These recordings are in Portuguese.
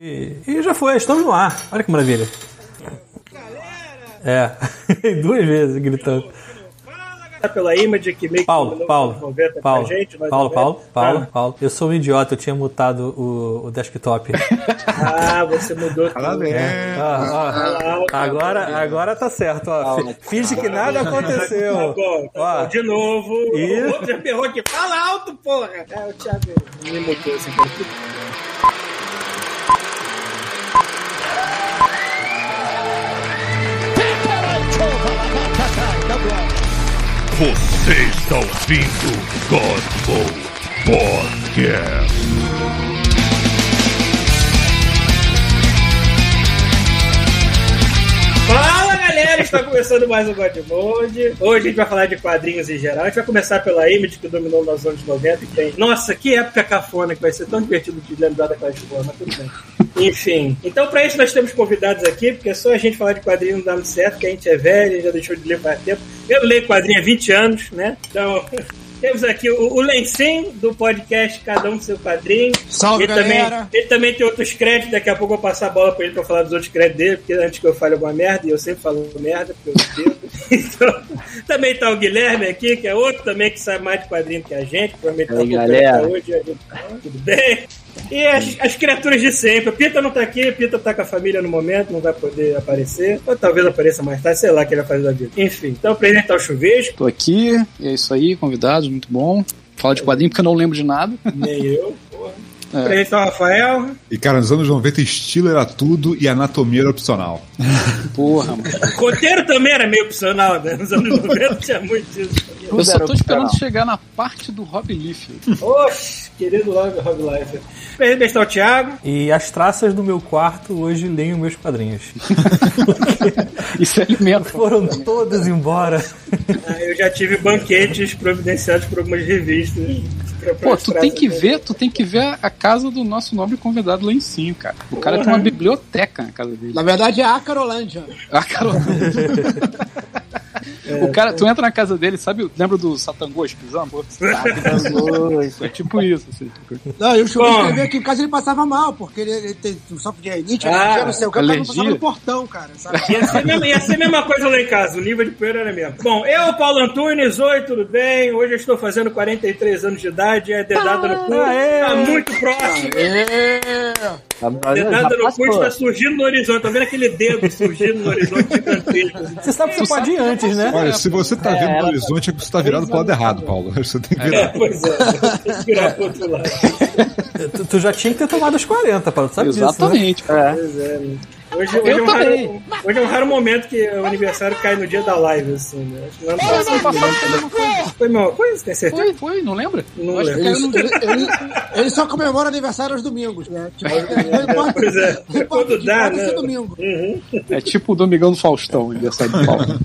E, e já foi, estamos no ar. Olha que maravilha. É, duas vezes gritando. Pela Image que meio que Paulo, dominou Paulo, os 90 Paulo, gente, Paulo, 90. Paulo, Paulo, Paulo. Eu sou um idiota, eu tinha mutado o, o desktop. Ah, você mudou tudo. Parabéns. É, ó, ó. Agora, agora tá certo, ó. Fi- Finge que nada Tá aconteceu. bom, tá Ó. bom. De novo. E- O outro já ferrou aqui. Fala alto, porra. É, o Thiago me mutou assim. Você está ouvindo Godmo Podcast. Fala galera, está começando mais um God. Hoje a gente vai falar de quadrinhos em geral. A gente vai começar pela Image que dominou nos anos 90 e tem. Nossa, que época cafona que vai ser tão divertido de lembrar daquela escola, mas tudo bem. Enfim, então para isso nós temos convidados aqui, porque só a gente falar de quadrinho não dá certo, que a gente é velho, já deixou de ler faz tempo. Eu leio quadrinho há 20 anos, né? Então. Temos aqui o, o Lencim, do podcast Cada Um com Seu Quadrinho. Salve, ele também, galera. ele também tem outros créditos, daqui a pouco eu vou passar a bola pra ele pra falar dos outros créditos dele, porque antes que eu fale alguma merda, e eu sempre falo merda, porque eu. Então, também tá o Guilherme aqui, que é outro também que sabe mais de quadrinho que a gente, provavelmente Aí, galera. até hoje, a gente tá, tudo bem? E as, as criaturas de sempre. O Pita não tá aqui, o Pita tá com a família no momento, não vai poder aparecer. Ou talvez apareça mais tarde, sei lá o que ele vai fazer da vida. Enfim, então apresentar o chuveiro, Tô aqui, e é isso aí, convidados, muito bom. Fala de quadrinho porque eu não lembro de nada. nem eu. Porra. É. Apresentar o Rafael. E cara, nos anos 90 estilo era tudo e anatomia era opcional. Porra, mano. Roteiro também era meio opcional, né? Nos anos 90 tinha muito Eu só tô esperando chegar na parte do Rob Liefeld. Oxe, querido Rob, Rob Life. Apresentar o Thiago. E as traças do meu quarto hoje leem meus quadrinhos. Isso é alimento. Foram todas embora. Ah, Eu já tive banquetes providenciados por algumas revistas. pra- pra Pô, tu tem que dele. ver, tu tem que ver a- a casa do nosso nobre convidado lá em cima, cara. O cara tem uma biblioteca na casa dele. Na verdade é a Carolândia. Ah, cara. O cara, tu entra na casa dele, sabe? Lembra do Satangos pisando? É tipo isso, assim. Não, e o Chuveiro Bom. escreveu aqui em casa ele passava mal, porque ele, ele tem, sofre de rinite, Ah, não sei o que, ele passava no portão, cara, sabe? Ia ser, mesmo- ia ser a mesma coisa lá em casa, o nível de poeira era mesmo. Bom, eu, Paulo Antunes, oi, tudo bem? Hoje eu estou fazendo 43 anos de idade, é dedada no cu, Aê! tá muito próximo. É. Dedada no cu está surgindo no horizonte, tá vendo aquele dedo surgindo no horizonte gigantesco. Você sabe que você pode ir antes, né? Olha, se você tá vendo no horizonte, é que você tá virado pro lado errado, Paulo. Você tem que É, virar. pois é, tem que virar pro outro lado. Tu, tu já tinha que ter tomado os 40, Paulo. Tu sabe disso, né? Exatamente. Pois é, né? Hoje, hoje, é um raro, hoje é um raro momento que o aniversário cai no dia da live, assim, né? Acho que não é Foi, ano passado foi a mesma coisa. Foi mesma coisa, tem certeza? Foi, foi, não lembra? Não lembro. Ele, ele- ele só comemora aniversário aos domingos, né? Tipo, não importa, Pois é, quando dá, né? domingo. É tipo o Domingão do Faustão, aniversário do Paulo.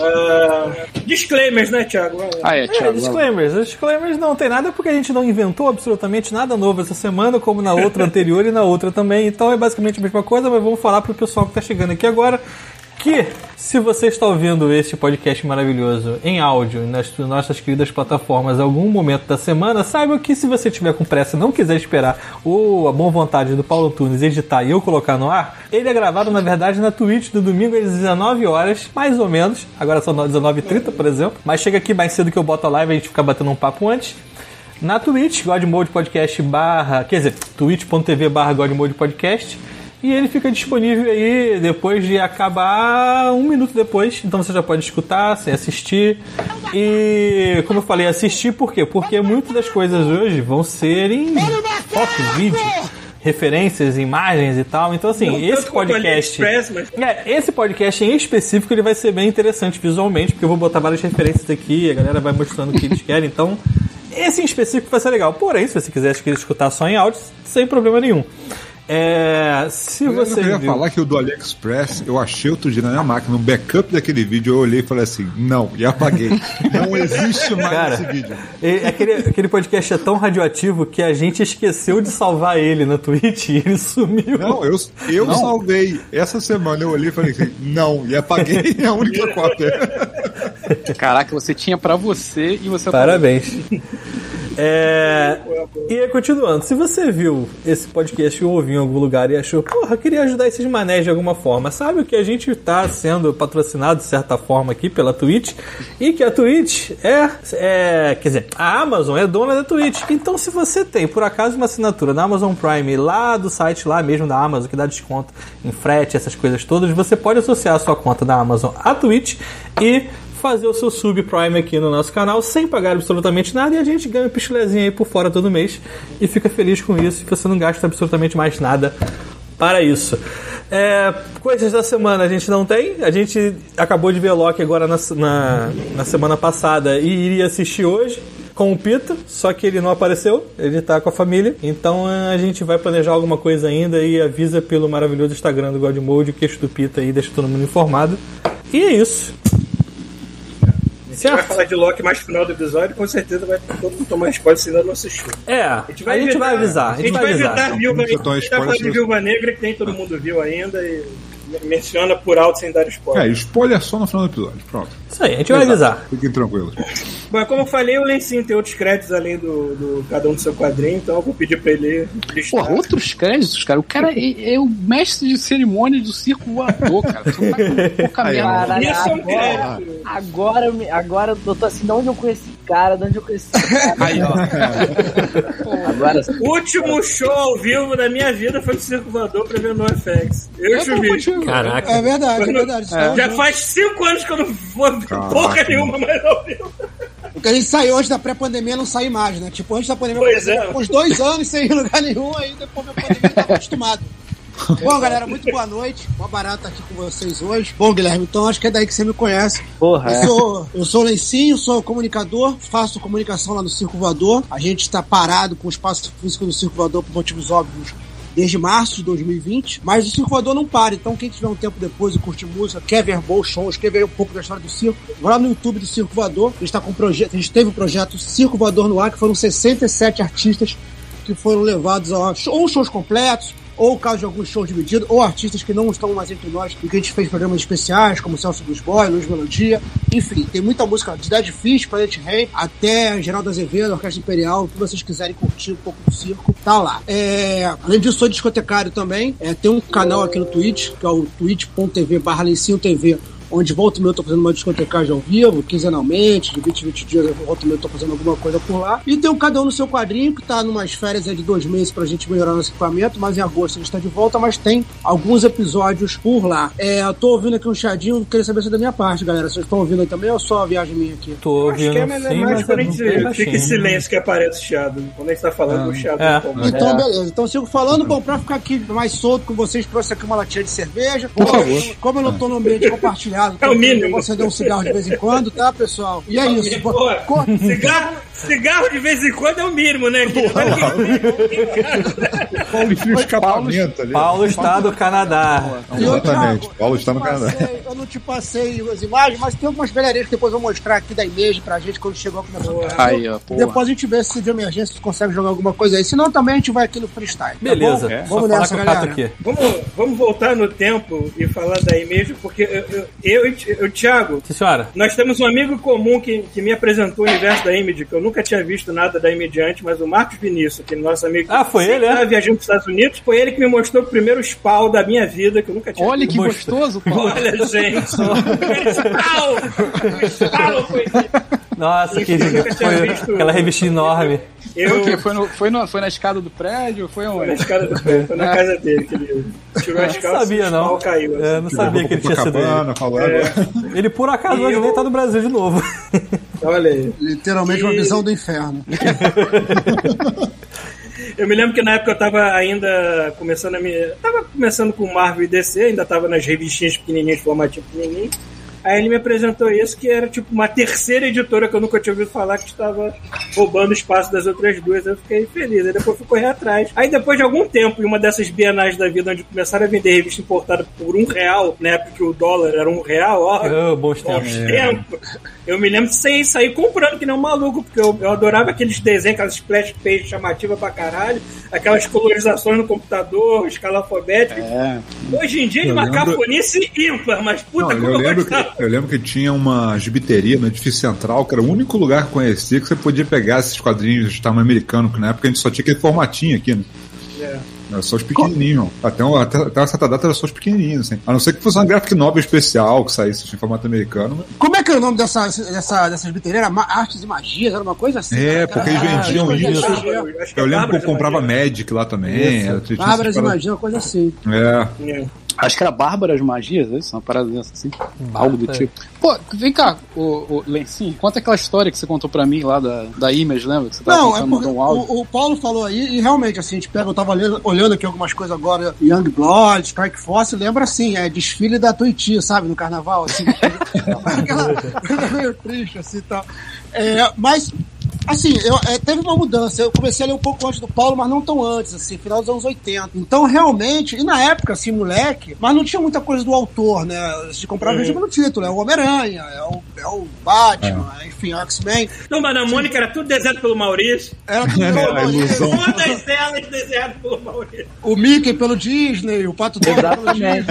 Ah, disclaimers, né, Thiago? Ah, é, É, Thiago. lá. disclaimers. Os disclaimers não tem nada porque a gente não inventou absolutamente nada novo essa semana, como na outra anterior e na outra também. Então é basicamente a mesma coisa, mas vamos falar pro pessoal que tá chegando aqui agora que se você está ouvindo este podcast maravilhoso em áudio nas nossas queridas plataformas algum momento da semana, saiba que se você tiver com pressa e não quiser esperar o, a boa vontade do Paulo Tunes editar e eu colocar no ar, ele é gravado na verdade na Twitch do domingo às 19 horas, mais ou menos. Agora são 19h30, por exemplo. Mas chega aqui mais cedo que eu boto a live, a gente fica batendo um papo antes. Na Twitch, Godmode Podcast barra, quer dizer, twitch.tv barra Godmode Podcast. E ele fica disponível aí depois de acabar um minuto depois. Então você já pode escutar, sem assistir. E como eu falei, assistir por quê? Porque muitas das coisas hoje vão ser em foto, vídeo, referências, imagens e tal. Então assim, Não esse podcast. AliExpress, mas- É, esse podcast em específico ele vai ser bem interessante visualmente, porque eu vou botar várias referências aqui, a galera vai mostrando o que eles querem, então esse em específico vai ser legal. Porém, se você quiser escutar só em áudio, sem problema nenhum. É, se Aliás, você eu queria viu- falar que o do AliExpress, eu achei outro dia na minha máquina, um backup daquele vídeo, eu olhei e falei assim, não, e apaguei. Não existe mais Cara, esse vídeo. aquele, aquele podcast é tão radioativo que a gente esqueceu de salvar ele na Twitch e ele sumiu. Não, eu, eu salvei. Essa semana eu olhei e falei assim, não, e apaguei a única cópia. Caraca, você tinha pra você e você Parabéns. É, e continuando, se você viu esse podcast ou ouviu em algum lugar e achou, porra, queria ajudar esses manés de alguma forma, sabe que a gente tá sendo patrocinado de certa forma aqui pela Twitch e que a Twitch é, é quer dizer, a Amazon é dona da Twitch. Então, se você tem por acaso uma assinatura na Amazon Prime lá do site lá mesmo da Amazon que dá desconto em frete, essas coisas todas, você pode associar a sua conta da Amazon à Twitch e fazer o seu sub Prime aqui no nosso canal sem pagar absolutamente nada e a gente ganha um pichulezinho aí por fora todo mês e fica feliz com isso e você não gasta absolutamente mais nada para isso. É, coisas da semana a gente não tem. A gente acabou de ver Loki agora na, na, na semana passada e iria assistir hoje com o Pita, só que ele não apareceu, ele tá com a família. Então a gente vai planejar alguma coisa ainda e avisa pelo maravilhoso Instagram do Godmode o queixo do Pita aí, deixa todo mundo informado. E é isso. A gente vai falar de Loki mais no final do episódio, com certeza vai todo mundo tomar spoiler se ainda não assistiu. É, a gente vai, avisar. A gente vai avisar. evitar a precisa a gente vai falar de spoiler, Viúva Negra, que nem todo mundo viu ainda, e menciona por alto sem dar É, spoiler. spoiler só no final do episódio. Pronto. Isso aí, a gente vai avisar. Fiquem tranquilos. Bom, como eu falei, o lencinho tem outros créditos além do, do cada um do seu quadrinho, então eu vou pedir pra ele listar. Porra, outros créditos, cara. O cara é, é o mestre de cerimônia do circo voador, cara. Tu tá com pouca merda. É agora, agora, eu agora eu tô assim, de onde eu conheci esse cara, de onde eu conheci esse cara. Aí, ó. Agora O último show ao vivo da minha vida foi do Circo Voador pra ver NoFX. Eu e o Chuvisco. Caraca. É verdade, é verdade. É Já faz cinco anos que eu não vou ver Caraca, porra nenhuma mais ao vivo. Porque a gente saiu antes da pré-pandemia, não sai mais, né? Tipo, antes da pandemia, Pois é. uns dois anos sem ir em lugar nenhum, aí depois da pandemia tava acostumado. Bom, galera, muito boa noite. Mó barato estar aqui com vocês hoje. Bom, Guilherme, então acho que é daí que você me conhece. Porra, Eu é. sou, eu sou o Lencinho, sou comunicador, faço comunicação lá no Circo Voador. A gente está parado com o espaço físico do Circo Voador por motivos óbvios desde março de 2020, mas o Circo Voador não para, então quem tiver um tempo depois e curtir música, quer ver bons shows, quer ver um pouco da história do circo, vai lá no YouTube do Circo Voador, a gente, tá com um projeto, a gente teve o projeto Circo Voador no ar, que foram 67 artistas que foram levados a ou shows completos, ou caso de alguns shows divididos, ou artistas que não estão mais entre nós, e que a gente fez programas especiais, como Celso dos Boy, Luiz Melodia, enfim, tem muita música de Dead Fish, Planet Rei, até Geraldo Azevedo, Orquestra Imperial, o que vocês quiserem curtir um pouco do circo, tá lá. É, além disso, sou discotecário também, é, tem um canal aqui no Twitch, que é o twitch.tv barra TV, onde volta e meia eu tô fazendo uma discotecagem ao vivo, quinzenalmente, de 20 em 20 dias eu volta e meia eu tô fazendo alguma coisa por lá. E tem o Cada Um no Seu Quadrinho, que tá numas férias aí de dois meses pra gente melhorar nosso equipamento, mas em agosto a gente tá de volta, mas tem alguns episódios por lá. É, eu tô ouvindo aqui um chadinho, queria saber se é da minha parte, galera. Vocês estão ouvindo aí também ou só a viagem minha aqui? Tô Acho que ouvindo é, é sim, mais quando a gente fica em baixinho. silêncio que aparece o chiado. Quando a gente tá falando, o chiado É. Então, beleza. Então, sigo falando. Bom, pra ficar aqui mais solto com vocês, trouxe aqui uma latinha de cerveja. Por favor. Como eu não tô no ambiente compartilhado, É o mínimo. eu vou acender um cigarro de vez em quando, tá, pessoal? E é isso. Pô, Co- cigarro, cigarro de vez em quando é o mínimo, né? Paulo escapamento ali. Paulo está do Canadá. Eu, Exatamente. Paulo está no Canadá. Eu não te passei as imagens, mas tem algumas velharias que depois eu vou mostrar aqui da imagem pra gente quando chegou a começar o Aí, ó, porra. Depois a gente vê se de emergência tu consegue jogar alguma coisa aí. Senão também a gente vai aqui no freestyle. tá Beleza, bom? é. só Vamos falar nessa, galera. aqui. Vamos, vamos voltar no tempo e falar da Image, porque eu, eu, eu, e o Thiago, Sim, senhora. nós temos um amigo comum que, que me apresentou o universo da Image, que eu nunca tinha visto nada da Image antes, mas o Marcos Vinícius, que é nosso amigo Ah, foi ele, é? estava viajando para os Estados Unidos, foi ele que me mostrou o primeiro spawn da minha vida, que eu nunca tinha Olha visto. que gostoso, Paulo. Olha, gente! Primeiro spawn! O spawn foi Nossa, que tinha foi visto- aquela revistinha enorme. Foi eu quê? Foi, no, foi, no, foi na escada do prédio? Foi Foi na onde? escada do pé, foi na casa dele que ele tirou as Não calças sabia, o não. caiu. assim. É, não sabia que ele tinha sido ele. É. Ele, por acaso, E hoje eu- nem tá no Brasil de novo. Olha aí. Literalmente uma E- visão do inferno. Eu me lembro que na época eu tava ainda começando a me. Tava começando com Marvel e DC, ainda tava nas revistinhas pequenininhas, formatinho pequenininho. Aí ele me apresentou isso, que era tipo uma terceira editora que eu nunca tinha ouvido falar que estava roubando o espaço das outras duas. Eu fiquei feliz. Aí depois fui correr atrás. Aí depois de algum tempo, em uma dessas bienais da vida, onde começaram a vender revista importada por um real, na época que o dólar era um real, ó. Oh, bons Bons tempos. tempos. Eu me lembro de sair, sair comprando que nem um maluco, porque eu, eu adorava aqueles desenhos, aquelas splash page chamativas pra caralho, aquelas colorizações no computador, escala alfabética. É. Hoje em dia, ele Eu uma lembro- cafonice ímpar, mas puta, Não, como eu eu gostava Eu lembro que tinha uma gibiteria no edifício central, que era o único lugar que eu conhecia que você podia pegar esses quadrinhos de tamanho americano, que na época a gente só tinha aquele formatinho aqui, né? Era só os pequenininhos. Até, um- até, até uma certa data era só os pequenininhos, assim. A não ser que fosse uma graphic novel especial que saísse em formato americano. Como é que é o nome dessa, dessa, dessas biterias? Era Ma- Artes e Magias? Era uma coisa assim? É, Era- porque eles era- vendiam era- isso. era- é Eu lembro que eu comprava Magia. Magic lá também. Era, Bárbaras essas e. Magias, uma coisa assim. É. É. Acho que era Bárbaras Magias, é isso? Uma parada dessa assim. Algo do tipo. Pô, vem cá, o, o Lencinho, conta aquela história que você contou pra mim lá da, da Image, lembra? Que você tava Não, é porque um áudio. o, o Paulo falou aí, e realmente, assim, a gente pega, eu tava olhando, olhando aqui algumas coisas agora, Young Blood, Strike Force, lembra assim, é desfile da Tuiuti, sabe, no carnaval, assim, aquela coisa meio triste, assim, e tal. É, mas, assim, eu, é, teve uma mudança, eu comecei a ler um pouco antes do Paulo, mas não tão antes, assim, final dos anos 80. Então, realmente, e na época, assim, moleque, mas não tinha muita coisa do autor, né, se comprava Uhum. uhum. no título, é o Homem-Aranha, é o, é o Batman, enfim, o X-Men, Não, mas na Mônica era tudo desenhado pelo Maurício. era tudo É, a ilusão. Todas elas desenhadas pelo Maurício. O Mickey pelo Disney, o Pato Donald pelo. Disney.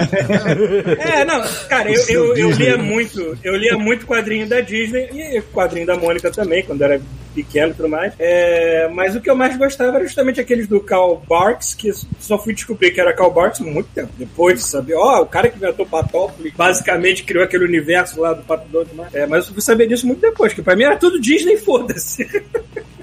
É, não, cara, eu, eu, eu lia muito, eu lia muito quadrinho da Disney e quadrinho da Mônica também, quando era pequeno e tudo mais. É, mas o que eu mais gostava era justamente aqueles do Carl Barks, que só fui descobrir que era Carl Barks muito tempo depois, sabe? Ó, o cara que inventou Patópolis, basicamente criou aquele universo lá do Pato tudo mais. É, mas eu fui saber disso muito depois, que pra mim era tudo Disney, foda-se.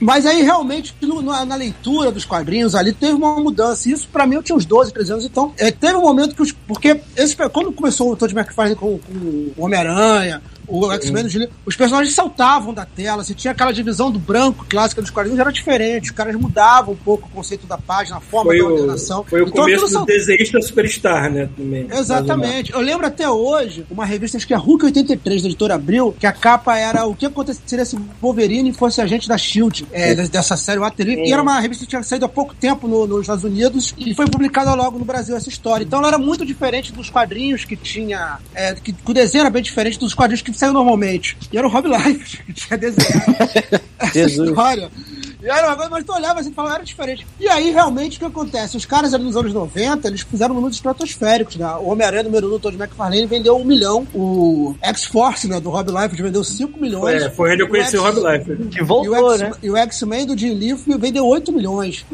Mas aí realmente, no- na, na leitura dos quadrinhos ali, teve uma mudança. Isso pra mim eu tinha uns 12, 13 anos, então é, teve um momento que os. Porque esse, quando começou o Todd McFarlane com, com o Homem-Aranha, o X-Men, o os personagens saltavam da tela. Você tinha aquela divisão do branco clássica dos quadrinhos, era diferente. Os caras mudavam um pouco o conceito da página, a forma Foi da o, ordenação. foi o Então, começo do desenhista superstar, né? Também, Exatamente. Eu lembro até hoje uma revista, acho que é Hulk 83, da editora Abril, que a capa era o que aconteceria se Wolverine fosse agente da Shield, é, des- dessa série Waterloo. E era uma revista que tinha saído há pouco tempo no- nos Estados Unidos e foi publicada logo no Brasil essa história. Então ela era muito diferente dos quadrinhos que tinha. é, que, que o desenho era bem diferente dos quadrinhos que saiu normalmente. E era o Rob Life que tinha desenhado essa Jesus. história. E era uma coisa, mas tu olhava assim e falava, era diferente. E aí, realmente, o que acontece? Os caras ali nos anos 90, eles fizeram números estratosféricos, né? O Homem-Aranha número 1 do Todd McFarlane vendeu um milhão. O X-Force, né, do Rob Liefeld vendeu 5 milhões. É, foi onde eu conheci o Rob Life. Que E o voltou, né? E o X-Men do Jim Lee vendeu 8 milhões.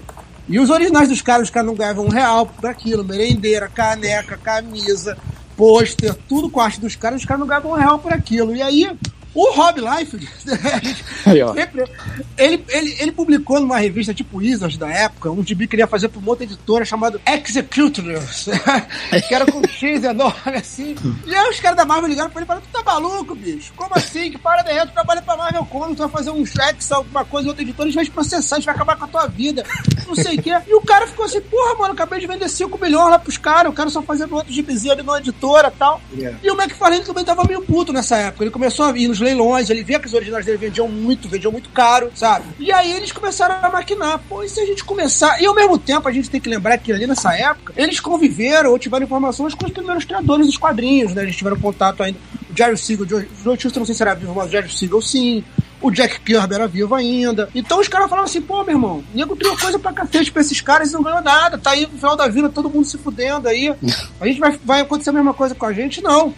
E os originais dos caras, os caras não ganhavam um real por aquilo. Merendeira, caneca, camisa, pôster, tudo com a arte dos caras, os caras não ganhavam um real por aquilo. E aí, o Rob Liefeld, Aí, ó. sempre- ele, ele, ele publicou numa revista tipo Wizards da época, um gibi que ele ia fazer pra uma outra editora chamado Executors, que era com um X enorme assim. E aí os caras da Marvel ligaram pra ele e falaram: Tu tá maluco, bicho? Como assim? Que para daí, tu trabalha pra Marvel como? Tu vai fazer um X, alguma coisa em outra editora, a gente vai te processar, a gente vai acabar com a tua vida. Não sei o quê. E o cara ficou assim: Porra, mano, acabei de vender 5 milhões lá pros caras, o cara só fazendo outro gibizinho ali numa editora e tal. Yeah. E o McFarlane também tava meio puto nessa época. Ele começou a ir nos leilões, ele via que os originais dele vendiam muito, vendiam muito caro, sabe? E aí eles começaram a maquinar. Pô, e se a gente começar. E ao mesmo tempo a gente tem que lembrar que ali nessa época, eles conviveram ou tiveram informações com os primeiros criadores dos quadrinhos, né? Eles tiveram contato ainda. O Jerry Siegel, o Joe não sei se era vivo, mas o Jerry Siegel sim. O Jack Kirby era vivo ainda. Então os caras falavam assim, pô, meu irmão, nego criou coisa pra cacete pra esses caras e não ganhou nada. Tá aí no final da vida, todo mundo se fudendo aí. A gente vai, vai acontecer a mesma coisa com a gente? Não.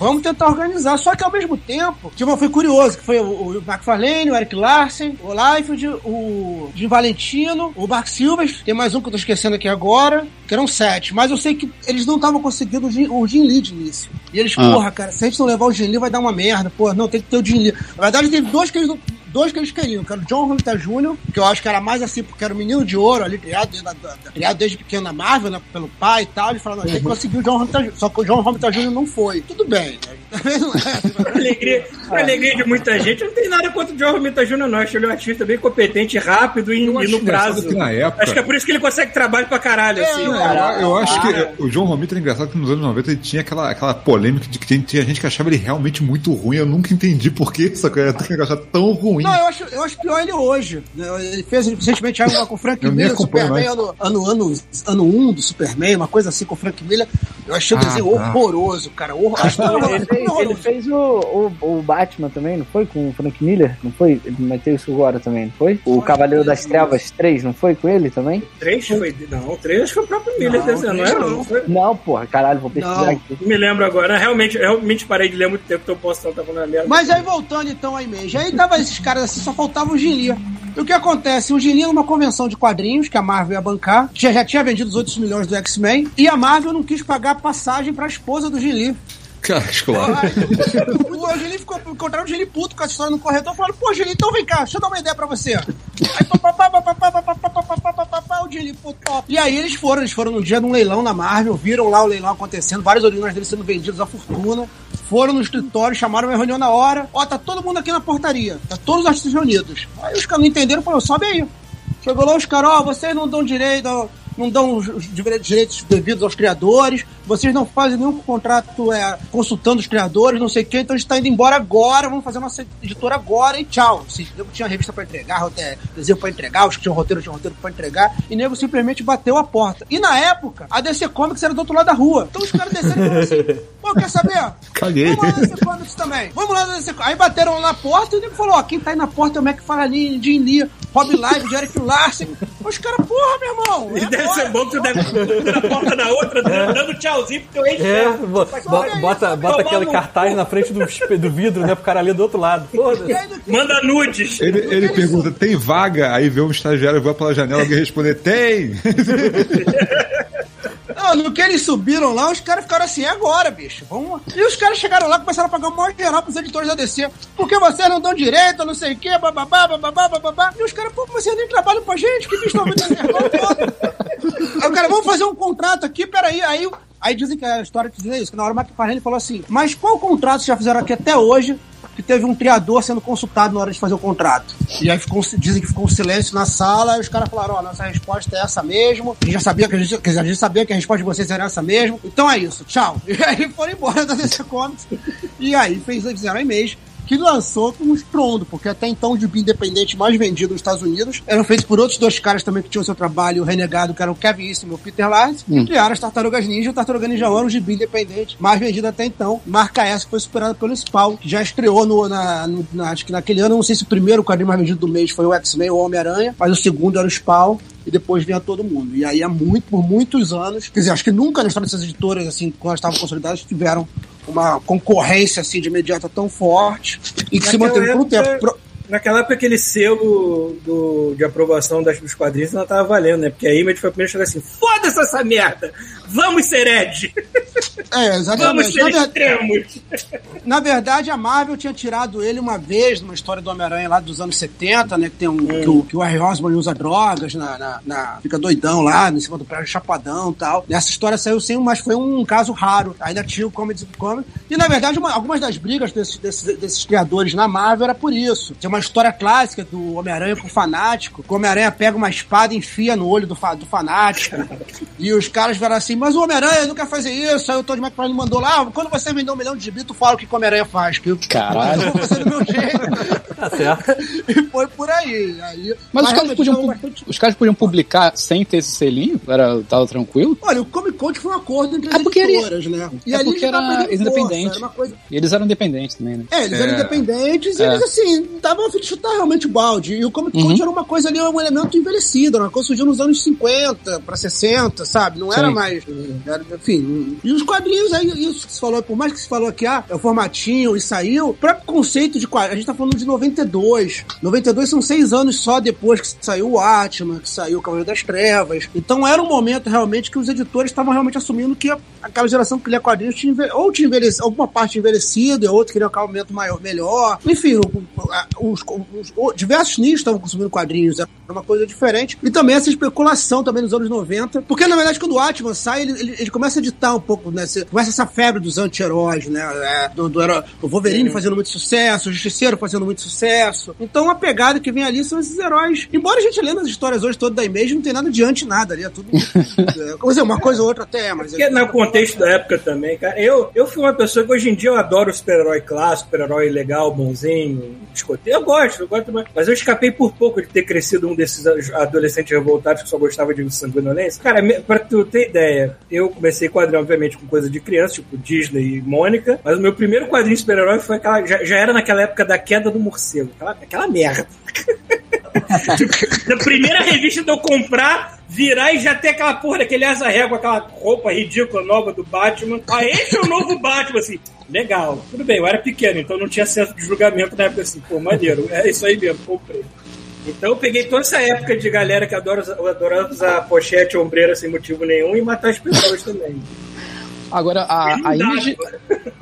Vamos tentar organizar. Só que ao mesmo tempo, tipo, foi curioso, que foi o, o McFarlane, o Eric Larsen, o Liefeld, o Jim Valentino, o Mark Silvers, tem mais um que eu tô esquecendo aqui agora, que eram sete. Mas eu sei que eles não estavam conseguindo o Jim, o Jim Lee de início. E eles, Ah. porra, cara, se a gente não levar o Jim Lee vai dar uma merda. Pô, não, tem que ter o Jim Lee. Na verdade, teve dois que eles não dois que eles queriam, que era o John Romita Jr., que eu acho que era mais assim, porque era o menino de ouro ali, criado desde, criado desde pequeno na Marvel, né, pelo pai e tal. Falaram, não, a gente tem que conseguir o John Romita Jr., só que o John Romita Jr. não foi. Tudo bem, né? Talvez não é. Pra alegria, pra alegria de muita gente, eu não tem nada contra o John Romita Jr., não. Acho ele um artista bem competente, rápido e, e acho no prazo. que na época- Acho que é por isso que ele consegue trabalho pra caralho, assim. Não, né? eu, eu acho que o John Romita era engraçado que nos anos 90 ele tinha aquela, aquela polêmica de que tinha, tinha gente que achava ele realmente muito ruim. Eu nunca entendi por que essa coisa achava tão ruim. Não, eu acho, eu acho pior ele hoje. né? Ele fez recentemente algo com o Frank Miller, Superman, ano, ano, ano, ano 1 do Superman, uma coisa assim com o Frank Miller. Eu achei o Ah, desenho tá. horroroso, cara. Horroroso. Ele fez, ele fez o, o, o Batman também, não foi? Com o Frank Miller? Não foi? Ele meteu isso agora também, não foi? O Cavaleiro das Trevas 3, não foi com ele também? Três foi. Não, três acho que foi o próprio Miller Não, desenhando, não três era? não. Não foi? Não, porra, caralho, vou pesquisar Não. aqui. Não me lembro agora. Realmente, eu realmente parei de ler muito tempo, então eu posso estar falando a merda. Mas aí voltando então à imagem, aí tava esses caras assim, só faltava o Gili. E o que acontece? O Gili numa convenção de quadrinhos que a Marvel ia bancar, que já, já tinha vendido os outros milhões do X-Men, e a Marvel não quis pagar pagar passagem pra esposa do Gili. Cara, claro. o Gili ficou, encontraram o Gili puto com a história no corretor, falaram, pô, Gili, então vem cá, deixa eu dar uma ideia pra você. Aí, papapá, papapá, papapá, papapá, o Gili, pô, top. E aí eles foram, eles foram no dia num leilão na Marvel, viram lá o leilão acontecendo, vários orinóis deles sendo vendidos à fortuna. Foram no escritório, chamaram uma reunião na hora. Ó, tá todo mundo aqui na portaria, tá todos os artistas reunidos. Aí os caras não entenderam, falou, sobe aí. Chegou lá os caras, ó, vocês não dão direito, não dão os os direitos devidos aos criadores, vocês não fazem nenhum contrato é, consultando os criadores, não sei o que, então a gente tá indo embora agora, vamos fazer nossa editora agora e tchau. Assim, nego tinha revista pra entregar, rote- desenho pra entregar, os que tinham roteiro tinham roteiro pra entregar, e nego simplesmente bateu a porta. E na época, a DC Comics era do outro lado da rua. Então os caras desceram e falaram assim, pô, quer saber? Caguei. Vamos lá na DC Comics também. Vamos lá na DC Comics. Aí bateram lá na porta e o nego falou, ó, quem tá aí na porta é o McFarlane, Jim Lee, Rob Live, Eric Larsen. Os caras, porra, meu irmão. E é deve agora. ser bom que tu deve ir na porta da outra, dando tchauzinho pro teu ex É, bo- bo- bota, bota aquele cartaz na frente do, do vidro, né? Pro cara ali do outro lado. E que- Manda nudes. Ele, ele pergunta, tem vaga? Aí vê um estagiário voar pela janela, alguém responder, tem! Não, no que eles subiram lá, os caras ficaram assim, é agora, bicho, vamos. E os caras chegaram lá e começaram a pagar o maior geral pros editores da DC. Porque vocês não dão direito, não sei o quê, bababá, bababá, bababá. E os caras, pô, vocês nem trabalham pra gente, que bicho tá muito Aí o cara, vamos fazer um contrato aqui, peraí. Aí, aí dizem que a história que diz isso, que na hora o McFarlane falou assim, mas qual contrato vocês já fizeram aqui até hoje que teve um criador sendo consultado na hora de fazer o contrato. E aí ficou, dizem que ficou um silêncio na sala, e os caras falaram, ó, nossa resposta é essa mesmo. A gente já sabia que a gente, quer dizer, a gente sabia que a resposta de vocês era essa mesmo. Então é isso, tchau. E aí foram embora da DC Comics. E aí fez, fizeram a e-mails que lançou com um estrondo, porque até então o gibi independente mais vendido nos Estados Unidos eram feitos por outros dois caras também que tinham seu trabalho renegado, que eram o Kevin Eastman e o Peter Larson, e criaram as Tartarugas Ninja, o Tartaruga Ninja era o gibi independente mais vendido até então, marca essa que foi superada pelo Spawn, que já estreou no, na, no- na- acho que naquele ano, não sei se o primeiro quadrinho mais vendido do mês foi o X-Men ou Homem-Aranha, mas o segundo era o Spawn, e depois vinha todo mundo. E aí, há muito, por muitos anos, quer dizer, acho que nunca na história dessas editoras, assim, quando elas estavam consolidadas, tiveram uma concorrência, assim, de imediata tão forte e que se Naquela manteve por um tempo. Naquela época, aquele selo do, de aprovação das, dos quadrinhos não tava valendo, né? Porque a Image foi a primeira a chegar assim: foda-se essa merda! Vamos ser Ed! É, Vamos exatamente. ser Na, ver- na verdade, a Marvel tinha tirado ele uma vez numa história do Homem-Aranha lá dos anos 70, né? Que tem um. Que, o, que o Harry Osborn usa drogas na, na- na- Fica doidão lá, em cima do prédio chapadão e tal. Nessa história saiu sim, mas foi um caso raro. Ainda tinha o Comics Comics. E na verdade, uma- algumas das brigas desses, desses, desses criadores na Marvel era por isso. Tem uma história clássica do Homem-Aranha com o fanático. que O Homem-Aranha pega uma espada e enfia no olho do, fa- do fanático. e os caras falaram assim: Mas o Homem-Aranha não quer fazer isso. Aí o Todd McFarlane mandou lá: quando você vender um milhão de gibi, tu fala o que Homem-Aranha faz. Que eu, Caralho. eu vou fazer do meu jeito. Tá certo. e foi por aí. aí Mas os caras, podiam, os caras podiam publicar sem ter esse selinho? Era, tava tranquilo? Olha, o Comic Con foi um acordo entre É as porque ele- editoras, né? E é ali porque era força, independente. era coisa... E eles eram independentes também, né? É, eles eram É. independentes e É. eles, assim, estavam a fim de chutar realmente o balde. E o Comic Con Uhum. era uma coisa ali, um elemento envelhecido, era uma coisa que surgiu nos anos 50 pra 60, sabe? Não era Sim. mais. era, enfim. E os quadrinhos, aí, isso que se falou, por mais que se falou aqui, ah, é o formatinho e saiu, o próprio conceito de quadrinhos, a gente tá falando de 92. 92 são seis anos só depois que saiu o Atman, que saiu o Cavaleiro das Trevas. Então era um momento realmente que os editores estavam realmente assumindo que aquela geração que lia quadrinhos tinha, ou tinha envelhecido, alguma parte envelhecida, e outra queria um acabamento maior, melhor. Enfim, os, os- o- diversos nichos estavam consumindo quadrinhos, era uma coisa diferente. E também essa especulação também nos anos 90, porque na verdade quando o Atman sai, ele, ele, ele começa a editar um pouco, né? Você- Começa essa febre dos anti-heróis, né? É, do, do hero- o Wolverine fazendo muito sucesso, o Justiceiro fazendo muito sucesso. Então a pegada que vem ali são esses heróis. Embora a gente lendo as histórias hoje todas da Image, não tem nada de anti nada ali, é tudo. é, quer dizer, uma coisa ou outra até, mas. Porque no contexto da época também, cara, eu, eu fui uma pessoa que hoje em dia eu adoro o super-herói clássico, super-herói legal, bonzinho, escoteiro. Eu gosto, eu gosto mais. Mas eu escapei por pouco de ter crescido um desses adolescentes revoltados que só gostava de sanguinolência. Cara, pra tu ter ideia, eu comecei quadrinho, obviamente, geralmente com coisa de criança, tipo Disney e Mônica. Mas o meu primeiro quadrinho de super-herói foi aquela. Já, já era naquela época da queda do morcego. Aquela, aquela merda. Na primeira revista de eu comprar, virar e já ter aquela porra daquele asa régua, aquela roupa ridícula nova do Batman. Ah, esse é o novo Batman, assim. Legal. Tudo bem, eu era pequeno, então não tinha senso de julgamento na época assim. Pô, maneiro. É isso aí mesmo, comprei. Então eu peguei toda essa época de galera que adora, usar- adora usar pochete ombreira sem motivo nenhum e matar as pessoas também. Agora, a, a Image,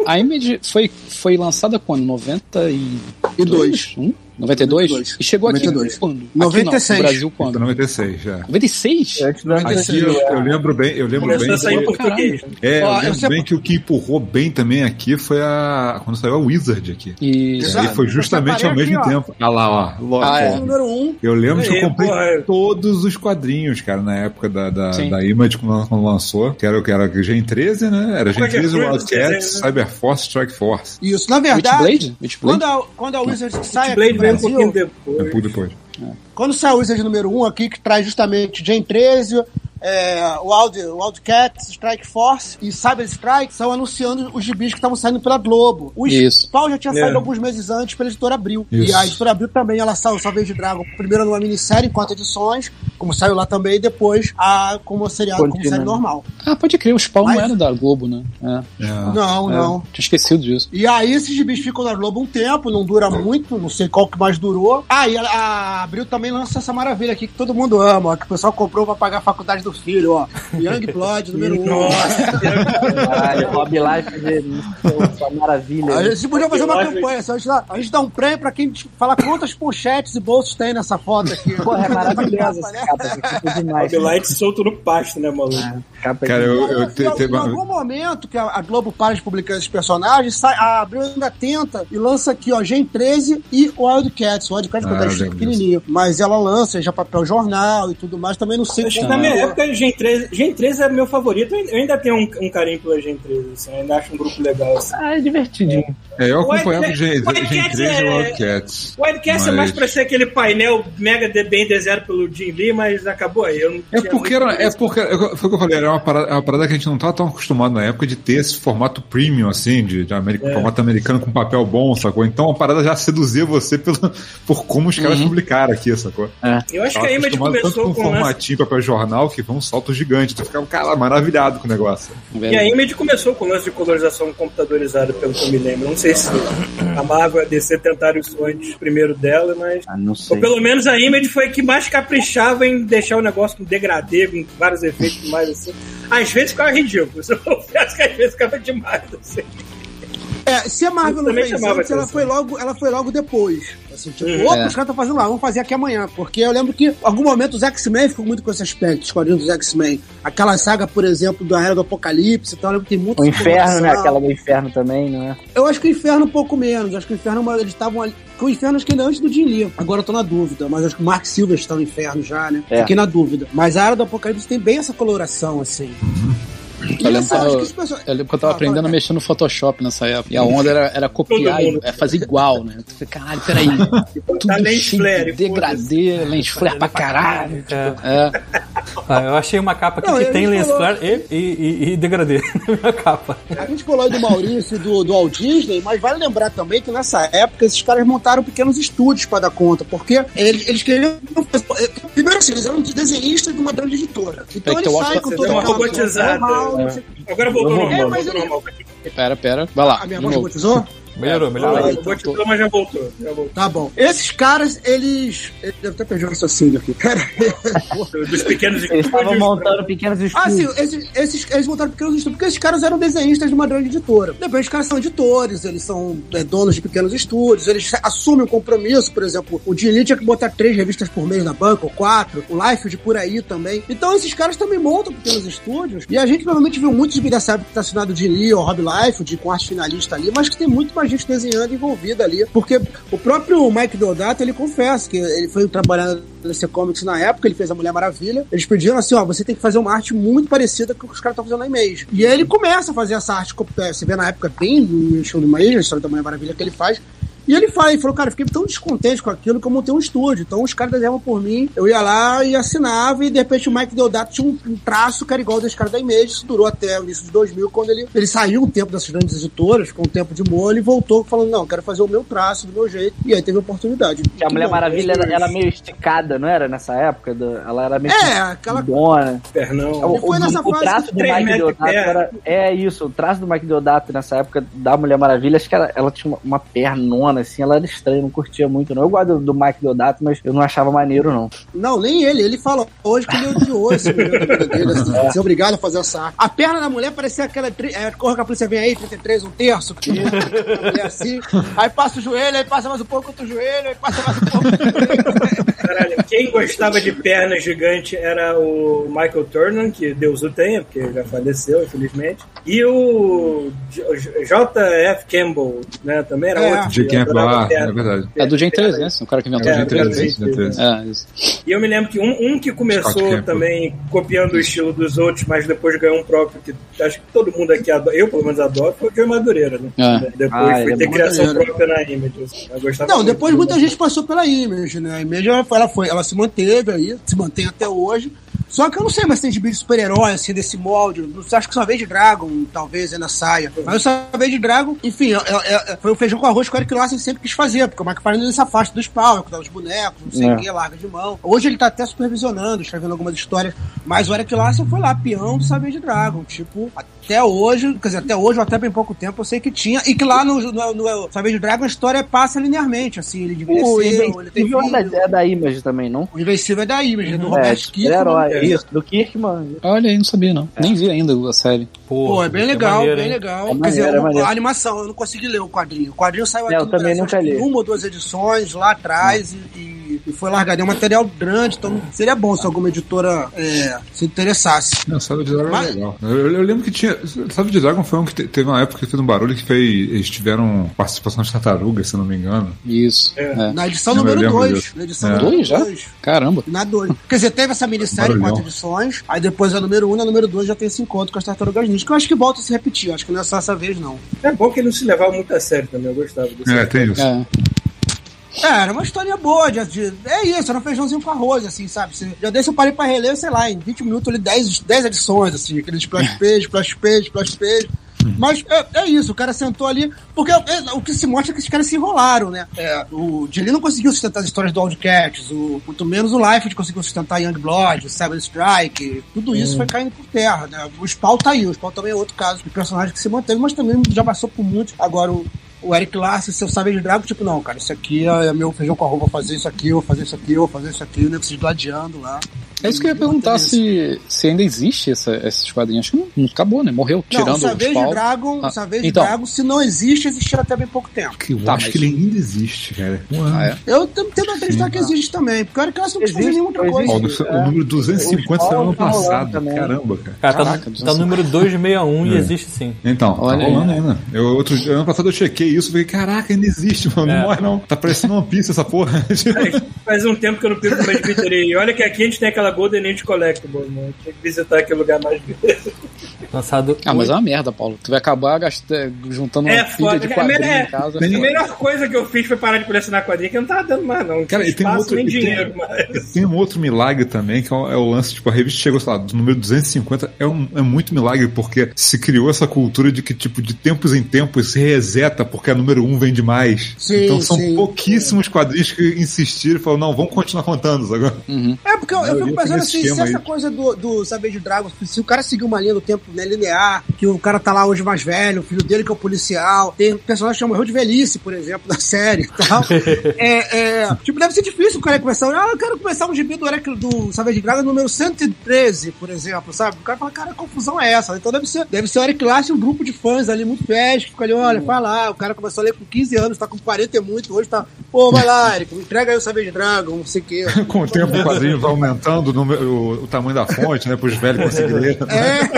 a Image foi, foi lançada quando? 92? E Um? 92? 92. E chegou aqui 92. quando? Aqui 96. não, no Brasil Então, quando? 96, já. 96? Antes do ano Aqui 2000, eu, é. eu lembro bem, eu lembro Começou bem. a sair que- português. É, eu lembro bem que o que empurrou bem também aqui foi a. quando saiu a Wizard aqui. E Exato. E foi justamente ao mesmo aqui, ó. tempo. Ah lá, ó. Lógico. Ah, é. Número 1. Um, Eu lembro que eu comprei porra. todos os quadrinhos, cara, na época da, da, Sim. da Image quando quando lançou. Que era, que era Gen 13, né? Era Gen Roger 13, Cruz, Wildcats, né? Cyberforce, Strike Force. Isso, na verdade, Witchblade? Witchblade? quando a, quando a Wizard sai aqui Blade no veio um pouquinho Um depois. pouco depois. quando sai o Wizard número 1 um aqui, que traz justamente Gen 13, é, o Wild, o Wildcats, Strike Force e Cyber Strike, são anunciando os gibis que estavam saindo pela Globo. O Isso. Spawn já tinha É. saído alguns meses antes pela editora Abril. Isso. E a editora Abril também, ela saiu Salvage Dragon, primeiro numa minissérie em quatro edições, como saiu lá também, e depois a, como seriado, como série normal. Ah, pode crer, o Spawn Mas- não era da Globo, né? É. É. Não, É, não. Tinha esquecido disso. E aí esses gibis ficam na Globo um tempo, não dura muito, não sei qual que mais durou. Ah, e a, a Abril também lança essa maravilha aqui que todo mundo ama, ó, que o pessoal comprou pra pagar a faculdade do filho, ó. Young Blood, número 1. Um. Nossa, Caralho, Rob Life de essa maravilha. A gente podia fazer uma Eu campanha, a, gente dá, a gente dá um prêmio pra quem fala quantas pochetes e bolsos tem nessa foto aqui. Porra, é maravilhosa essa capa, essa capa é demais. Rob Light solto no pasto, né, maluco? É Cara, eu, eu Em te, em algum momento que a, a Globo para de publicar esses personagens, sai, a Abril ainda tenta e lança aqui, ó, Gen 13 e Wildcats. O Wildcats Ah, quando era eu lembro pequenininho. Mas ela lança já papel jornal e tudo mais. Também não sei Acho que na minha é. Época, Gen 13, Gen 13 é meu favorito. Eu ainda tenho um, um carinho pela Gen 13, assim, eu ainda acho um grupo legal. Assim. Ah, é divertidinho. é, eu O acompanhava o Gen, o Wildcats Gen 13 e é- Wildcats. O Wildcats é Mas- mais pra ser aquele painel mega de bem desenhado pelo Jim Lee, mas acabou aí. Eu não É porque, era, é porque foi o que eu falei, era uma parada, é uma parada que a gente não estava tão acostumado na época de ter esse formato premium, assim, de, de É. formato americano com papel bom, sacou? Então a parada já seduzia você pelo, por como os caras publicaram aqui, sacou? Eu acho Tava que a Image tanto começou com com lance formatinho, papel jornal, que foi um salto gigante. Tu ficava, cara, maravilhado com o negócio. E a Image começou com o lance de colorização computadorizada, pelo que eu me lembro. Não sei se a Marvel e a DC tentaram isso antes primeiro dela, mas. Ah, não sei. Ou pelo menos a Image foi a que mais caprichava em deixar o negócio com degradê, com vários efeitos e mais assim. Às vezes ficava ridículo. Eu confesso que às vezes ficava demais, assim. É, se a Marvel Isso não fez antes, ela foi logo, ela foi logo depois. Assim, tipo, Hum, opa, é. os caras estão fazendo lá, vamos fazer aqui amanhã. Porque eu lembro que, em algum momento, os X-Men ficam muito com esse aspecto, os quadrinhos dos X-Men. Aquela saga, por exemplo, da Era do Apocalipse, então eu lembro que tem muito O inferno, né? Aquela do inferno também, não é? Eu acho que o Inferno um pouco menos. Acho que o Inferno, eles estavam ali. Porque o Inferno acho que ainda antes do Jim Lee. Agora eu tô na dúvida. Mas acho que o Mark Silver está no Inferno já, né? É. Fiquei na dúvida. Mas a Era do Apocalipse tem bem essa coloração, assim. E Eu lembro, eu esse pessoal- eu lembro que eu tava Ah, aprendendo a mexer no Photoshop nessa época. E a onda era, era copiar e é fazer igual, né? Eu falei, caralho, peraí. Tudo Tá lens cheio flare, de degradê, lens flare pra caralho. É. É. Ah, eu achei uma capa aqui Não, que tem lens flare e, e, e, e degradê na minha capa. A gente falou aí do Maurício e do, do Walt Disney, mas vale lembrar também que nessa época esses caras montaram pequenos estúdios para dar conta, porque eles, eles queriam. Primeiro assim, eles eram desenhistas de uma grande editora. Então É eles saem com toda deu uma robotizada, é. Agora voltou ao É, normal, normal. Pera, pera. Vai lá. A minha voz robotizou? Melhorou, melhorou. Aí. Robotizou, mas já voltou. Já voltou. Tá bom. Esses caras, eles. Eu até perder o raciocínio aqui. Cara. Dos pequenos Eles estavam estúdios montando pequenos Ah, sim, estúdios. esses, esses, eles montaram pequenos estúdios, porque esses caras eram desenhistas de uma grande editora. Depois, os caras são editores, eles são é, donos de pequenos estúdios, eles assumem o compromisso, por exemplo, o Lee tinha que botar três revistas por mês na banca, ou quatro, o Life de por aí também. Então, esses caras também montam pequenos estúdios, e a gente provavelmente viu muitos gibi dessa época que tá assinado Lee ou Rob Life, de, com arte finalista ali, mas que tem muito mais gente desenhando envolvida ali, porque o próprio Mike Deodato, ele confessa que ele foi trabalhar na DC Comics na época, ele fez a Mulher Maravilha, eles pediram assim, ó, você tem que fazer uma arte muito parecida com o que os caras estão fazendo na Image. E aí ele começa a fazer essa arte, é, você vê na época bem no estilo do Image, a história da Mulher Maravilha que ele faz, E ele fala, ele falou, cara, eu fiquei tão descontente com aquilo que eu montei um estúdio. Então os caras desenhavam por mim, eu ia lá e assinava, e de repente o Mike Deodato tinha um, um traço que era igual desse cara da Image. Isso durou até o início de 2000, quando ele, ele saiu um tempo dessas grandes editoras, ficou um tempo de molho e voltou falando, não, quero fazer o meu traço, do meu jeito. E aí teve a oportunidade. A Mulher Maravilha era, era meio esticada, não era? Nessa época? Do- ela era meio É, aquela. Pernão. O, foi o- nessa o fase traço do Mike Deodato era. É isso, o traço do Mike Deodato nessa época da Mulher Maravilha, acho que ela, ela tinha uma, uma pernona, assim, ela era estranha, não curtia muito, não. Eu gosto do, do Mike Deodato, mas eu não achava maneiro, não. Não, nem ele. Ele fala hoje que ele odiou esse dele. Assim, ser obrigado a fazer essa arte. A perna da mulher parecia aquela. tri- É, corra que a polícia vem aí, 33, um terço. Que é assim. Aí passa o joelho, aí passa mais um pouco outro joelho, aí passa mais um pouco. Caralho, quem gostava de perna gigante era o Michael Turner, que Deus o tenha, porque já faleceu, infelizmente. E o J- J.F. Campbell, né? Também era É. outro. De que quem é perna. É verdade. É do Gen 3, né? O cara que inventou É, o Gen do 3. Gen Gen 3, Gen 3. É. E eu me lembro que um, um que começou Campbell. também copiando o estilo dos outros, mas depois ganhou um próprio que acho que todo mundo aqui adora, eu pelo menos adoro, foi o Joey Madureira, né? É. Depois Ah, foi é ter criação Madureira. própria na Image. Eu gostava Não, depois muita gente passou pela Image, né? A Image ela foi, ela se manteve aí, se mantém até hoje. Só que eu não sei mais se tem gibi de super-herói, assim, desse molde. Não sei, acho que Savage Dragon, talvez, ainda saia. Mas o Savage Dragon, enfim, é- é- é- foi o feijão com arroz que o Eric Larsen sempre quis fazer, porque o McFarlane não se afasta dos palcos, dá os bonecos, não sei o É. que, larga de mão. Hoje ele tá até supervisionando, escrevendo algumas histórias, mas o Eric Larsen foi lá, peão do Savage Dragon. Tipo, até hoje, quer dizer, até hoje, ou até bem pouco tempo, eu sei que tinha, e que lá no, no, no Savage Dragon a história passa linearmente, assim, ele envelheceu, O ele tem Invencível é filho. da, é da Image também, não? O Invencível é da Image, é do É, Robert Kirkman. herói. É. Isso, do Kirkman. Olha aí, não sabia não. Nem vi ainda a série. Pô, é bem legal, maneiro, bem hein? legal. É Quer maneiro, dizer, é a animação, eu não consegui ler o quadrinho. O quadrinho saiu É, aqui eu no também nunca li. uma ou duas edições lá atrás e, e- e foi largado. É um material grande, então seria bom se alguma editora é, se interessasse. Não, Savage Dragon Mas- é legal. Eu, eu lembro que tinha. Savage Dragon foi um que te- teve uma época que fez um barulho que fez. Eles tiveram participação de tartarugas, se eu não me engano. Isso. É. É. Na edição Eu número lembro 2. disso. Na edição É. número Dois já? 2. Caramba. Na 2. Quer dizer, teve essa minissérie, Quatro edições, aí depois a número 1 um, na número 2 já tem esse encontro com as tartarugas ninja, que eu acho que volta a se repetir, eu acho que não é só essa vez, não. É bom que ele não se levava muito a sério também, eu gostava disso. É, tem isso. É. É, era uma história boa, de, de- é isso, era um feijãozinho com arroz, assim, sabe? Você- já desse eu parei pra reler, sei lá, em 20 minutos eu li 10, 10 edições, assim, aqueles splash page, splash page, splash page. Mas é, é isso, o cara sentou ali, porque é, o que se mostra é que esses caras se enrolaram, né? É, o Dilly não conseguiu sustentar as histórias do Wildcats, o, muito menos o Life conseguiu sustentar Young Blood, o Cyber Strike, tudo isso foi caindo por terra, né? O Spawn tá aí, o Spawn também é outro caso de personagem que se manteve, mas também já passou por muito. Agora, o, o Eric Larson, seu Savage Dragon, tipo, não, cara, isso aqui é meu feijão com arroz, vou fazer isso aqui, eu vou fazer isso aqui, eu vou fazer isso aqui, né? Preciso gladiando lá. É isso que eu ia perguntar se, se ainda existe essa, esses quadrinhos. Acho que não, não acabou, né? Morreu, Não, tirando o os Savage pau. Dragon, Ah, o Savage então. Dragon, se não existe, existia até bem pouco tempo. Que eu Tá, acho mas- que ele ainda existe, cara. Um. Ah, é? Eu tenho tento acreditar que existe também, porque o Eric Larson não Existe, nenhuma outra existe. coisa. Do- o número 250 saiu ano Tá passado. também. Caramba, cara. Cara, tá, Caraca, no- tá no número 261 e É. existe sim. Então, Olha tá rolando ainda. Eu, outro, ano passado eu chequei isso e falei, caraca, ainda existe, mano. É. Não morre não. Tá parecendo One Piece essa porra. Faz, um tempo que eu não perco mais Twitter e olha que aqui a gente tem aquela Golden Age Collectible, mano. Tem que visitar aquele lugar mais vezes. Lançado. Ah, mas é uma merda, Paulo. Tu vai acabar gasta- juntando uma É foda. de É, quadrinhos é, em casa. A é foda. melhor coisa que eu fiz foi parar de colecionar quadrinhos, que eu não tava dando mais, não. Cara, tinha e tem um espaço outro- nem tem- dinheiro mais. Tem um outro milagre também, que é o, é o lance, tipo, a revista chegou, sei lá, do número 250, é, um, é muito milagre, porque se criou essa cultura de que, tipo, de tempos em tempos se reseta, porque a número 1 vende mais. Sim, então são sim. pouquíssimos quadrinhos que insistiram e falaram, não, vamos continuar contando agora. É, porque eu, eu fico pensando esse assim, se essa coisa do, do Savage Dragon, se o cara seguir uma linha do tempo né, linear, que o cara tá lá hoje mais velho, o filho dele que é o policial, tem um personagem que morreu de velhice, por exemplo, da série e tal. é, é, tipo, deve ser difícil o cara começar, ah, eu quero começar um gibi do, do Savage Dragon número 113, por exemplo, sabe? O cara fala, cara, que confusão é essa? Então deve ser, deve ser o Eric Larson, um grupo de fãs ali muito fiéis, que fica ali, olha, vai lá, o cara começou a ler com 15 anos, tá com 40 e muito, hoje tá, pô, vai lá, Eric, entrega aí o Savage Dragon, não sei o quê. Com o tempo o quadrinho vai aumentando o, número- o- o tamanho da fonte, né, pros velhos conseguirem ler. É.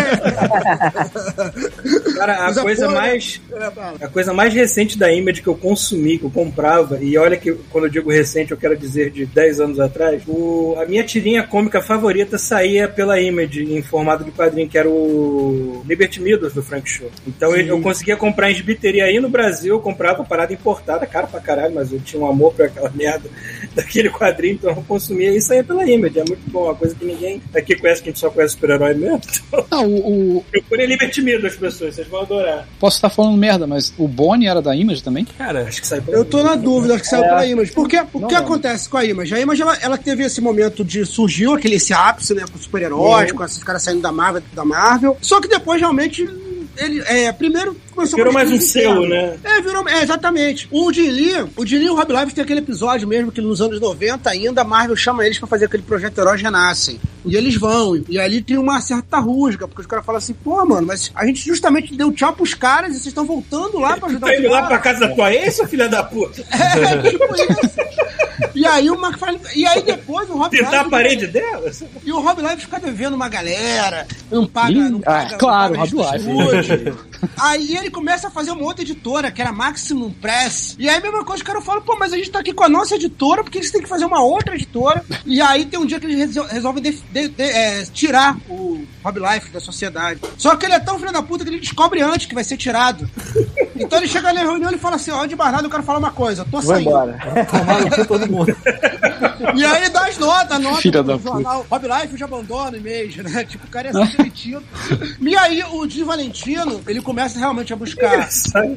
Cara, a coisa porra- mais. É, fala. A coisa mais recente da Image que eu consumi, que eu comprava, e olha que quando eu digo recente, eu quero dizer de 10 anos atrás, o, a minha tirinha cômica favorita saía pela Image em formato de quadrinho, que era o Liberty Meadows do Frank Show. Então eu, eu conseguia comprar em gibiteria aí no Brasil, eu comprava parada importada, cara pra caralho, mas eu tinha um amor por aquela merda daquele quadrinho, então eu consumia e saía pela Image. É muito bom, uma coisa que ninguém aqui conhece, que a gente só conhece super-herói mesmo. Então, Não, o, o- procure Liberty Meadows, pessoas, vocês vão adorar. posso estar falando merda, mas o Bonnie era da Image também? Cara, Acho que sai pela Eu tô na dúvida, acho que saiu É. pela Image. Porque o que acontece com a Image? A Image ela, ela teve esse momento de surgiu aquele esse ápice, né, com super-heróis, com esses caras saindo da Marvel, da Marvel. Só que depois realmente ele é, primeiro começou Virou mais um selo, né? É, virou, é, exatamente. O Jim Lee, o Jim Lee e o Rob Live tem aquele episódio mesmo que nos anos 90 ainda a Marvel chama eles pra fazer aquele projeto Heróis Renascem. E eles vão. E ali tem uma certa rusga, porque os caras falam assim, pô, mano, mas a gente justamente deu tchau pros caras e vocês estão voltando lá pra ajudar Tá indo lá pra casa da tua ex, filha da puta? É, tipo isso. E aí o McFarlane. E aí depois o Rob Pintar a Liefeld- parede dela? E o Rob Live fica devendo uma galera, não paga. Ih, Não ah, paga claro, não paga Rob estúdio. Aí ele começa a fazer uma outra editora, que era Maximum Press. E aí a mesma coisa, o cara fala, pô, mas a gente tá aqui com a nossa editora, por que você tem que fazer uma outra editora? E aí tem um dia que eles resol- resolvem de- de- de- é, tirar o Rob Life da sociedade. Só que ele é tão filho da puta que ele descobre antes que vai ser tirado. Então ele chega na reunião e fala assim, ó, de mais nada, eu quero falar uma coisa, eu tô Vou saindo. embora. todo mundo. E aí ele dá as notas, notas Filha no da jornal. Rob Life já abandona e mesmo, né? Tipo, o cara ia ser demitido. e aí o Di Valentino, ele começa realmente a buscar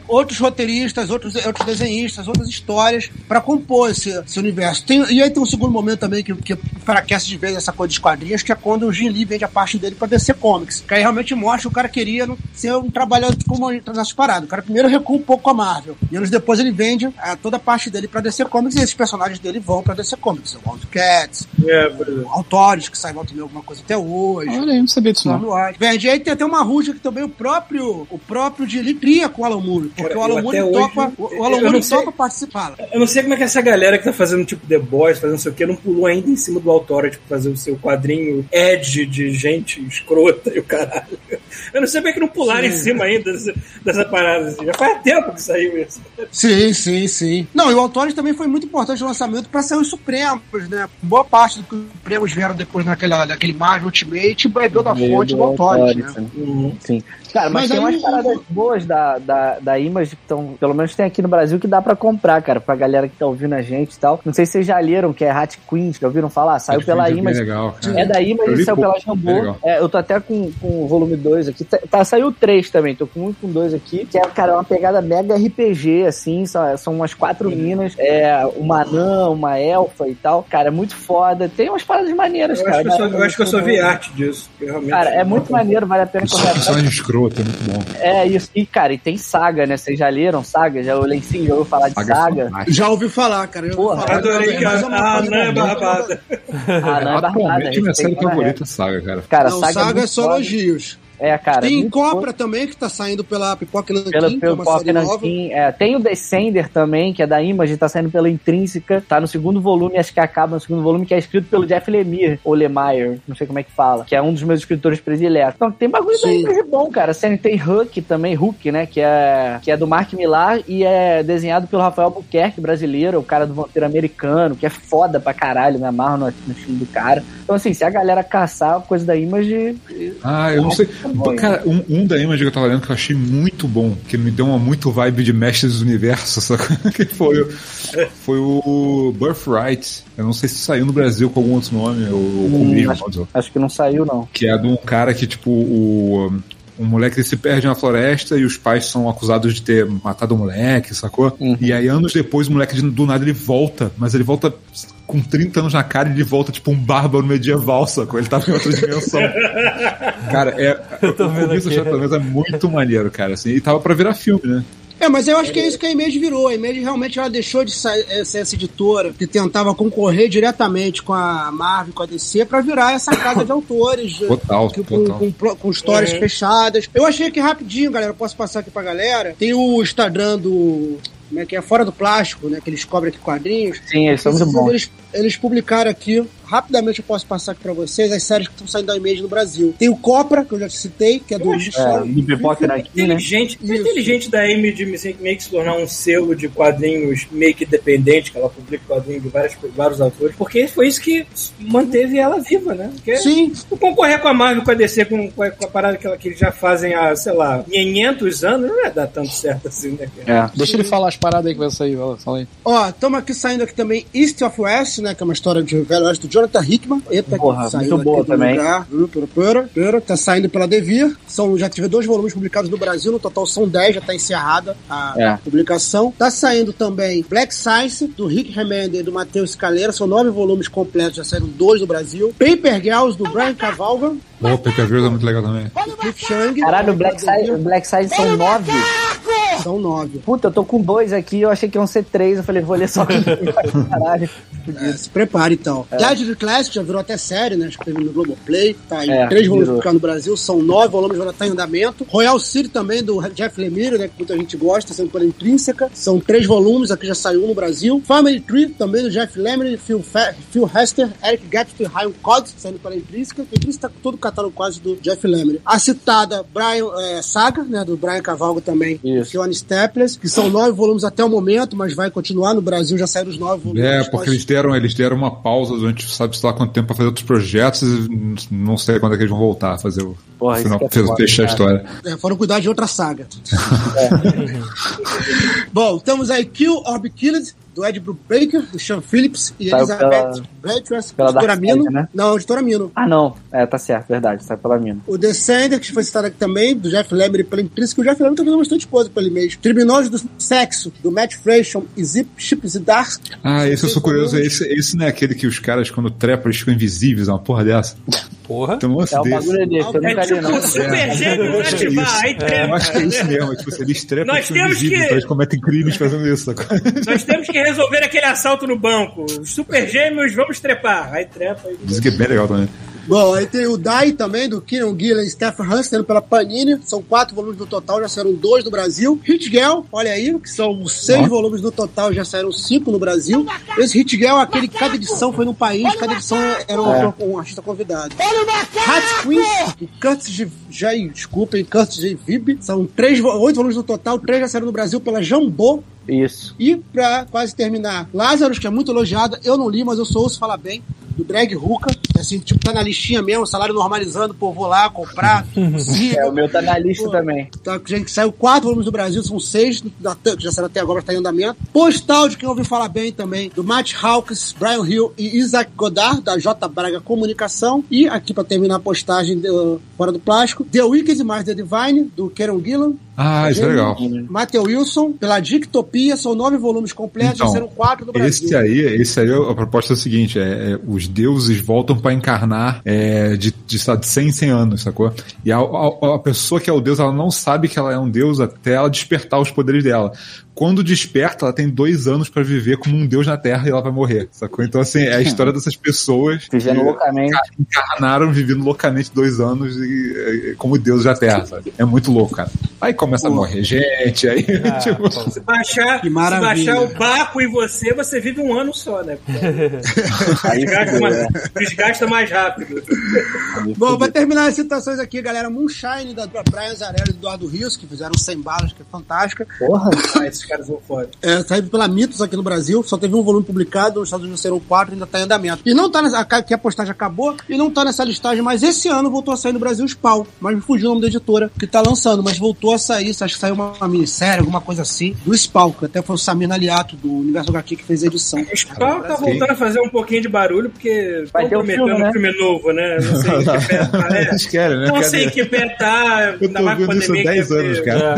outros roteiristas, outros, outros desenhistas, outras histórias pra compor esse, esse universo. Tem- e aí tem um segundo momento também que, que enfraquece de vez essa coisa de quadrinhos, que é quando o Jim Lee vende a parte dele pra DC Comics. Que aí realmente mostra que o cara queria ser um trabalhador como nessas paradas. O cara primeiro recua um pouco com a Marvel. E anos depois ele vende ah, toda a parte dele pra DC Comics e esses personagens dele vão pra DC Comics. O Wildcats, É, exemplo. Autores, que sai volta alguma coisa até hoje. Olha aí, não sabia disso não. Vende. E aí tem até uma rusga que também o próprio o próprio Dilly cria com o Alan Moore. Porque Cara, o Alan Moore até topa, hoje- o, Alan não Moore sei- topa participar. Eu não sei como é que essa galera que tá fazendo tipo The Boys, fazendo não sei o que, não pulou ainda em cima do autor, tipo, fazer o seu quadrinho edge de gente escrota e o caralho. Eu não sei como é que não pularam em cima ainda dessa, dessa parada. Assim. Já faz tempo que saiu isso. Sim, sim, sim. Não, e o Autores também foi muito importante no lançamento para sair os Supremos, né? Boa parte do que os Supremos vieram depois naquela, naquele Marvel Ultimate bebeu da fonte do Autores, né? Autores, Uhum. Sim. Cara, mas, Mas tem umas o- paradas boas da, da, da Image que estão, pelo menos tem aqui no Brasil, que dá pra comprar, cara, pra galera que tá ouvindo a gente e tal. Não sei se vocês já leram, que é Hat Queens, já ouviram falar? Saiu Esse pela é Image. legal, cara. É da Eu Image e saiu pouco, pela bem Jambô. legal. É, eu tô até com, com o volume 2 aqui. Tá, tá- saiu três também, tô com um e com dois aqui. Que é, cara, uma pegada mega RPG, assim. São, são umas quatro minas. É, uma anã, uma elfa e tal. Cara, é muito foda. Tem umas paradas maneiras, Eu, cara. acho que eu, só, eu acho que eu só vi arte disso. Cara, é muito maneiro, vale a pena correr escroto, é muito bom. É isso. E, cara, e tem saga, né? Vocês já leram saga? Já o Lencinho já ouviu falar de Saga é saga? Já ouvi falar, cara. ouvi Porra, falar. Adorei a, é uma a Anã é barbada. Ah, não é barbada. Atualmente, minha série né? favorita é Saga, cara. Cara, Não, saga, Saga, é muito é só elogios. É, cara. Tem Copra também, que tá saindo pela Pipoca Nanquim, Pela, que é pelo uma Pop série nova. Nankin. É, tem o Descender também, que é da Image, tá saindo pela Intrínseca. Tá no segundo volume, acho que acaba no segundo volume, que é escrito pelo Jeff Lemire, ou Lemire, não sei como é que fala, que é um dos meus escritores prediletos. Então tem bagulho da Sim. Image bom, cara. Assim, tem Hook também, Hook, né? Que é, que é do Mark Millar e é desenhado pelo Rafael Buquerque, brasileiro, o cara do Vampiro Americano, que é foda pra caralho, me amarro no, no estilo do cara. Então, assim, se a galera caçar coisa da Image. Ah, eu não sei. Cara, um, um da Image que eu tava lendo que eu achei muito bom, que me deu uma muito vibe de Mestres do Universo, sacou? que foi, foi o Birthright. Eu não sei se saiu no Brasil com algum outro nome, ou com o mesmo, acho-. Acho que não saiu, não. que é de um cara que, tipo, o. Um moleque ele se perde na floresta e os pais são acusados de ter matado o moleque, sacou? E aí, anos depois, o moleque de- do nada ele volta, mas ele volta com 30 anos na cara e ele volta tipo um bárbaro medieval, sacou? Ele tava em outra dimensão. cara, é. Eu tô vendo isso aqui. pelo menos é muito maneiro, cara. Assim, e tava pra virar filme, né? É, mas eu acho que é isso que a Image virou. A Image realmente ela deixou de eh, ser essa editora que tentava concorrer diretamente com a Marvel, com a DC, pra virar essa casa de autores. Total, que- com, total. com, pro- com histórias fechadas. Eu achei que rapidinho, galera, posso passar aqui pra galera. Tem o Instagram do. Como é que é? Fora do Plástico, né? Que eles cobrem aqui quadrinhos. Sim, eles são muito bons. Eles, eles publicaram aqui rapidamente eu posso passar aqui pra vocês as séries que estão saindo da Image no Brasil. Tem o Copra, que eu já te citei, que é do É, do Pipoca aqui, né? Inteligente, inteligente da de meio que se tornar um selo de quadrinhos meio que independente, que ela publica quadrinhos de várias, vários autores, porque foi isso que manteve ela viva, né? Porque Sim. concorrer com a Marvel, com a DC, com, com a, com a parada que, ela, que eles já fazem há, sei lá, 500 anos, não vai dar tanto certo assim, né? É, deixa ele falar as paradas aí que vai sair, fala aí. Ó, estamos aqui saindo aqui também East of West, né? Que é uma história de Velho Oeste do Jonathan Hickman. Eita, Porra, que saiu muito boa também. lugar. Pera, pera, pera. Tá saindo pela Devir. São, já tive dois volumes publicados no Brasil, no total são 10, já tá encerrada a É. publicação. Tá saindo também Black Science, do Rick Remender e do Matheus Scalera. São nove volumes completos, já saíram dois no Brasil. Paper Girls, do Brian Cavalga. Pô, Paper Girls é muito legal também. Cliff Chang. Caralho, o Black o Black Side são nove. São nove. Puta, eu tô com dois aqui, eu achei que iam ser três. Eu falei, vou ler só. Caralho. É, se prepare então. É. Gadget Classic já virou até série, né? Acho que teve no Globoplay. Tá em É, três volumes publicados no Brasil, são nove volumes, já tá em andamento. Royal City também, do Jeff Lemire, né? Que muita gente gosta, sendo pela intrínseca. São três volumes, aqui já saiu um no Brasil. Family Tree também, do Jeff Lemire, Phil, Fe Phil Hester, Eric Gatsby e Ryan Codd, saindo pela intrínseca. A intrínseca tá todo o catálogo quase do Jeff Lemire. A citada Brian é, Saga, né? Do Brian Cavalgo também. Isso. Staples, que são nove volumes até o momento, mas vai continuar. No Brasil já saíram os nove volumes. É, porque eles deram, eles deram uma pausa durante, sabe, sei lá quanto tempo pra fazer outros projetos e não sei quando é que eles vão voltar a fazer o Porra, final, é fez- foda, fechar a história. É, foram cuidar de outra saga. Bom, temos aí Kill or Be Killed, do Ed Brubaker, do Sean Phillips e Saiu Elizabeth pela editora Mino. Né? Não, editora Mino. Ah, não. É, tá certo, verdade. Sai pela mina. O Descender, que foi citado aqui também, do Jeff Lemire pela Intrínseca. O Jeff Lemire tá fazendo bastante coisa pelo e-mail. Tribunais do Sexo, do Matt Frashon e Zip Chip Zidar. Ah, esse eu sou curioso. Esse, esse não é aquele que os caras, quando trepam, eles ficam invisíveis, uma porra dessa. Porra. Tem lance É bagulho desse, eu É nunca tipo não. o super gêmeo vai acho que é ativar, isso. aí Eu trepa. acho que é isso mesmo. Tipo, eles trepam Nós temos que- então eles cometem crimes fazendo isso. Nós temos que resolver aquele assalto no banco. Os super gêmeos, vamos trepar. Aí trepa. Aí... Dizem que é bem legal também. Bom, aí tem o Dai também, do Kieran Gillen e Stephen Hunter pela Panini. São quatro volumes no total, já saíram dois no Brasil. Hit Girl, olha aí, que são seis volumes no total, já saíram cinco no Brasil. Esse Hit Girl é aquele que cada edição foi num país, cada edição era um, um artista convidado. Hat Queen, do Curtis J. J- Desculpem, Curtis J. Vib. São três, oito volumes no total, três já saíram no Brasil pela Jambô. Isso. E pra quase terminar, Lazarus, que é muito elogiado, eu não li, mas eu só ouço falar bem, do Greg Ruka. Assim, tipo, tá na listinha mesmo, salário normalizando, pô, vou lá comprar. possível. É, o meu tá na lista Pô, também. Tá, gente, saiu quatro volumes do Brasil, são seis, da, que já saíram até agora, está em andamento. Postal, de quem ouviu falar bem também, do Matt Hawkins, Brian Hill e Isaac Godard, da J. Braga Comunicação. E aqui pra terminar a postagem do- fora do plástico, The Wicked mais The Divine, do Kieran Gillan. Ah, isso é legal. Matthew Wilson, pela Dictopia, são nove volumes completos, já Então, saíram quatro no Brasil. Esse aí, esse aí, a proposta é o seguinte: é, é, os deuses voltam pra encarnar é, de, de, sabe, de 100 em 100 anos, sacou? E a, a, a pessoa que é o deus, ela não sabe que ela é um deus até ela despertar os poderes dela. Quando desperta, ela tem dois anos pra viver como um deus na Terra e ela vai morrer, sacou? Então, assim, é a história dessas pessoas Vivendo que loucamente. encarnaram vivendo loucamente dois anos e, e- como deuses da Terra, sabe? É muito louco, cara. Aí começa a morrer gente, aí, Ah, tipo, pô. Se baixar, se baixar o Baco e você, você vive um ano só, né? Aí Desgasta mais, é. desgasta mais rápido. Bom, pra terminar as citações aqui, galera, Moonshine, da Brian Zarelli e do Eduardo Rios, que fizeram 100 balas, que é fantástica. Porra. Esses caras são foda. É, saiu pela Mitos aqui no Brasil, só teve um volume publicado, nos Estados Unidos serão quatro, ainda tá em andamento. E não tá nessa, a- que a postagem acabou, e não tá nessa listagem, mas esse ano voltou a sair no Brasil Spawn, mas me fugiu o nome da editora que tá lançando, mas voltou a sair, acho que saiu uma, uma minissérie, alguma coisa assim, do Spawn, que até foi o Samir Naliato, do Universo HQ, que fez a edição. O Spawn tá voltando a fazer um pouquinho de barulho, porque Vai ter o prometendo filme, um né? filme novo, né? Não sei que pé tá, né? eles querem, né? Não Cadê? sei que pé tá. Eu ainda tô mais vendo isso há pandemia 10 que deve anos, ter- cara.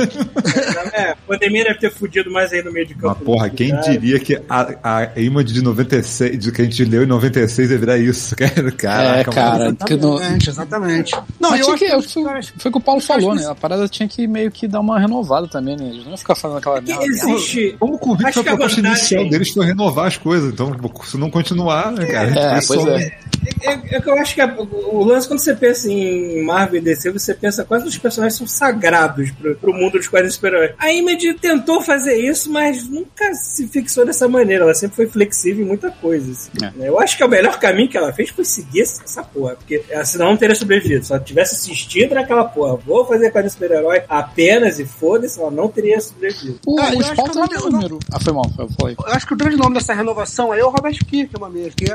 É, a pandemia deve ter fudido mais aí no meio de campo. Mas porra, quem Cara, diria que a, a Image de 96, de que a gente leu em 96 ia virar isso? Caraca, É, cara. que não- Exatamente, exatamente. Não, Mas eu tinha acho que, que os foi, o que o Paulo falou, né? que- A parada tinha que meio que dar uma renovada também, né? Eles não iam ficar falando aquela que merda. existe. Como o Acho foi que a proposta inicial deles foi renovar as coisas, então se não continuar, né, cara? É, pois só- é. é, é que eu acho que o lance, quando você pensa em Marvel e DC, você pensa quais os personagens são sagrados pro, pro mundo dos quadrinhos super-heróis. A Image tentou fazer isso, mas nunca se fixou dessa maneira. Ela sempre foi flexível em muita coisa. assim, É. né? Eu acho que o melhor caminho que ela fez foi seguir essa porra, porque ela, senão não teria sobrevivido. Se ela tivesse assistido naquela porra, vou fazer quadrinho super-herói apenas e foda-se, ela não teria sobrevivido. O, Ah, eu o não- um número. Ah, foi mal, foi. Eu acho que o grande nome dessa renovação aí é o Robert Kirkman mesmo, que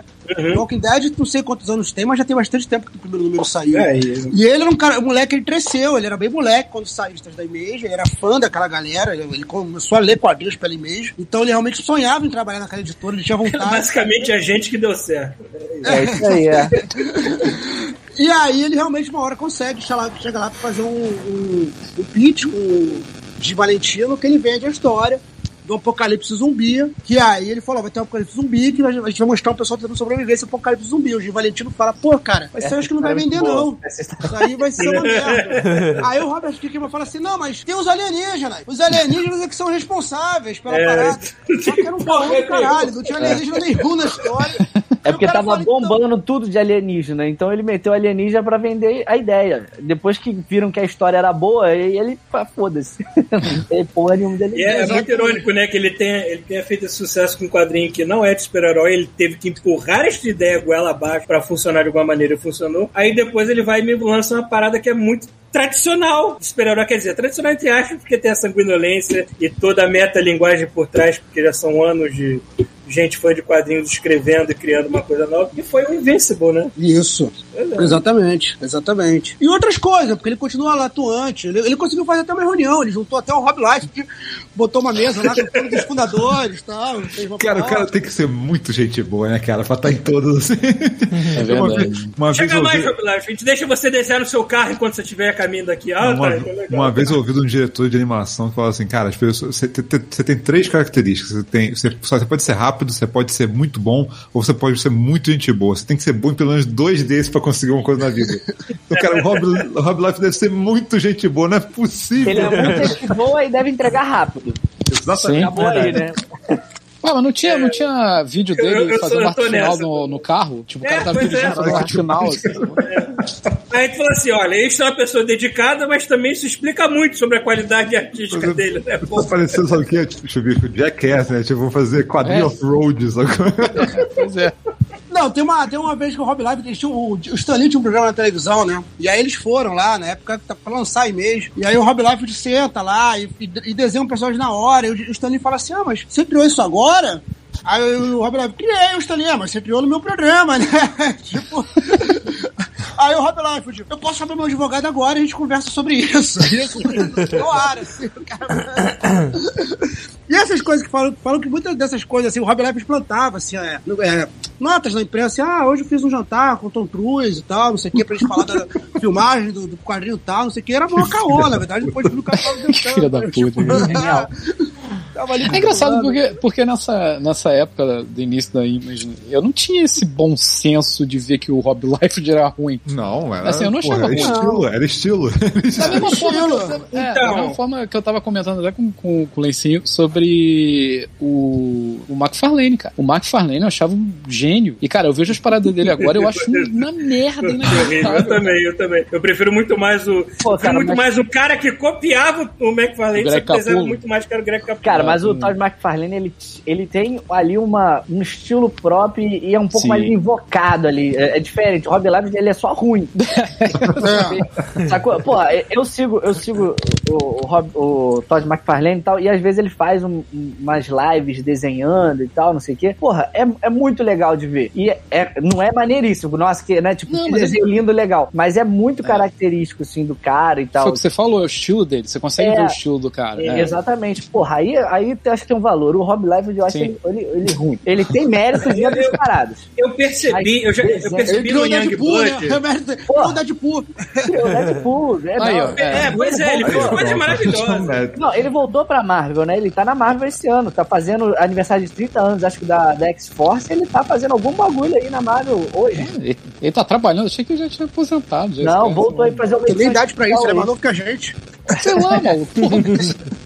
Uhum. Walking Dead, não sei quantos anos tem, mas já tem bastante tempo que o primeiro número saiu. É, e- E ele era um cara, um moleque, ele cresceu, ele era bem moleque quando saiu da Image, ele era fã daquela galera, ele, ele começou a ler quadrinhos pela Image, então ele realmente sonhava em trabalhar naquela editora, ele tinha vontade. Basicamente a gente que deu certo. É isso aí, é. E aí ele realmente uma hora consegue chegar lá, chega lá pra fazer um, um, um pitch o de Valentino, que ele vende a história do apocalipse zumbi, que aí ele falou, vai ter um apocalipse zumbi, que a gente vai mostrar o pessoal tentando sobreviver esse apocalipse zumbi. O Gil Valentino fala, pô, cara, mas isso eu acho que não vai vender é não. Isso aí vai ser uma merda. Aí o Robert Kirkman fala assim, não, mas tem os alienígenas. Os alienígenas é que são responsáveis pela É. parada. Só que era um Porra, do caralho, não tinha alienígena nenhum na história. É porque tava fala, então, bombando tudo de alienígena, então ele meteu alienígena pra vender a ideia. Depois que viram que a história era boa, aí ele, foda-se. Não tem porra nenhuma de E alienígena. é, é muito irônico, né? Que ele tenha, ele tenha feito esse sucesso com um quadrinho que não é de super-herói, ele teve que empurrar esta ideia goela abaixo pra funcionar de alguma maneira e funcionou. Aí depois ele vai e me lança uma parada que é muito tradicional de super-herói, quer dizer, tradicional entre aspas, porque tem a sanguinolência e toda a metalinguagem por trás, porque já são anos de gente fã de quadrinhos escrevendo e criando uma coisa nova, que foi o Invincible, né? Isso. Exatamente, exatamente. E outras coisas, porque ele continua lá atuante. Ele, ele conseguiu fazer até uma reunião, ele juntou até o Rob Life, que botou uma mesa lá com todos os fundadores e tal. uma Cara, o cara tem que ser muito gente boa, né, cara? Pra estar em todos assim. É Uma verdade. vez, uma vez Chega mais, ouvi, Rob Life, a gente deixa você desenhar no seu carro enquanto você estiver a caminho daqui. Ah, uma, tá, então legal. uma vez eu ouvi de um diretor de animação que falou assim, cara, as pessoas, você, você tem três características. Você, tem, você, só- você pode ser rápido, você pode ser muito bom, ou você pode ser muito gente boa. Você tem que ser bom em pelo menos dois desses pra conseguir uma coisa na vida. Então, cara, o Rob, o Rob Life deve ser muito gente boa, não é possível. Ele é muito gente boa e deve entregar rápido. Exatamente. Sim. Acabou aí, né? Ué, mas não tinha, não tinha vídeo dele Eu- eu fazendo eu arte final no, no carro? Tipo, o É, cara tava pois dirigindo é. fazendo arte final. Assim. Aí tu fala assim, olha, ele é uma pessoa dedicada, mas também isso explica muito sobre a qualidade artística dele, né? Tá parecendo, sabe o que? Deixa eu ver, o Jackass, né? Tipo, vou fazer quadrinho É. off-road, sabe? Pois é. Não, tem uma, tem uma vez que o Rob Life, eles tinham, o, o Stanley tinha um programa na televisão, né? E aí eles foram lá, na época, tá pra lançar e mesmo. E aí o Rob Life senta lá e, e, e desenha um personagem na hora. E o, o Stanley fala assim: Ah, mas você criou isso agora? Aí o Rob Life, criei o Stanley, ah, mas você criou no meu programa, né? tipo. Aí o Rob Life, tipo, eu posso chamar meu advogado agora e a gente conversa sobre isso. Aí, assim, no ar, assim, o cara... E essas coisas que falam, falam que muitas dessas coisas, assim, o Rob Liefeld plantava, assim, é, é, notas na imprensa, assim, ah, hoje eu fiz um jantar com o Tom Cruise e tal, não sei o que, pra gente falar da filmagem do, do quadrinho e tal, não sei o que, era mó caô, na verdade, depois o cara tava tentando, Filha da puta, tipo, genial. Ali É engraçado porque, porque nessa, nessa época do início da Image, eu não tinha esse bom senso de ver que o Rob Liefeld era ruim. Não, era, Assim, eu não porra, achava era ruim. estilo, era estilo. Da mesma forma, que eu, Estilo. é, Então. da mesma forma que eu tava comentando até com, com, com o Lencinho sobre o, o McFarlane, cara. O McFarlane eu achava um gênio. E, cara, eu vejo as paradas dele agora eu acho uma merda eu também, eu também. Eu prefiro muito mais o. Pô, cara, muito mas- mais o cara que copiava o McFarlane, desenhava Capullo. muito mais que era o Greg Capullo. Cara, mas o Hum. Todd McFarlane, ele, ele tem ali uma, um estilo próprio e é um pouco Sim. mais invocado ali. É, é diferente. O Rob Liefeld, ele é só ruim. Sacou? Pô, eu sigo, eu sigo o, o, Rob- o Todd McFarlane e tal, e às vezes ele faz um- um- umas lives desenhando e tal, não sei o quê. Porra, é, é muito legal de ver. E é, não é maneiríssimo, nossa, que, né? Tipo, Não, que mas desenho lindo, legal. Mas é muito característico, assim, do cara e Foi tal. o que você falou, é o estilo dele. Você consegue É. ver o estilo do cara. É, é. Exatamente. Porra, aí, aí eu acho que tem um valor. O Rob Liefeld, eu acho Sim. ele, ele, ele ruim. Ele tem méritos dentro dos parados. Eu percebi, eu, já, eu percebi no o Young Deadpool, né? Criou o Deadpool. O Deadpool, é, Aí, não, ó, É, pois é, ele fez coisa maravilhosa. Não, ele voltou pra Marvel, né? Ele tá na Marvel esse ano, tá fazendo aniversário de 30 anos, acho que da, da X-Force, ele tá fazendo algum bagulho aí na Marvel hoje. Ele, ele tá trabalhando, achei que ele já tinha aposentado. Já, Não, voltou aí fazer uma Tem nem edição idade pra isso, ele é mais novo que a gente. Sei lá, mano.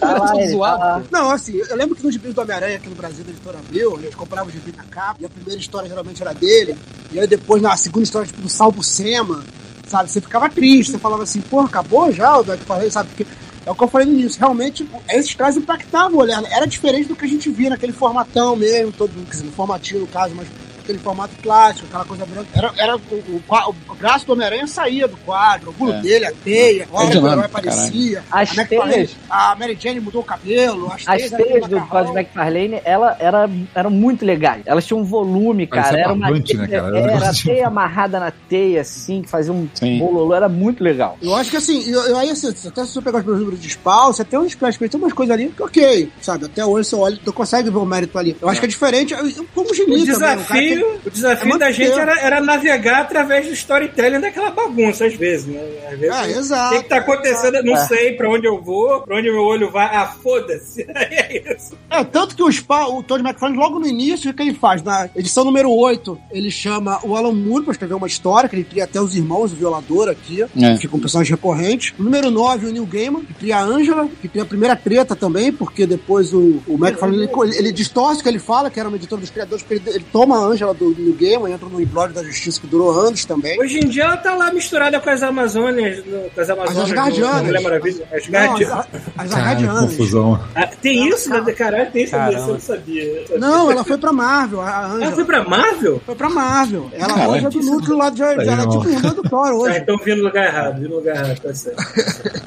Tá lá, ele tá lá. Não, assim, eu lembro que nos gibis do Homem-Aranha aqui no Brasil, da editora Abril, a gente comprava o gibi na capa, e a primeira história geralmente era dele, e aí depois, na segunda história, tipo, do Sal Buscema, sabe? Você ficava triste, você falava assim, porra, acabou já o Black Falei, sabe? Porque é o que eu falei no início, realmente, esses caras impactavam o olhar, né? era diferente do que a gente via naquele formatão mesmo, todo, quer dizer, no formatinho no caso, mas aquele formato clássico, aquela coisa branca. Era, era o, o, o braço do Homem-Aranha saía do quadro, o pulo É. dele, a teia, a hora que o herói aparecia. As a, teias- a Mary Jane mudou o cabelo, as As teias, teias do. Todd McFarlane, ela era, eram muito legais. Elas tinham um volume, cara. Era uma né, teia, cara? Era era teia amarrada na teia, assim, que fazia um Sim. bololô. Era muito legal. Eu acho que assim, eu, eu aí assim, até se você pegar os meus números de spawn, você tem uns splash page, tem umas coisas ali que ok, sabe? Até hoje você olha, tu consegue ver o mérito ali. Eu acho que é diferente, como o O Gili também. o cara desafio, o desafio É da gente tempo. era, era navegar através do storytelling daquela bagunça, às vezes, né? Às vezes, É, o exato. que, que tá acontecendo? Eu não É. sei pra onde eu vou, pra onde meu olho vai. Ah, foda-se. é isso. É, tanto que o Spawn, o Todd McFarlane, logo no início, o que ele faz? Na edição número 8, ele chama o Alan Moore pra escrever uma história, que ele cria até os irmãos, o violador aqui, É. fica um personagem recorrente. No número 9, o Neil Gaiman, que cria a Angela, que cria a primeira treta também, porque depois o, o McFarlane, ele, ele distorce o que ele fala, que era uma editora dos criadores, porque ele, ele toma a Angela do Neil Gaiman, entra no Implório da Justiça, que durou anos também. Hoje em dia ela tá lá misturada com as Amazônias, no- com as Amazônias. As do- Asgardianas. Mulher Maravilha. As Asgardianas. as Cara, confusão. Ah, tem isso, né? Caralho, tem isso, eu não sabia. Não, ela foi pra Marvel, a Ela foi pra Marvel? Foi pra Marvel. Ela Caralho, hoje é do núcleo lá de. Ela é irmão. tipo irmã do Thor Ah, hoje. então vi no lugar errado, vi no lugar errado, tá certo.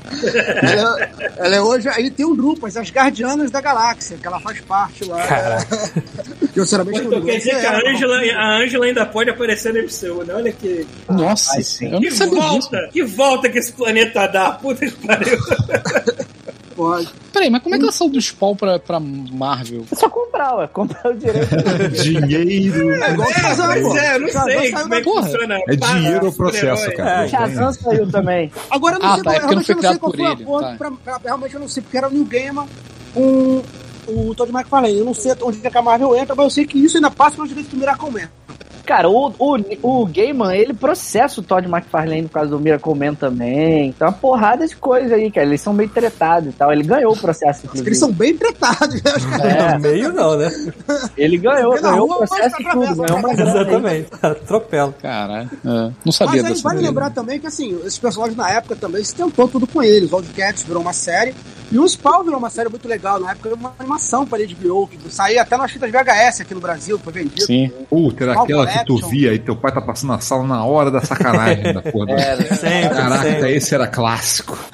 Ela, ela é hoje. Aí tem um grupo, as Guardianas da Galáxia, que ela faz parte lá. Que eu sinceramente Então não quer dizer que a ela. Angela, a Angela ainda pode aparecer no MCU, né? Olha que, Nossa, Ai, sim. que sabia disso. volta, que volta que esse planeta dá. Puta que pariu. Pode. Peraí, mas como é que ela saiu do Spawn pra, pra Marvel? É só comprar, ué. Comprar o direito. Dinheiro. É igual o Shazam, Pois é, eu não Shazam sei saiu como é que funciona. É dinheiro o processo, cara. É, Shazam saiu também. Agora eu não Ah, sei tá, qual- é realmente eu não sei qual foi a ponte tá. pra- pra- Realmente eu não sei, porque era o New Gaiman com o Todd McFarlane. Eu não sei onde é que a Marvel entra, mas eu sei que isso ainda passa pelos direitos do Miracle Man. Cara, o, o, o Gaiman, ele processa o Todd McFarlane por causa do Miracle Man também. Então, uma porrada de coisa aí, cara. Eles são meio tretados e tal. Ele ganhou o processo, inclusive. Eles são bem tretados, né? É, No meio não, né? ele ganhou, na ganhou o processo e tudo. Ganhou uma. Exatamente. Atropelo. Caralho. É, não sabia Mas aí vale dele. lembrar também que, assim, esses personagens na época também se tentou tudo com eles. O Wildcats virou uma série. E o Spawn virou uma série muito legal. Na época era uma animação para HBO, que saía até nas fitas VHS aqui no Brasil, foi vendido. Sim. Puta, era aquela que tu collection? via e teu pai tá passando na sala na hora da sacanagem da porra. Era. Sempre, Caraca, sempre. esse era clássico.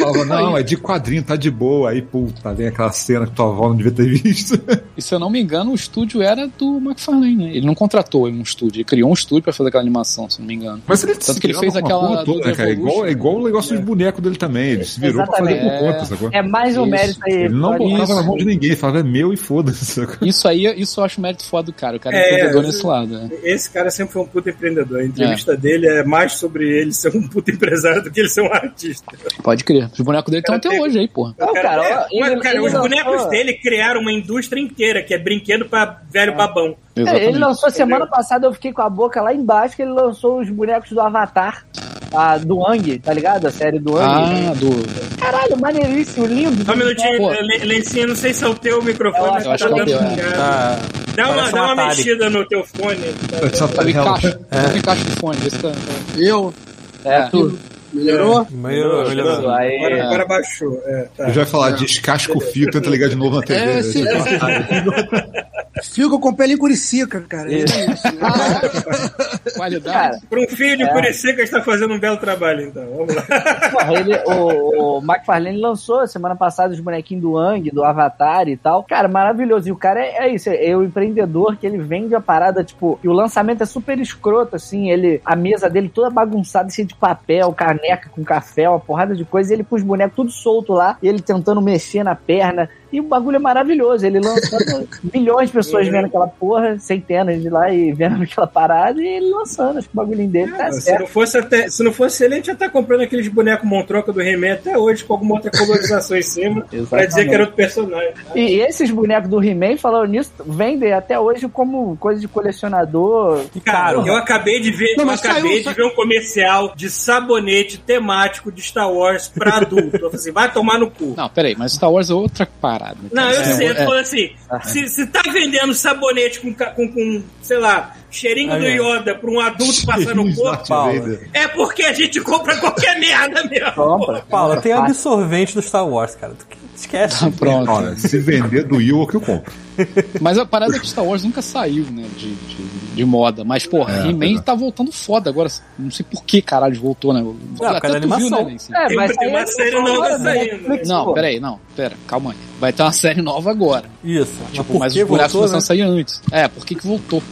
Falava, não, é de quadrinho, tá de boa. Aí, puta, vem aquela cena que tua avó não devia ter visto. E se eu não me engano, o estúdio era do McFarlane, né? Ele não contratou um estúdio, ele criou um estúdio pra fazer aquela animação, se não me engano. Mas ele Tanto que ele se fez aquela toda, né, cara? É igual, é igual o negócio dos bonecos dele também. Ele se virou pra fazer Exatamente. por conta, sacou? É mais um Isso. mérito aí. Ele não botava Isso. na mão de ninguém, ele falava, é meu e foda-se? Isso aí, isso eu acho mérito foda do cara. O cara é, É, empreendedor nesse lado. né? Esse cara sempre foi um puta empreendedor. A entrevista dele é mais sobre ele ser um puta empresário do que ele ser um artista. Pode crer. Os bonecos dele estão até tem- hoje aí, porra. Não, cara, é, mas, cara, ele os bonecos dele criaram uma indústria inteira, que é brinquedo pra velho babão. É, Exatamente. ele lançou semana passada, eu fiquei com a boca lá embaixo, que ele lançou os bonecos do Avatar, a, do Ang, tá ligado? A série do Ang. Ah, do. Caralho, maneiríssimo, lindo. Só um minutinho, Pô. Le- Lencinho, não sei se é o teu microfone, Eu mas acho tá que é o dando teu, é. Tá. Dá uma, Parece dá um uma mexida no teu fone. tá? Só tá O real. encaixe. O encaixe do fone. Esse tá... Eu, É, tudo. Melhorou? Melhorou, melhorou. Aí, Agora, agora baixou. É, tá. Eu já ia falar, descasca o fio, tenta ligar de novo na TV. É, né? sim. Eu comprei ali em Curicica, cara. É isso, né? Qualidade. Cara, Para um filho de É. Curicica está fazendo um belo trabalho, então. Vamos lá. porra, ele, o, o McFarlane lançou semana passada os bonequinhos do Ang, do Avatar e tal. Cara, maravilhoso. E o cara é, é isso, é, o empreendedor que ele vende a parada, tipo, e o lançamento é super escroto, assim. Ele, a mesa dele toda bagunçada, cheia de papel, caneca com café, uma porrada de coisa, e ele com os bonecos tudo solto lá, e ele tentando mexer na perna. E o bagulho é maravilhoso. Ele lançando milhões de pessoas Uhum. vendo aquela porra, centenas de lá e vendo aquela parada e ele lançando acho que o bagulhinho dele, tá Ah, se, certo. não fosse até, se não fosse ele, a gente já tá comprando aqueles bonecos Montroca do He-Man até hoje, com alguma outra colorização em cima, pra dizer que era outro personagem. E esses bonecos do He-Man, falando nisso, vendem até hoje como coisa de colecionador. Cara, eu acabei de ver, Não, eu acabei saiu- de ver um comercial de sabonete temático de Star Wars pra adulto. Eu falei assim, vai tomar no cu. Não, peraí, mas Star Wars é outra parada. Não, eu É, sei, eu tô é, assim, se, se tá vendendo sabonete com, com, com, sei lá, cheirinho Aí, do. Yoda pra um adulto passando no corpo, Paula. É porque a gente compra qualquer merda mesmo. Compra. Paula, tem absorvente do Star Wars, cara. Tu que- Esquece. Pronto. Olha, se vender do Ewok, eu compro. Mas a parada é que Star Wars nunca saiu, né, de, de, de moda. Mas, porra, É, He-Man verdade. tá voltando foda agora. Não sei por que caralho voltou, né? por causa da animação. Nancy? É, Tem- vai tem sair uma série nova né? saindo. Netflix, Não, peraí, não, pera, calma aí. Vai ter uma série nova agora. Isso. Tipo, mas mas os bonecos voltou, começaram né? a sair antes. É, por que que voltou?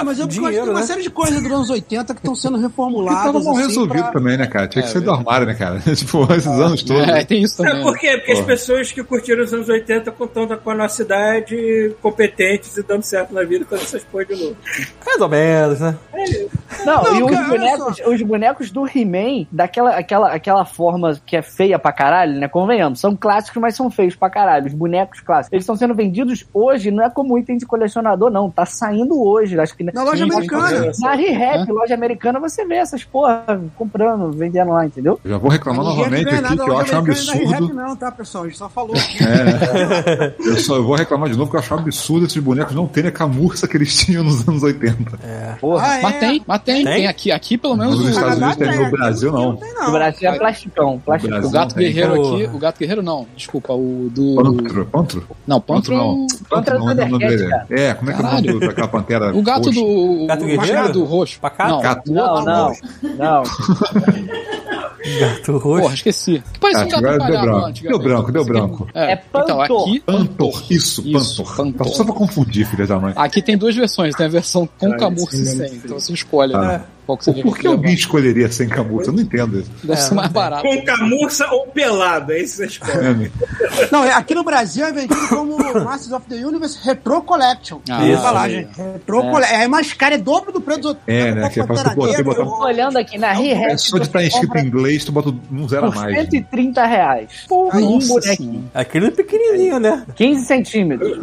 Ah, mas eu gosto Dinheiro, de uma né? série de coisas dos anos 80 que estão sendo reformuladas. tava mal assim, resolvido pra- também, né, cara? Tinha que É, ser do armário, né, cara? tipo, esses anos todos. É, tem isso também. Sabe por né? quê? Porque as pessoas que curtiram os anos 80 contando com a nossa idade, competentes e dando certo na vida, fazendo essas coisas de novo. Mais ou menos, né? Não, Não, e os, cara, bonecos, os bonecos do He-Man, daquela aquela, aquela forma que é feia pra caralho, né? Convenhamos, são clássicos, mas são feios pra caralho. Os bonecos clássicos. Eles estão sendo vendidos hoje, não é como item de colecionador, não. Tá saindo hoje. Acho que Na loja Sim, americana. na Re-Rap, loja americana, você vê essas porra comprando, vendendo lá, entendeu? Já vou reclamar novamente aqui, que eu acho um absurdo. Não, tá, pessoal? A gente só falou. Eu só eu vou reclamar de novo que eu acho um absurdo esses bonecos não terem a camurça que eles tinham nos anos 80. Porra. Ah, é? Mas tem, mas tem, Tem? tem aqui, aqui pelo menos Nos o, Estados Unidos tem, no Brasil aqui não. tem, O Brasil é plasticão, plasticão. Brasil o gato não tem. guerreiro Porra. aqui, o gato guerreiro não, desculpa, o do... Pantro, Pantro? Não, Pantro é não. o... Pantro é não, do é o. É, como é que é o nome daquela pantera? O gato roxa? do... Gato o guerreiro? do roxo. Pacato? Não, Gato. Não, não, não. Gato roxo. porra, esqueci. Que parecia um gato deu branco. Deu branco, deu branco. É, É então, Pantor. aqui... Pantor, isso, Isso, Pantor. Pantor. Só pra confundir, filha da mãe. Aqui tem duas versões, tem a versão com camurça e sem. Então você escolhe né, qual que você Por que alguém escolheria sem camurça? Eu não entendo isso. Deve ser mais barato. Com camurça ou pelado, é isso que. É? Não, é- aqui no Brasil é vendido como Masters of the Universe Retro Collection. Ah, isso. embalagem. Retro Collection. É mais caro, é dobro do preço do outro. É, né, que é pra tu poder botar- Tô olhando aqui na Re-Rap. É só de estar escrito em inglês, tu bota um zero a mais. né? 130 reais. Porra, um bonequinho. Aquele pequenininho, né? 15 centímetros.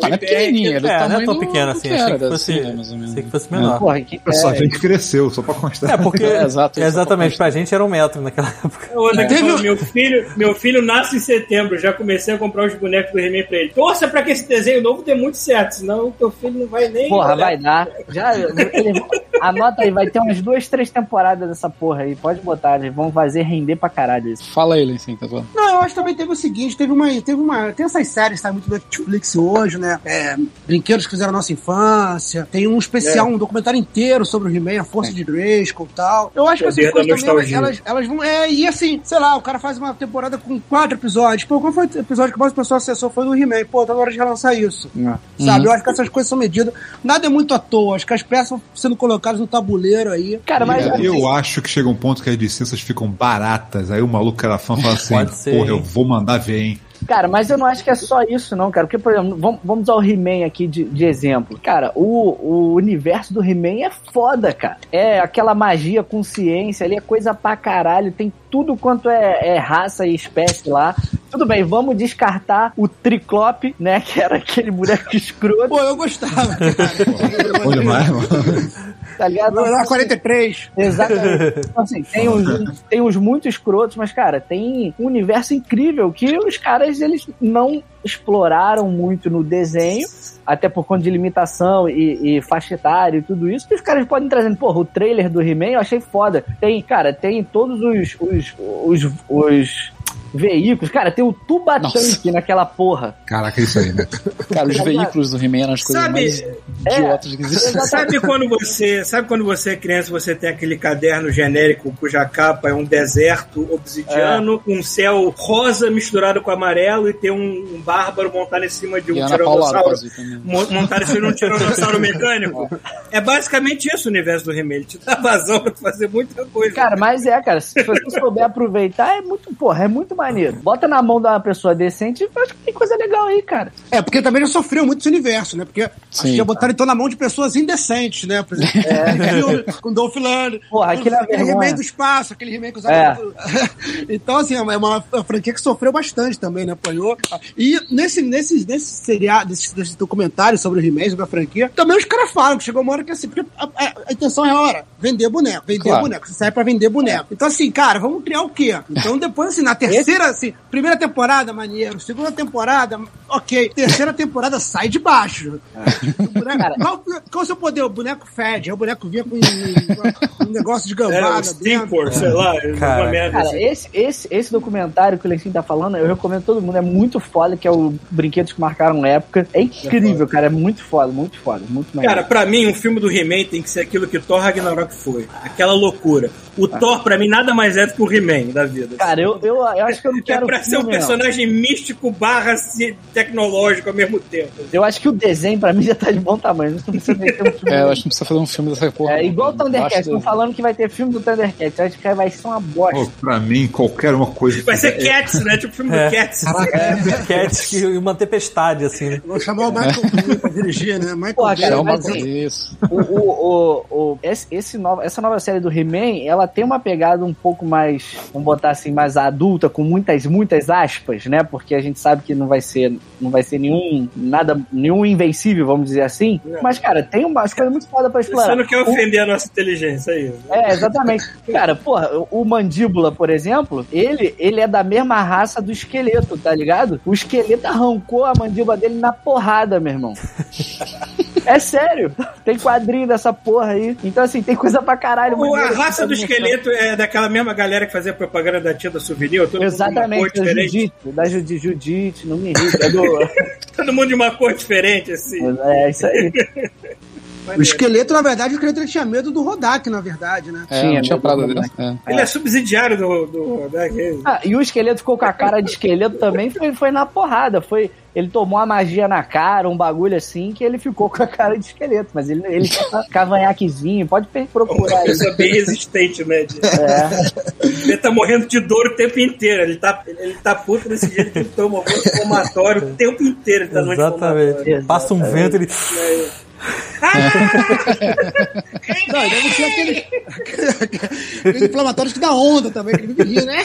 Não é pequenininho, é do É, não é tão do assim. que Achei que fosse, menos. achei que fosse menor. Porra, que Só a é, gente cresceu, só pra constar. É, porque É, exato, isso exatamente é pra gente era um metro naquela época. Falou, meu filho, meu filho nasce em setembro, já comecei a comprar os bonecos do He-Man pra ele. Torça pra que esse desenho novo dê muito certo, senão o teu filho não vai nem. Porra, olhar. vai dar. Já, ele- anota aí, vai ter umas duas, três temporadas dessa porra aí. Pode botar, eles vão fazer render pra caralho isso. Fala ele, assim, tá falando. Não, eu acho que também teve o seguinte, teve uma, teve uma, tem essas séries, tá muito do Netflix hoje, né? É, brinquedos que fizeram a nossa infância. Tem um especial, um documentário inteiro sobre o He-Man, a força de Grayskull e tal. Eu acho que essas Poder da coisas também, elas, elas vão, é, e assim, sei lá, o cara faz uma temporada com quatro episódios. Pô, qual foi o episódio que mais o pessoal acessou? Foi do He-Man. Pô, tá na hora de relançar isso. Sabe? Eu acho que essas coisas são medidas. Nada é muito à toa. Acho que as peças vão sendo colocadas no tabuleiro aí. Cara, mas É, Eu acho que chega um ponto que as licenças ficam baratas. Aí o maluco que era fã fala assim: Porra, eu vou mandar ver, hein? Cara, mas eu não acho que é só isso, não, cara. Porque, por exemplo, vamos, vamos usar o He-Man aqui de, de exemplo. Cara, o, o universo do He-Man é foda, cara. É aquela magia com ciência ali, é coisa pra caralho. Tem tudo quanto é, é raça e espécie lá. Tudo bem, vamos descartar o Triclope, né? Que era aquele boneco escroto, Pô, eu gostava. Bom demais, mano. tá ligado? Era 43. Exatamente. Então, assim, tem uns, tem uns muito escrotos, mas, cara, tem um universo incrível que os caras, eles não exploraram muito no desenho, até por conta de limitação e, e faixa etária e tudo isso, que os caras podem trazer. Porra, o trailer do He-Man eu achei foda. Tem, cara, tem todos os, os, os, os veículos. Cara, tem o tubatanque naquela porra. Caraca, é isso aí, né? Cara, os veículos do He-Man eram as coisas Sabe- mais idiotas que existem. Sabe quando você, sabe quando você é criança, você tem aquele caderno genérico cuja capa é um deserto obsidiano, um céu rosa misturado com amarelo e tem um, um bárbaro montado em cima de um tiranossauro. Montado em cima de um tiranossauro mecânico. É basicamente isso o universo do He-Man. Ele te dá vazão pra fazer muita coisa. Cara, mas é, cara, se você souber aproveitar, é muito, porra, é muito maneiro. Bota na mão de uma pessoa decente e acho que tem coisa legal aí, cara. É, porque também já sofreu muito esse universo, né? Porque acho que Sim. já botaram então na mão de pessoas indecentes, né? Por exemplo, filme com Dolph Lundgren. Porra, é aquele remake do espaço, aquele remake usado. É. então, assim, é uma, é uma franquia que sofreu bastante também, né? Apanhou. E nesse, nesse, nesse seriado, nesse, nesse documentário sobre o remake, sobre a franquia, também os caras falam que chegou uma hora que assim, porque a, a- a intenção é, ora, vender boneco, vender Claro. boneco. Você sai pra vender boneco. Então, assim, cara, vamos criar o quê? Então, depois, assim, na terceira, assim, primeira temporada, maneiro. Segunda temporada, ok. Terceira temporada, sai de baixo. O boneco- Cara. qual, qual o seu poder? O boneco fede. Aí o boneco vinha com um, um negócio de gambada Stinkor, sei lá, Cara, uma merda Cara, assim. esse, esse, esse documentário que o Lencinho tá falando, eu recomendo todo mundo. É muito foda, que é o Brinquedos que Marcaram Época. É incrível, cara. É muito foda, muito foda. Muito maneiro. Cara, pra mim, um filme do He-Man tem que ser aquilo que Thor Ragnarok foi. Aquela loucura. O Thor, pra mim, nada mais é do que o He-Man da vida. Cara, eu, eu, eu acho que eu não é quero. pra ser um filme, não. personagem místico barra tecnológico ao mesmo tempo. Eu acho que o desenho, pra mim, já tá de bom tamanho. Não precisa ter um filme. É, eu acho que não precisa fazer um filme dessa porra. É não. igual o Thundercats. Estão falando que vai ter filme do Thundercats. Eu acho que vai ser uma bosta. Pô, pra mim, qualquer uma coisa. Vai ser Cats, né? Tipo filme É. do Cats. Cat e uma tempestade, assim, né? Vou chamar o Michael Bay pra dirigir, né? Michael cara, É uma mas, assim, isso. o, o, o, o- esse, esse nova, essa nova série do He-Man, ela tem uma pegada um pouco mais, vamos botar assim, mais adulta, com muitas, muitas aspas, né? Porque a gente sabe que não vai ser, não vai ser nenhum, nada, nenhum invencível, vamos dizer assim. Mas, cara, tem umas coisas muito foda pra Você explorar. não quer ofender a nossa inteligência é aí. É, exatamente. Cara, porra, o Mandíbula, por exemplo, ele, ele é da mesma raça do esqueleto, tá ligado? O esqueleto arrancou a mandíbula dele na porrada, meu irmão. É sério. Tem quadrinho dessa porra aí. Então, assim, tem coisa pra caralho. O- a raça do esqueleto é daquela mesma galera que fazia propaganda da tia da souvenir, de uma Exatamente, da. Judite, da Judi- Judite, não me irrita. É, do... Todo mundo de uma cor diferente, assim. é isso aí. O esqueleto, na verdade, o esqueleto ele tinha medo do Rodak, na verdade, né? É, Tinha, não tinha né, do- dessa. É. Ele é subsidiário do, do, da Ah, e o esqueleto ficou com a cara de esqueleto também, foi, foi na porrada. Foi, ele tomou uma magia na cara, um bagulho assim, que ele ficou com a cara de esqueleto. Mas ele, ele tinha cavanhaquezinho, pode Uma procurar aí. pessoa bem resistente, né? de- É. Ele tá morrendo de dor o tempo inteiro. Ele tá, ele tá puto desse jeito que ele toma um anti-inflamatório o tempo inteiro. Ele tá no Exatamente. anti-inflamatório. Passa um vento, ele. Não, e deve ser aquele, aqueles inflamatórios que dá onda também, que ele vive rindo, né?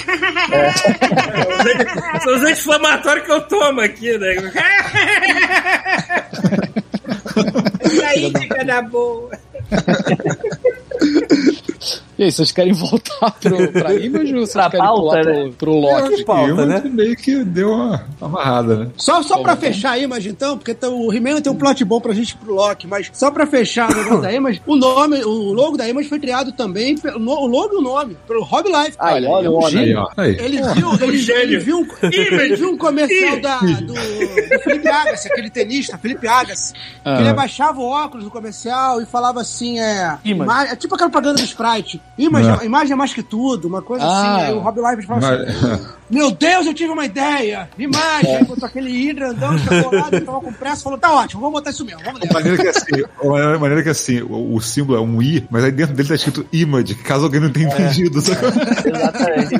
São os anti-inflamatórios que eu tomo aqui, né? E aí, fica da boa. E aí, vocês querem voltar pro, pra Image ou vocês Pra querem pauta, pular né? pro, pro Loki? pauta, eu né? meio que deu uma amarrada, né? Só, só pra fechar a Image, então, porque tá- o He-Man tem um plot bom pra gente ir pro Loki, mas só pra fechar o negócio da Image, o nome, o logo da Image foi criado também, o logo e o nome, pelo Rob Life. Aí, Olha, olha o é um homem. Aí, ó. Aí. Ele viu, ele, ele viu, um, ele viu um comercial da, do, do Felipe Agassi, aquele tenista, Felipe Agassi. que Ah. Ele abaixava o óculos no comercial e falava assim, é... Image. ima- é tipo aquela propaganda do Sprite. Image, É. imagem é mais que tudo, uma coisa Ah. assim. Aí o Rob Life falava assim, Mas- meu Deus, eu tive uma ideia! Imagem! Aí botou aquele Hydra andando, chegou lá, ele tava com pressa, falou, tá ótimo, vamos botar isso mesmo, vamos A maneira que assim, a maneira que assim, o, o símbolo é um I, mas aí dentro dele tá escrito image, caso alguém não tenha entendido. sabe? Exatamente.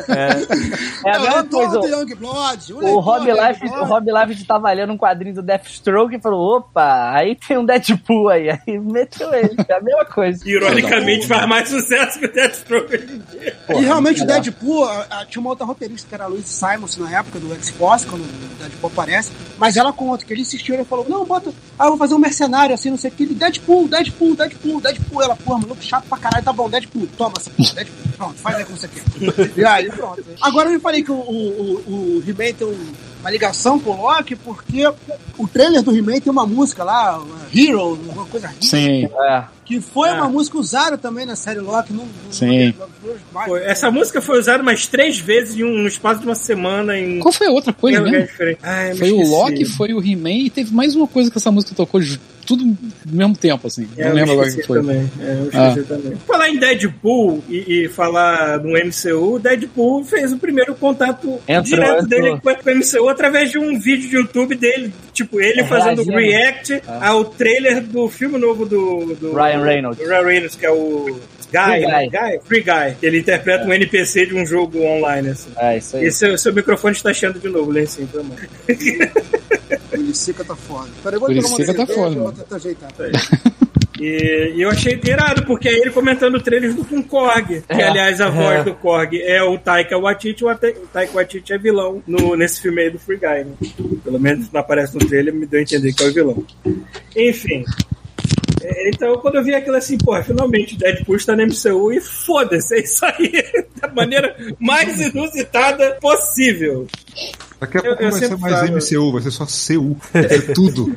É a É o mesma coisa. O Rob Life, o. Rob Life tava lendo um quadrinho do Deathstroke e falou: opa, aí tem um Deadpool aí. Aí meteu ele. É a mesma coisa. Ironicamente, faz mais sucesso que o Deathstroke hoje em dia. E realmente o. Deadpool, a- a- tinha uma outra roteirista que era a Louise Simons na época do X-Force, quando o Deadpool aparece, mas ela conta que ele insistiu, ele falou, não, bota, ah, eu vou fazer um mercenário assim, não sei o que, ele, Deadpool, Deadpool, Deadpool, Deadpool, ela, porra, maluco, chato pra caralho, tá bom, Deadpool, toma essa porra, Deadpool, pronto, faz aí como você quer. e aí, pronto. Agora eu me falei que o, o, o, o He-Man tem um- uma ligação com o Loki, porque o trailer do He-Man tem uma música lá, Hero, uma coisa Sim. É. que foi Ah. uma música usada também na série Loki. No, no, Sim. no- essa música foi usada mais três vezes em um no espaço de uma semana em Qual foi a outra coisa. Ai, me Foi o esqueci. Loki, foi o He-Man e teve mais uma coisa que essa música tocou tudo no mesmo tempo, assim. É, não eu lembro agora o que foi. Também. É, eu esqueci também. Falar em Deadpool e, e falar no MCU, o Deadpool fez o primeiro contato Entrou, direto entrou. dele com o MCU através de um vídeo de YouTube dele. Tipo, ele É, fazendo reagindo. react ao trailer do filme novo do, do Ryan Reynolds. do Ryan Reynolds, que é o Guy, Free né? Guy. Guy, Free Guy. que Ele interpreta um NPC de um jogo online, assim. É, isso aí. E seu, seu microfone está cheando de novo lá em cima também. Curicica tá foda. Peraí, vou Curicica tá foda, vou mano. tentar ajeitar. E, e eu achei irado, porque é ele comentando trailers do com Korg. Que, É. aliás, a voz É. do Korg é o Taika Waititi, o Taika Waititi é vilão no, nesse filme aí do Free Guy, né? Pelo menos não aparece no trailer, me deu a entender que é o vilão. Enfim. É, Então, quando eu vi aquilo assim, porra, finalmente o Deadpool está na MCU e foda-se, é isso aí, da maneira mais inusitada possível. Daqui a Eu- pouco eu vai ser mais falo. MCU, vai ser só CU. Vai ser tudo.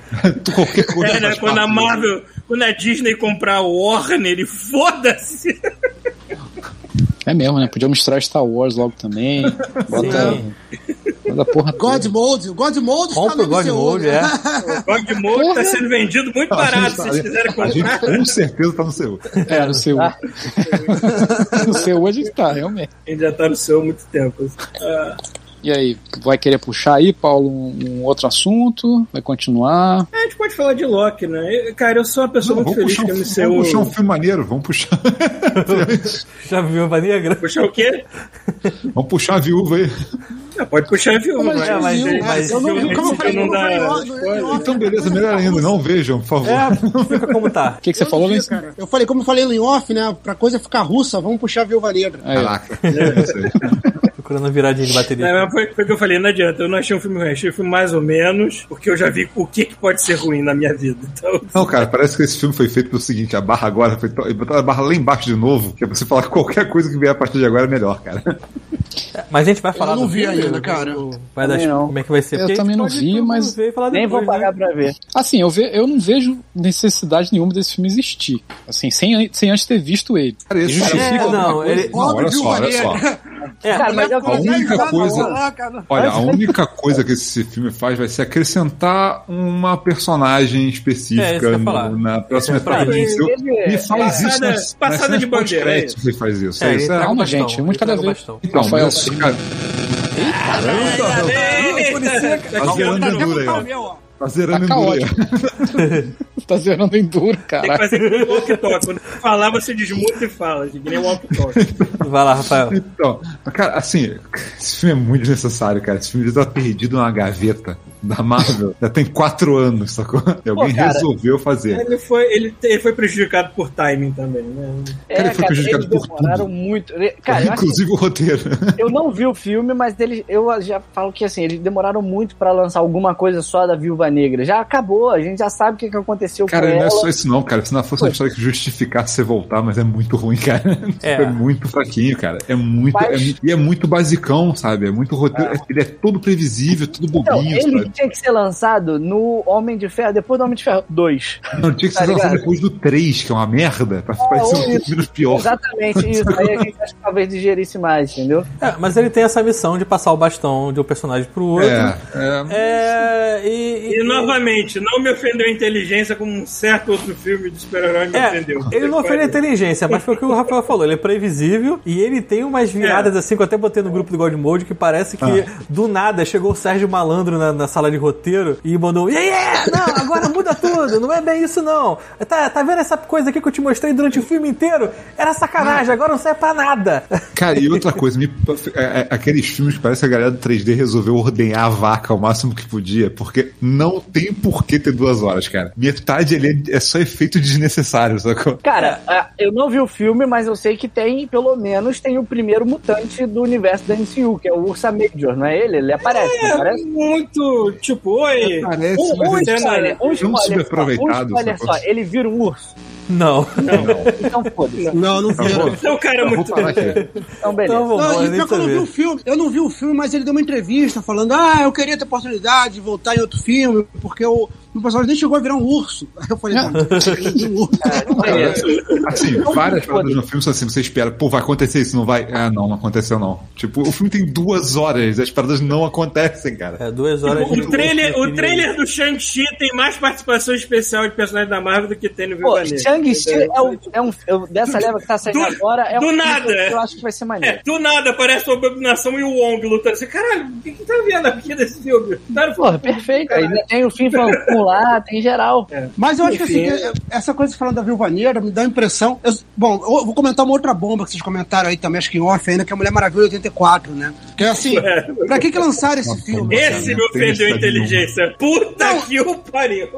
Qualquer coisa. É, né? Quando a parte. Marvel, quando a Disney comprar a Warner, ele foda-se. É mesmo, né? Podia misturar Star Wars logo também. Bota, bota a porra toda. God Mode, o God Mode Compra está o God no MCU, Mode, né? é. O God Mode tá sendo vendido muito barato, gente se tá- vocês quiserem A gente comprar. com certeza tá no CU. É, no seu. no seu a gente tá, realmente. A gente já tá no seu há muito tempo. Ah, E aí, vai querer puxar aí, Paulo, um, um outro assunto? Vai continuar? a gente pode falar de Loki, né? Eu- cara, eu sou uma pessoa Não, muito feliz puxar que um, vamos puxar um filme maneiro, vamos puxar. Já viu a Negra? Puxar o quê? vamos puxar a viúva aí. Ah, pode puxar a viúva, Mas mas, é, mas- mas, mas- Eu não vi, como eu falei, não como eu falei, dá Então, beleza, melhor ainda. Não vejam, por favor. É, fica como tá. O que, que você Eu falou, cara. Eu falei, como eu falei no off, né? Pra coisa ficar russa, vamos puxar a Viúva Negra. Aí, Caraca. Sei. Procurando viradinha de bateria. Mas foi, foi o que eu falei, não adianta. Eu não achei um filme ruim, achei um filme mais ou menos, porque eu já vi o que, que pode ser ruim na minha vida. Então, Não, cara, parece que esse filme foi feito pelo seguinte: a barra agora foi. Botaram a barra lá embaixo de novo, que é pra você falar que qualquer coisa que vier a partir de agora é melhor, cara. Mas a gente vai falar não do vi filme, ainda, cara. Vai dar não. como é que vai ser. Eu Porque também não vi, mas Nem vou depois, pagar né? pra ver. Assim, eu, ve, eu não vejo necessidade nenhuma desse filme existir. Assim, sem, sem antes ter visto ele. Cara, esse Justifica É, não, ele- Não, olha só, olha só. É, Cara, mas A única coisa- lá. Olha, a única coisa que esse filme faz vai ser acrescentar uma personagem É, específica falar. no- na próxima é etapa. MCU. Ele- E faz isso Passada- nas, passada nas de bandeira, é ele faz isso. É, É, isso é- bastão, gente, um de cada vez. Então, mas, cara, tá zerando enduro aí, ó. Tá zerando Tá enduro tá zerando enduro, Tem que cara. fazer que nem o walk-talk. Quando falar, você desmuta e fala, que nem o walk-talk. Vai lá, Rafael. Então, cara, assim, esse filme é muito desnecessário, cara. Esse filme já tá perdido numa gaveta da Marvel. Já tem quatro anos, sacou? E alguém cara. resolveu fazer. Ele foi, ele, ele foi prejudicado por timing também, né? Cara, ele foi prejudicado eles por demoraram tudo. muito. Cara, Inclusive o roteiro. eu não vi o filme, mas eles, eu já falo que assim, eles demoraram muito pra lançar alguma coisa só da Viúva Negra. Já acabou, a gente já sabe o que, que aconteceu Cara, com não ela. é só isso não, cara. Se não fosse uma história que justificasse você voltar, mas é muito ruim, cara. É. É, muito fraquinho, cara. É muito. Mas- é- e é muito basicão, sabe? É muito roteiro. Ele é todo previsível, tudo Então, bobinho, ele sabe? tinha que ser lançado no Homem de Ferro, depois do Homem de Ferro 2. Não, tinha que tá ser lançado ligado? depois do 3, que é uma merda, pra ou parecer um filme menos pior. Exatamente isso. Aí a gente acha que talvez digerisse mais, entendeu? É, mas ele tem essa missão de passar o bastão de um personagem pro outro. É, é, É, e, E novamente, não me ofendeu a inteligência como um certo outro filme de super-herói me É, ofendeu. ele não ofende a inteligência, mas foi o que o Rafael falou. Ele é previsível e ele tem umas viradas assim que eu até botei no grupo do God Mode que parece que Ah. do nada chegou o Sérgio Malandro na, na sala de roteiro e mandou: Yeah, yeah! Não, agora muda tudo, não é bem isso não. Tá, tá vendo essa coisa aqui que eu te mostrei durante o filme inteiro? Era sacanagem, agora não serve pra nada. Cara, e outra coisa, me- é- é- aqueles filmes que parece que a galera do 3D resolveu ordenhar a vaca o máximo que podia, porque não tem por que ter duas horas, cara. Metade ali é só efeito desnecessário, sacou? Cara, ah, eu não vi o filme, mas eu sei que tem, pelo menos, tem o primeiro mutante do universo da MCU, que é o Ursa Major, não é ele? Ele aparece, não É aparece? muito, tipo, oi. Parece, Um, um mas ele- spoiler, um é um spoiler, só, um subaproveitado, spoiler sacou? só, ele vira um urso. Não. Então foda-se. Não, não vi. Tá bom. Então, cara, vou muito. Então beleza. Então vamos, Não, eu não vi o filme. Eu não vi o filme, mas ele deu uma entrevista falando: Ah, eu queria ter oportunidade de voltar em outro filme, porque o meu personagem nem chegou a virar um urso. Aí eu falei, não, um urso. Beleza. Assim, várias paradas no filme são assim, você espera, pô, vai acontecer isso, não vai? Ah, não, não aconteceu não. Tipo, o filme tem duas horas, as paradas não acontecem, cara. É, duas horas de- O trailer, o trailer do Shang-Chi tem mais participação especial de personagens da Marvel do que tem no Pô, Viúva Negra. Shang-Chi é, um, é um. é um- Dessa leva que tá saindo Do- agora, é do um nada. que Eu acho que vai ser maneiro. É, do nada aparece o Abominação e o Wong lutando. Caralho, o que, que tá vendo aqui desse filme? Porra, perfeito. Ainda tem o Fim Fan Lá, tem geral. Mas eu acho que Enfim. assim, que essa coisa falando da Viúva Negra me dá a impressão. eu- bom, eu vou comentar uma outra bomba que vocês comentaram aí também, acho que em off ainda, que é a Mulher Maravilha 84, né? Que é assim, pra que que lançaram esse filme? Esse me Não tem ofendeu a necessidade inteligência. Puta Não. que o pariu.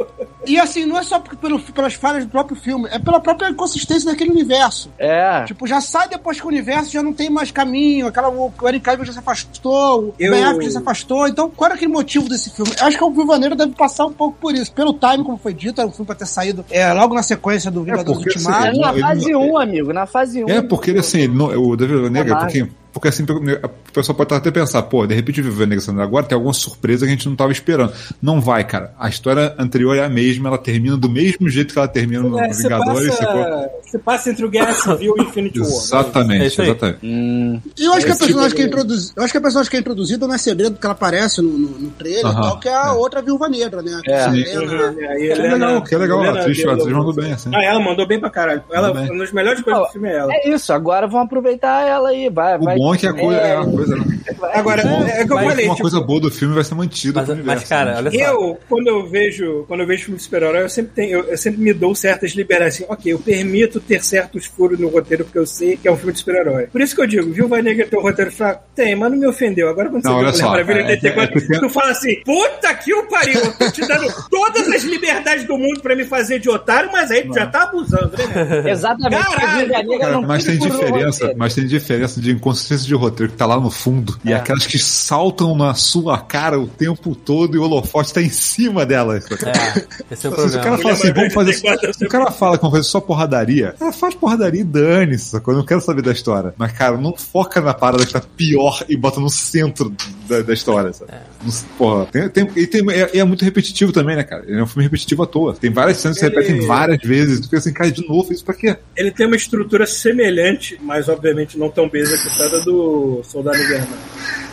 E assim, não é só pelo, pelas falhas do próprio filme, é pela própria consistência daquele universo. É. Tipo, já sai depois que o universo já não tem mais caminho, aquela, o Eric Cavill já se afastou, o Eu- Ben Affleck já se afastou, então qual era aquele motivo desse filme? Eu acho que o Viúva Negra deve passar um pouco por isso. Pelo time, como foi dito, era um filme pra ter saído é, logo na sequência do Vingadores porque, Ultimato. É assim, na fase 1, amigo, na fase 1. É, porque ele, assim, ele não- o David Negra, Marvel. porque, porque assim, o pessoal pode até pensar, pô, de repente Negra saindo agora tem alguma surpresa que a gente não tava esperando. Não vai, cara. A história anterior é a mesma, ela termina do mesmo jeito que ela termina no É, você, Vingadores. sacou? passa, você passa entre o Guerra Civil e Infinity War. né? É Exatamente, isso aí. exatamente. Hum, E eu acho que a Esse personagem tipo que é introduzida. Eu acho que a personagem que é introduzida não é segredo que ela aparece no, no, no trailer e Aham, tal, que é a é. outra viúva negra, né? É. A Sim. Helena. Uhum, Que é Helena- legal, que é legal. A Helena atriz, a atriz mandou bem, assim. Ah, ela mandou bem pra caralho. Ela, uma das melhores coisas do filme é ela. é isso, agora vão aproveitar ela aí. Vai, O vai, bom é que a coisa é, uma coisa, né? vai- Agora, é que eu falei, uma tipo, coisa boa do filme vai ser mantida Mas, mas, cara, né? olha só. Eu, quando eu vejo, quando eu vejo filme de super-herói, eu sempre tenho, eu, eu sempre me dou certas liberdades. Assim, ok, eu permito ter certos furos no roteiro porque eu sei que é um filme de super-herói. Por isso que eu digo, Viúva Negra tem um roteiro fraco? Tem, mas não me ofendeu. Agora quando Não, você olha vê só, Maravilha é- 84, é que tem- tu fala assim, puta que o pariu, eu tô te dando todas as liberdades do mundo pra me fazer de otário, mas aí tu já tá abusando, né? Exatamente. Caralho, Cara, mas tem o diferença, mas tem diferença de inconsistência de roteiro que tá lá no fundo e É. aquelas que saltam na sua cara o tempo todo e o holofote tá em cima delas. É, esse é o Se o cara problema. fala assim, vamos fazer. 84, Se o cara fala que vamos fazer só porradaria, cara, faz porradaria e dane-se? Eu não quero saber da história. Mas, cara, não foca na parada que tá pior e bota no centro da, da história, sabe? Não- Porra, tem, tem, e tem- é, é muito repetitivo também, né, cara? Ele é um filme repetitivo à toa. Tem várias cenas que se repetem várias vezes. Tu fica assim, cara, de novo, isso pra quê? Ele tem uma estrutura semelhante, mas obviamente não tão bem executada do Soldado Invernal.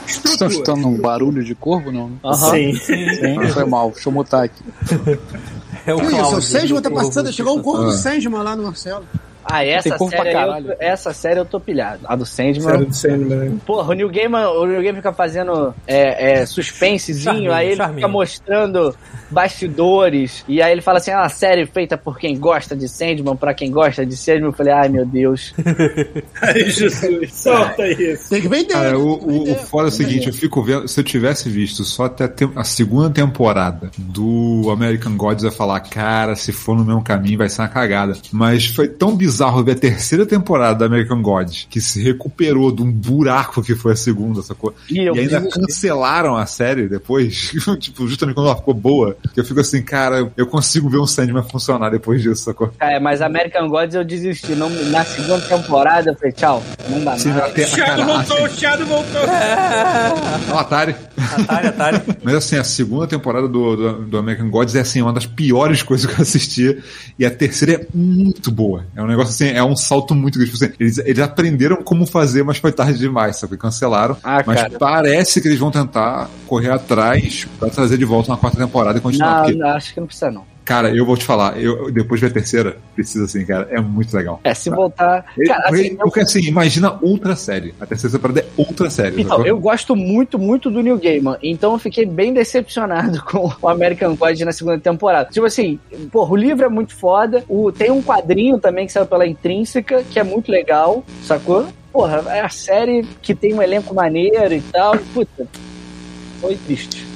Estão escutando um barulho de corvo, não? Aham. Sim. Sim, foi mal. Deixa eu mutar aqui. É o Que isso, o. Sandman tá do passando, Corvo. chegou o corpo do Ah. Sandman lá no Marcelo. Ah, essa série, eu, essa série eu tô pilhado. A do Sandman. Sério do Sandman. Porra, o New Gaiman, o New Gaiman fica fazendo é, é, suspensezinho, Charminho, aí ele charminho. fica mostrando bastidores, e aí ele fala assim, ah, a série feita por quem gosta de Sandman, pra quem gosta de Sandman, eu falei, ai meu Deus. Ai, Jesus, solta isso. Tem que vender. Cara, o, o, o foda é o seguinte, eu fico vendo, se eu tivesse visto só até a segunda temporada do American Gods, eu ia falar, cara, se for no mesmo caminho vai ser uma cagada. Mas foi tão bizarro ver a terceira temporada da American Gods, que se recuperou de um buraco que foi a segunda, sacou? E e ainda desisti. cancelaram a série depois, tipo, justamente quando ela ficou boa, que eu fico assim, cara, eu consigo ver um Sandman funcionar depois disso, sacou? É, mas American Gods eu desisti. Não, na segunda temporada eu falei, tchau, não dá Sim, até- O Thiago voltou, o Thiago voltou. ó, Atari. Atari, Atari. Mas assim, a segunda temporada do, do, do American Gods é assim, uma das piores coisas que eu assisti. E a terceira é muito boa. É um negócio assim, é um salto muito grande. Tipo assim, eles, eles aprenderam como fazer, mas foi tarde demais, sabe? Cancelaram. Ah, mas cara. parece que eles vão tentar correr atrás pra trazer de volta na quarta temporada e continuar. Não, porque, não, acho que não precisa não. Cara, eu vou te falar, eu, depois de ver a terceira, precisa assim, cara, é muito legal. É, se voltar... Ele- Cara, assim, porque, porque, assim, imagina outra série. A terceira temporada é outra série. Então, eu gosto muito, muito do New Gaiman. Então eu fiquei bem decepcionado com o American God na segunda temporada. Tipo assim, porra, o livro é muito foda. O, tem um quadrinho também que saiu pela Intrínseca, que é muito legal, sacou? Porra, é a série que tem um elenco maneiro e tal. Puta, foi triste.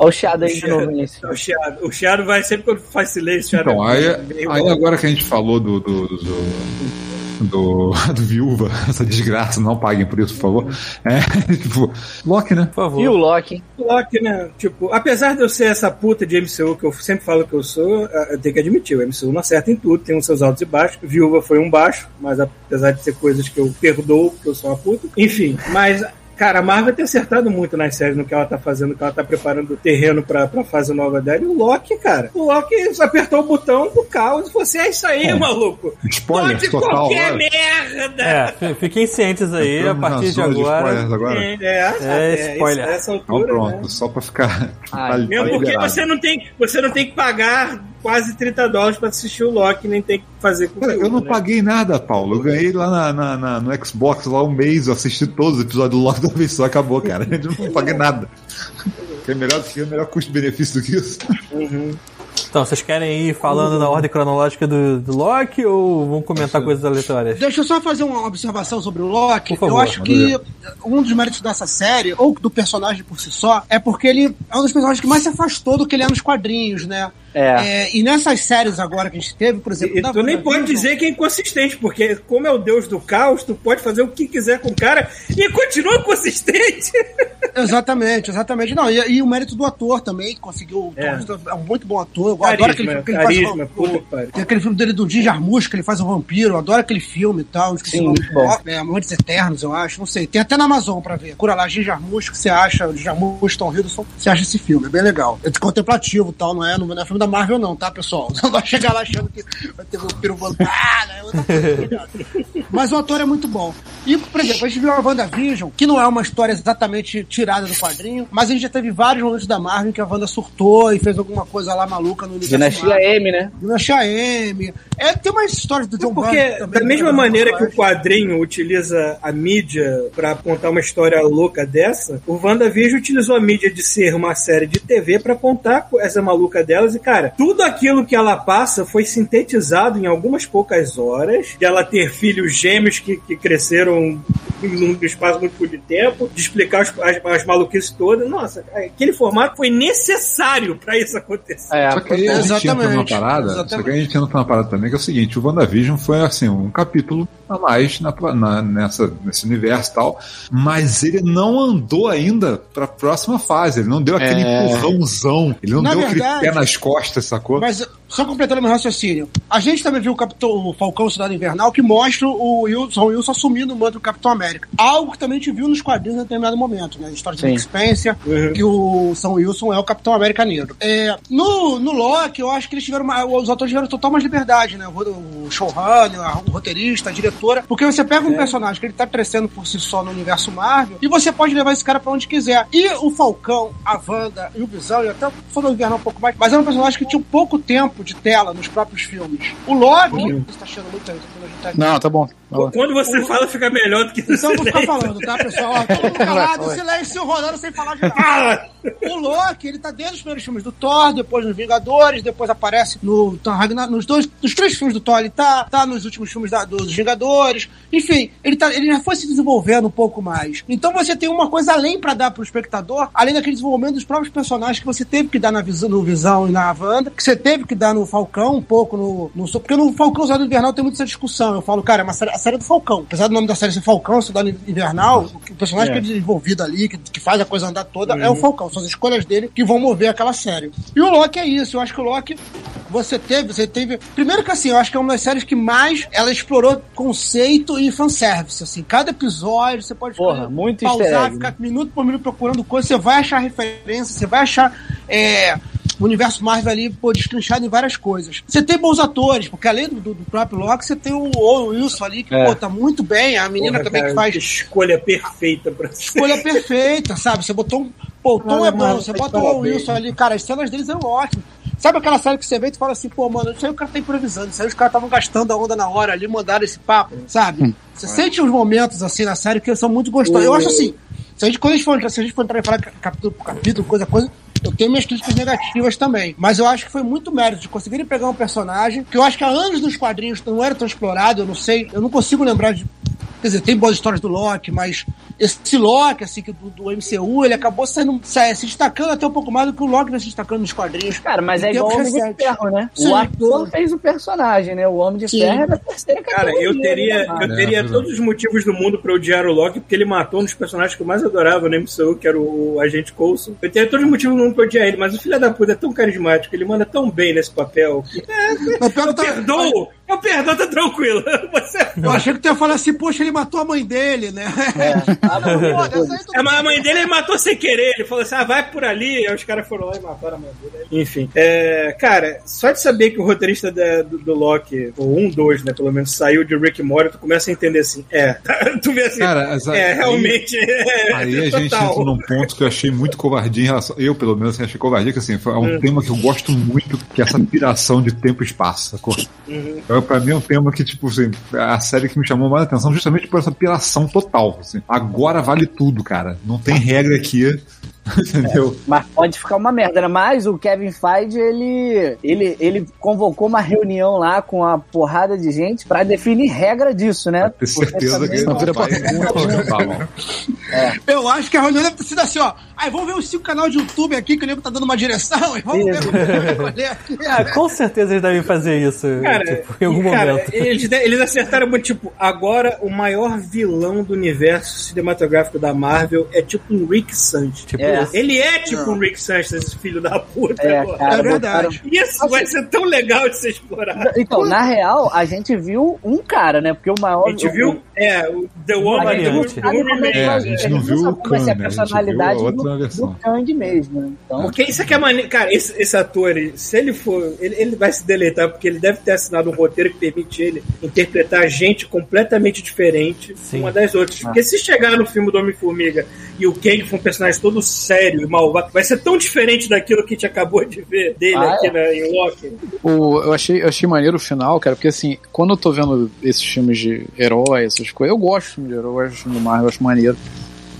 Olha o chiado aí de novo nisso. O Chiado, o Chiado vai sempre quando faz silêncio. o Então, é aí, meio- aí agora que a gente falou do. do, do, do, do viúva, essa desgraça, não paguem por isso, por favor. É, tipo, Loki, né? Por favor. E o Loki? Loki, né? Tipo, apesar de eu ser essa puta de MCU que eu sempre falo que eu sou, eh, eu tenho que admitir, o MCU não acerta em tudo, tem os seus altos e baixos. Viúva foi um baixo, mas apesar de ter coisas que eu perdoo, porque eu sou uma puta. Enfim, mas. Cara, a Marvel tem acertado muito nas séries no que ela tá fazendo, que ela tá preparando o terreno pra, pra fase nova dela. E o Loki, cara, o Loki apertou o botão do caos e falou assim: é isso aí, maluco. Spoiler Pode total. qualquer olha. merda! É, fi- fiquem cientes aí, a partir de agora. spoilers agora. É, é, É, spoiler. Essa Então altura, pronto, né? só pra ficar. Ah, tá- Mesmo tá porque liberado. você não, tem, você não tem que pagar quase 30 dólares pra assistir o Loki, nem tem que fazer com Cara, eu não paguei nada, Paulo. Eu ganhei lá na, na- na- no Xbox lá um mês, eu assisti todos os episódios do Loki da vez só, acabou, cara. Eu não paguei nada. Que é melhor, que é melhor custo-benefício do que isso. Então, vocês querem ir falando na ordem cronológica do, do Loki ou vão comentar coisas aleatórias? Deixa eu só fazer uma observação sobre o Loki. Por favor, eu acho que um dos méritos dessa série, ou do personagem por si só, é porque ele é um dos personagens que mais se afastou do que ele é nos quadrinhos, né? É. É, e nessas séries agora que a gente teve, por exemplo. E tu nem pode dizer que é inconsistente, porque como é o deus do caos, tu pode fazer o que quiser com o cara e continua consistente. Exatamente, exatamente. Não, e, e o mérito do ator também, que conseguiu. É. É um muito bom ator. Eu adoro aquele filme que ele faz. carisma, o- puta pariu. Tem aquele filme dele do Jim Jarmusch, que ele faz o vampiro. Eu adoro aquele filme e tal. Esqueci Sim, o nome. muito bom. É, Amores Eternos, eu acho. Não sei. Tem até na Amazon pra ver. Cura lá, Jim Jarmusch, que você acha, o Jarmusch, Tom Hiddleston, você acha esse filme. É bem legal. É contemplativo e tal, não é, não é filme da Marvel não, tá, pessoal? Não vai chegar lá achando que vai ter vampiro. Ah, não é outra coisa, obrigado. Mas o ator é muito bom. E, por exemplo, a gente viu a WandaVision, que não é uma história exatamente tirada do quadrinho, mas a gente já teve vários momentos da Marvel em que a Wanda surtou e fez alguma coisa lá maluca no universo Dinastia Marvel. M, né? Dinastia M. É, tem umas histórias do John Porque, também, da mesma né, maneira que o quadrinho utiliza a mídia pra contar uma história louca dessa, o WandaVision utilizou a mídia de ser uma série de TV pra contar essa maluca delas. E, cara, tudo aquilo que ela passa foi sintetizado em algumas poucas horas, de ela ter filhos gêmeos que, que cresceram num espaço muito curto de tempo, de explicar as, as, as maluquices todas. Nossa, aquele formato foi necessário pra isso acontecer. É, Só que aí a gente entra numa Exatamente, parada. exatamente. Só que a gente entra numa parada também, que é o seguinte: o WandaVision foi assim, um capítulo a mais na, na- nessa, nesse universo e tal. Mas ele não andou ainda pra próxima fase. Ele não deu aquele É. empurrãozão. Ele não Na deu aquele verdade- pé nas costas, sacou? Mas, só completando meu raciocínio, a gente também viu o, Capitão, o Falcão Cidade Invernal que mostra o Wilson, o Wilson assumindo o manto do Capitão América. Algo que também a gente viu nos quadrinhos em determinado momento, né? A história de Sim. Spencer, Uhum. que o São Wilson é o Capitão América Negro. É, no, no Loki, eu acho que eles tiveram uma, os autores tiveram total mais liberdade, né? O, o showrunner, o roteirista, a diretora, porque você pega um personagem que ele tá crescendo por si só no universo Marvel e você pode levar esse cara pra onde quiser. E o Falcão, a Wanda e o Visão, e até o Soldado Invernal um pouco mais, mas era um personagem que tinha pouco tempo de tela nos próprios filmes. O Loki, você tá muito tá Não, tá bom. Quando você fala, fica melhor do que então eu vou ficar silêncio. falando, tá, pessoal? Ó, todo mundo calado, silêncio rolando sem falar de nada. O Loki, ele tá desde os primeiros filmes do Thor, depois nos Vingadores, depois aparece no Thor Ragnarok, nos dois, nos três filmes do Thor ele tá, tá nos últimos filmes da- dos Vingadores. Enfim, ele, tá, ele já foi se desenvolvendo um pouco mais. Então você tem uma coisa além pra dar pro espectador, além daquele desenvolvimento dos próprios personagens que você teve que dar na visão, no Visão e na Wanda, que você teve que dar no Falcão, um pouco no. no porque no Falcão Soldado Invernal tem muita essa discussão. Eu falo, cara, é uma série, a série do Falcão. Apesar do nome da série ser Falcão, Soldado Invernal, o personagem É. que é desenvolvido ali, que, que faz a coisa andar toda, é o Falcão. São as escolhas dele que vão mover aquela série. E o Loki é isso. Eu acho que o Loki, você teve, você teve. Primeiro que assim, eu acho que é uma das séries que mais ela explorou conceito e fanservice. Assim, cada episódio você pode Porra, ficar- muito pausar, ficar minuto por minuto procurando coisa, você vai achar referência, você vai achar. é, o universo Marvel ali, pô, destrinchado em várias coisas. Você tem bons atores, porque além do, do próprio Loki, você tem o Owen Wilson ali, que, É. pô, tá muito bem. A menina Porra, também cara, que faz escolha perfeita pra ser. escolha perfeita, sabe? Você botou um. Pô, o Tom Ah, é bom, você bota o Owen. Wilson ali, cara, as cenas deles eram ótimas. Sabe aquela série que você vê e tu fala assim, pô, mano, isso aí o cara tá improvisando, isso aí os caras estavam gastando a onda na hora ali, mandaram esse papo, sabe? Você sente uns momentos assim na série que são muito gostosos. Eu acho assim, se a gente, quando a gente for, entrar- se a gente for entrar e falar capítulo por capítulo, coisa a coisa, eu tenho minhas críticas negativas também. Mas eu acho que foi muito mérito de conseguirem pegar um personagem que eu acho que há anos nos quadrinhos não era tão explorado, eu não sei, eu não consigo lembrar de Quer dizer, tem boas histórias do Loki, mas esse Loki, assim, que do, do MCU, ele acabou saindo, se, se destacando até um pouco mais do que o Loki vem se destacando nos quadrinhos. Cara, mas é igual o Homem de recentes. Ferro, né? Sim, o ator sim. fez o personagem, né? O Homem de Sim. Ferro é da terceira Cara, categoria. eu teria, né, eu teria É, todos os motivos do mundo pra odiar o Loki, porque ele matou um dos personagens que eu mais adorava no MCU, que era o Agente Coulson. Eu teria todos os motivos do mundo pra odiar ele, mas o filho da puta é tão carismático, ele manda tão bem nesse papel. que- Mas pior Eu tá- perdoo! Eu perdão, tá tranquilo. Você Eu achei que tu ia falar assim, poxa, ele matou a mãe dele, né? É, mas a mãe dele ele matou sem querer. Ele falou assim: ah, vai por ali. Aí os caras foram lá e mataram a mãe dele. Enfim. É, cara, só de saber que o roteirista da- do, do Loki, ou um, dois, né, pelo menos, saiu de Rick and Morty, tu começa a entender assim. É, tu vê assim. Cara, as- é, aí- realmente. é, Aí a gente entra num ponto que eu achei muito covardia em relação. Eu, pelo menos, assim, achei covardia, que assim, foi um Hum. tema que eu gosto muito, que é essa piração de tempo e espaço, sacou? Uhum. Então, pra mim é um tema que, tipo, assim, é a série que me chamou mais atenção justamente por essa piração total. Assim. Agora vale tudo, cara. Não tem regra aqui. Entendeu? Mas pode ficar uma merda, né? Mas o Kevin Feige, ele, ele, ele convocou uma reunião lá com uma porrada de gente pra definir regra disso, né? Ter certeza que não não vai. Eu acho que a reunião deve ter sido assim, ó. Aí vamos ver os cinco canais de YouTube aqui que o nego tá dando uma direção e vamos Isso. ver. Olha aqui. Ah, com certeza eles devem fazer isso Cara, tipo, em algum cara, momento. Eles, eles acertaram tipo, agora o maior vilão do universo cinematográfico da Marvel é tipo um Rick Sanchez. Tipo É. Ele é tipo Não. um Rick Sanchez, esse filho da puta. É, cara, É verdade. botaram- Isso vai ser tão legal de ser explorado. Então, na real, a gente viu um cara, né? Porque o maior. A gente viu, é, o The Uma Woman do, variante. do Woman É, a gente não viu o como vai ser a Kang, né? A gente personalidade viu a outra do, versão. do Kang mesmo, né? Então, Porque isso aqui é maneiro. Cara, esse, esse ator, ele- se ele for. Ele, ele vai se deleitar, porque ele deve ter assinado um roteiro que permite ele interpretar gente completamente diferente Sim. uma das outras. Porque se chegar no filme do Homem-Formiga e o Kang for um personagem todo sério e malvado, vai ser tão diferente daquilo que a gente acabou de ver dele Ah, aqui é? na, em Loki. O, eu, achei, eu achei maneiro o final, cara, porque assim, quando eu tô vendo esses filmes de herói, essas coisas, eu gosto de filme de herói, eu gosto de filme de Marvel, eu acho maneiro.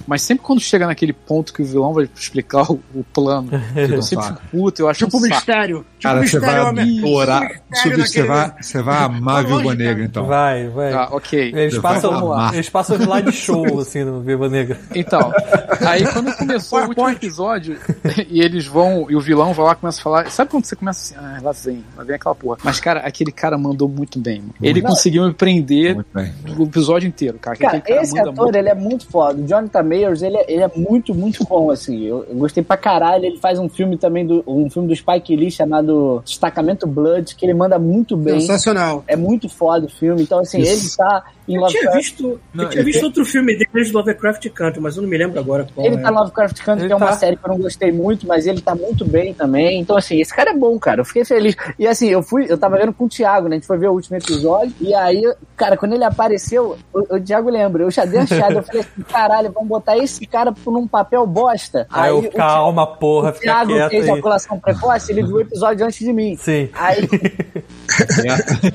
Mas sempre quando chega naquele ponto que o vilão vai explicar o, o plano, eu sempre fico puto, eu acho Tipo um mistério. Tipo Cara, o você vai adorar. Subir, você naquele- vai, você vai amar a Vai longe, Viúva Negra, então. Vai, vai. Ah, ok. Eles passam, amar. eles passam slide show, assim, no Viva Negra. Então, aí quando começou o último episódio, e eles vão, e o vilão vai lá e começa a falar. Sabe quando você começa assim, ah, lá vem, lá vem aquela porra. Mas, cara, aquele cara mandou muito bem, mano. Ele conseguiu me prender Muito bem. o episódio inteiro, cara. Cara, Aquele cara esse ator, muito. ele é muito foda. O Jonathan Mayers, ele, é- ele é muito, muito bom, assim. Eu, eu gostei pra caralho. Ele faz um filme também, do, um filme do Spike Lee chamado Destacamento Blood, que ele manda muito bem. Sensacional. É muito foda o filme. Então, assim, Isso. ele tá Eu tinha visto, Não, eu tinha visto outro filme dele de Lovecraft Country, mas eu não me lembro agora qual Ele é. tá Lovecraft Country, Ele que é uma tá. série que eu não gostei muito, mas ele tá muito bem também. Então, assim, esse cara é bom, cara. Eu fiquei feliz. E assim, eu fui, eu tava vendo com o Thiago, né? A gente foi ver o último episódio. E aí, cara, quando ele apareceu, o, o Thiago lembra, eu já dei achado. Eu falei assim, caralho, vamos botar esse cara num papel bosta. Aí eu, o Thi- calma, porra, o fica Thiago quieto fez aí. ejaculação precoce, ele viu o episódio antes de mim. Sim. Aí,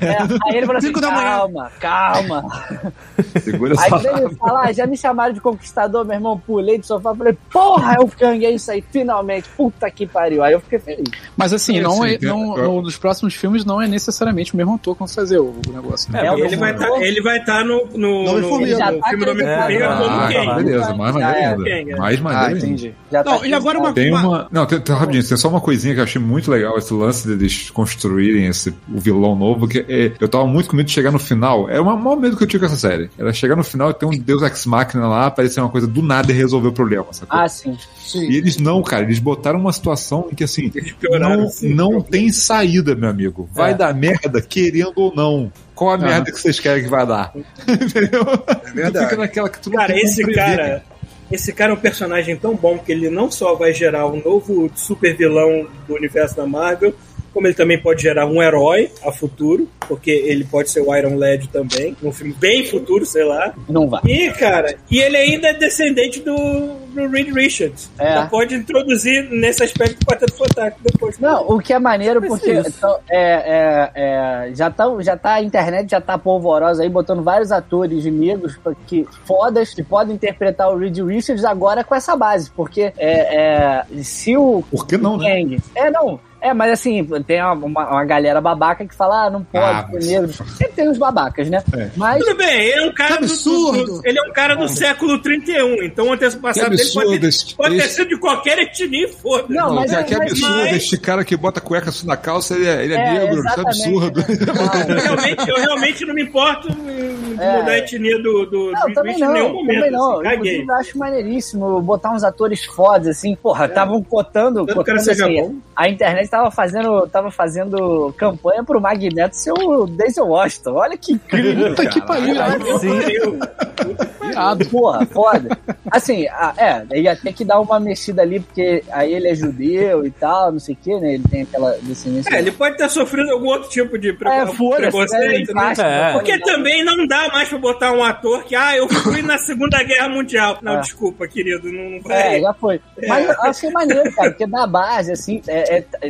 é, aí ele falou assim: calma, calma. Segura Aí quando ele fala, ah, já me chamaram de conquistador, meu irmão, pulei do sofá, falei, porra, é o Kang, é isso aí, finalmente, puta que pariu. Aí eu fiquei feliz. Mas assim, É, não é, não, eu- no- nos próximos filmes não é necessariamente o mesmo ator que fazer o, o negócio. né? É, É, Ele vai estar ele vai tá no, no, No no, no Ele tá filme do Homem-Formiga acreditando. como Ah, Kang. beleza, mais maneiro é. ainda. É. Mais Ah, maneiro ainda. entendi. Tá Não, e agora uma, Tem uma-. Não, tem, tem, rapidinho, tem só uma coisinha que eu achei muito legal, esse lance deles construírem esse, o vilão novo, que é, eu tava muito com medo de chegar no final. É o maior medo que eu tinha com essa série. Era chegar no final e ter um Deus Ex Machina lá, aparecer uma coisa do nada e resolver o problema, sacou? Ah, sim. Sim. E eles não, cara, eles botaram uma situação em que assim, não, não tem saída, meu amigo. Vai É. dar merda, querendo ou não. Qual a merda que vocês querem que vai dar? Entendeu? É verdade. Fica naquela que tu não Cara, esse prever. cara. Esse cara é um personagem tão bom que ele não só vai gerar um novo super vilão do universo da Marvel, como ele também pode gerar um herói a futuro, porque ele pode ser o Iron Lad também, num filme bem futuro, sei lá. Não vai. E, cara, e ele ainda é descendente do, do Reed Richards. É. Então pode introduzir nesse aspecto o Quarteto Fantástico depois. Não, o que é maneiro porque isso. então, é, é, é, já, tá, já tá a internet já tá polvorosa aí, botando vários atores de negros que, fodas que podem interpretar o Reed Richards agora com essa base. Porque é, é, se o Por que não, né? É, não. É, mas assim, tem uma, uma, uma galera babaca que fala, ah, não pode Ah, mas- negro. Sempre tem os babacas, né? É. Mas Tudo bem, ele é um cara Que do, do- absurdo. do- ele é um cara do século 31, então o antepassado dele pode absurdo ter, esse- pode ter sido de qualquer etnia, e foda. Não, mas é- que absurdo, mas- este cara que bota cueca assim na calça, ele é, ele é, É, negro, isso é absurdo. Eu realmente, eu realmente não me importo em É. mudar a etnia do, do Não, Reed também não, em nenhum momento. também não. assim, caguei. Inclusive, eu acho maneiríssimo botar uns atores fodas, assim. Porra, estavam cotando, cara cotando seja assim, a internet tava fazendo, tava fazendo campanha pro Magneto ser o Denzel Washington. Olha que incrível. Puta que pariu. Sim. Irado. Porra, foda. Assim, a- é, ia ter que dar uma mexida ali, porque aí ele é judeu e tal, não sei o que, né? Ele tem aquela descendência. É, ele pode ter sofrido algum outro tipo de pre- É, foda-se, preconceito, né? né? É. Porque também não dá mais pra botar um ator que, ah, eu fui na Segunda Guerra Mundial. Não, É. desculpa, querido, não, não vai. É, já foi. Mas eu achei maneiro, cara, porque da base, assim,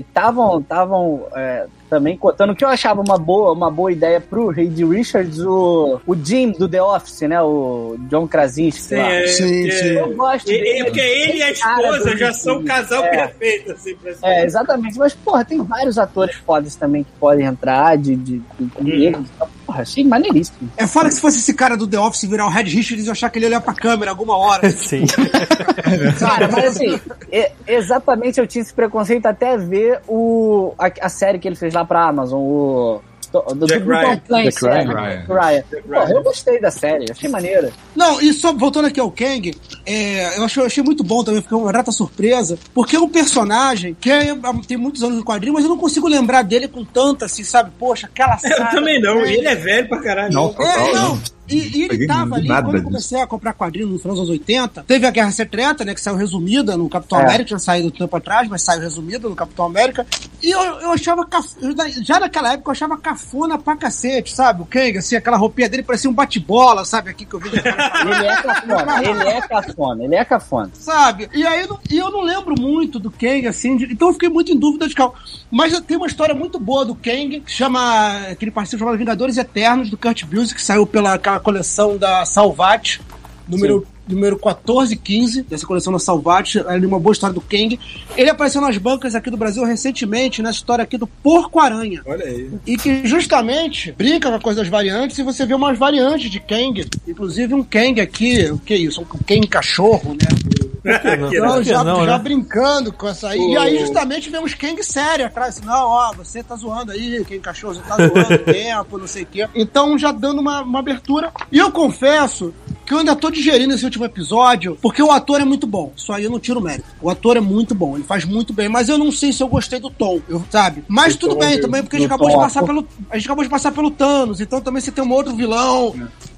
estavam tavam, é, também contando que eu achava uma boa, uma boa ideia pro Reed Richards, o, o Jim do The Office, né? O John Krasinski. Sim, lá. é, Sim, porque- sim. Eu gosto E- dele. porque ele e a esposa já são um casal É. perfeito, assim, pra ser. É, exatamente. Mas, porra, tem vários atores fodas também que podem entrar de, de, de. Então, Porra, achei maneiríssimo. É fora que se fosse esse cara do The Office virar o Red Richards e eu achar que ele ia olhar pra câmera alguma hora. Sim. Cara, mas assim, é- exatamente eu tinha esse preconceito até ver o, a, a série que ele fez lá pra Amazon, o. Do, do, Jack do Ryan. Tom Clancy, Jack é, Ryan. Jack Ryan. Porra, eu gostei da série, achei maneira. Não, e só voltando aqui ao Kang, é, eu, achei, eu achei muito bom também, fiquei uma grata surpresa, porque é um personagem que é- tem muitos anos no quadrinho, mas eu não consigo lembrar dele com tanta, assim, sabe? Poxa, aquela Eu saga também não, ele é velho pra caralho. Não, É, não. não. E, e ele tava ali, quando eu disso. comecei a comprar quadrinhos no final dos anos 80, teve a Guerra Secreta, né, que saiu resumida no Capitão É. América, tinha saído tempo atrás, mas saiu resumida no Capitão América, e eu, eu achava, caf... já naquela época eu achava cafona pra cacete, sabe? O Kang, assim, aquela roupinha dele parecia um bate-bola, sabe? Aqui que eu vi Ele é cafona, ele é cafona, ele é cafona. sabe? E aí eu não- e eu não lembro muito do Kang, assim, de- então eu fiquei muito em dúvida de qual. Mas tem uma história muito boa do Kang, que chama, aquele parceiro chamado Vingadores Eternos, do Kurt Busiek, que saiu pela coleção da Salvat, número, número 14 e 15, dessa coleção da Salvat, ali uma boa história do Kang. Ele apareceu nas bancas aqui do Brasil recentemente, na história aqui do Porco-Aranha. Olha aí. E que justamente brinca com a coisa das variantes e você vê umas variantes de Kang. Inclusive um Kang aqui, o que é isso? Um Kang cachorro, né? não? Então, já, não, já né? brincando com essa aí. E aí, justamente, vemos Kang sério atrás. Não, ó, você tá zoando aí, Kang cachorro, você tá zoando o tempo, não sei o quê. Então, já dando uma, uma abertura. E eu confesso que eu ainda tô digerindo esse último episódio, porque o ator é muito bom. Isso aí eu não tiro mérito. O ator é muito bom, ele faz muito bem, mas eu não sei se eu gostei do tom, eu, sabe? Mas tudo bem também, porque a gente acabou de passar pelo. A gente acabou de passar pelo Thanos, então também você tem um outro vilão.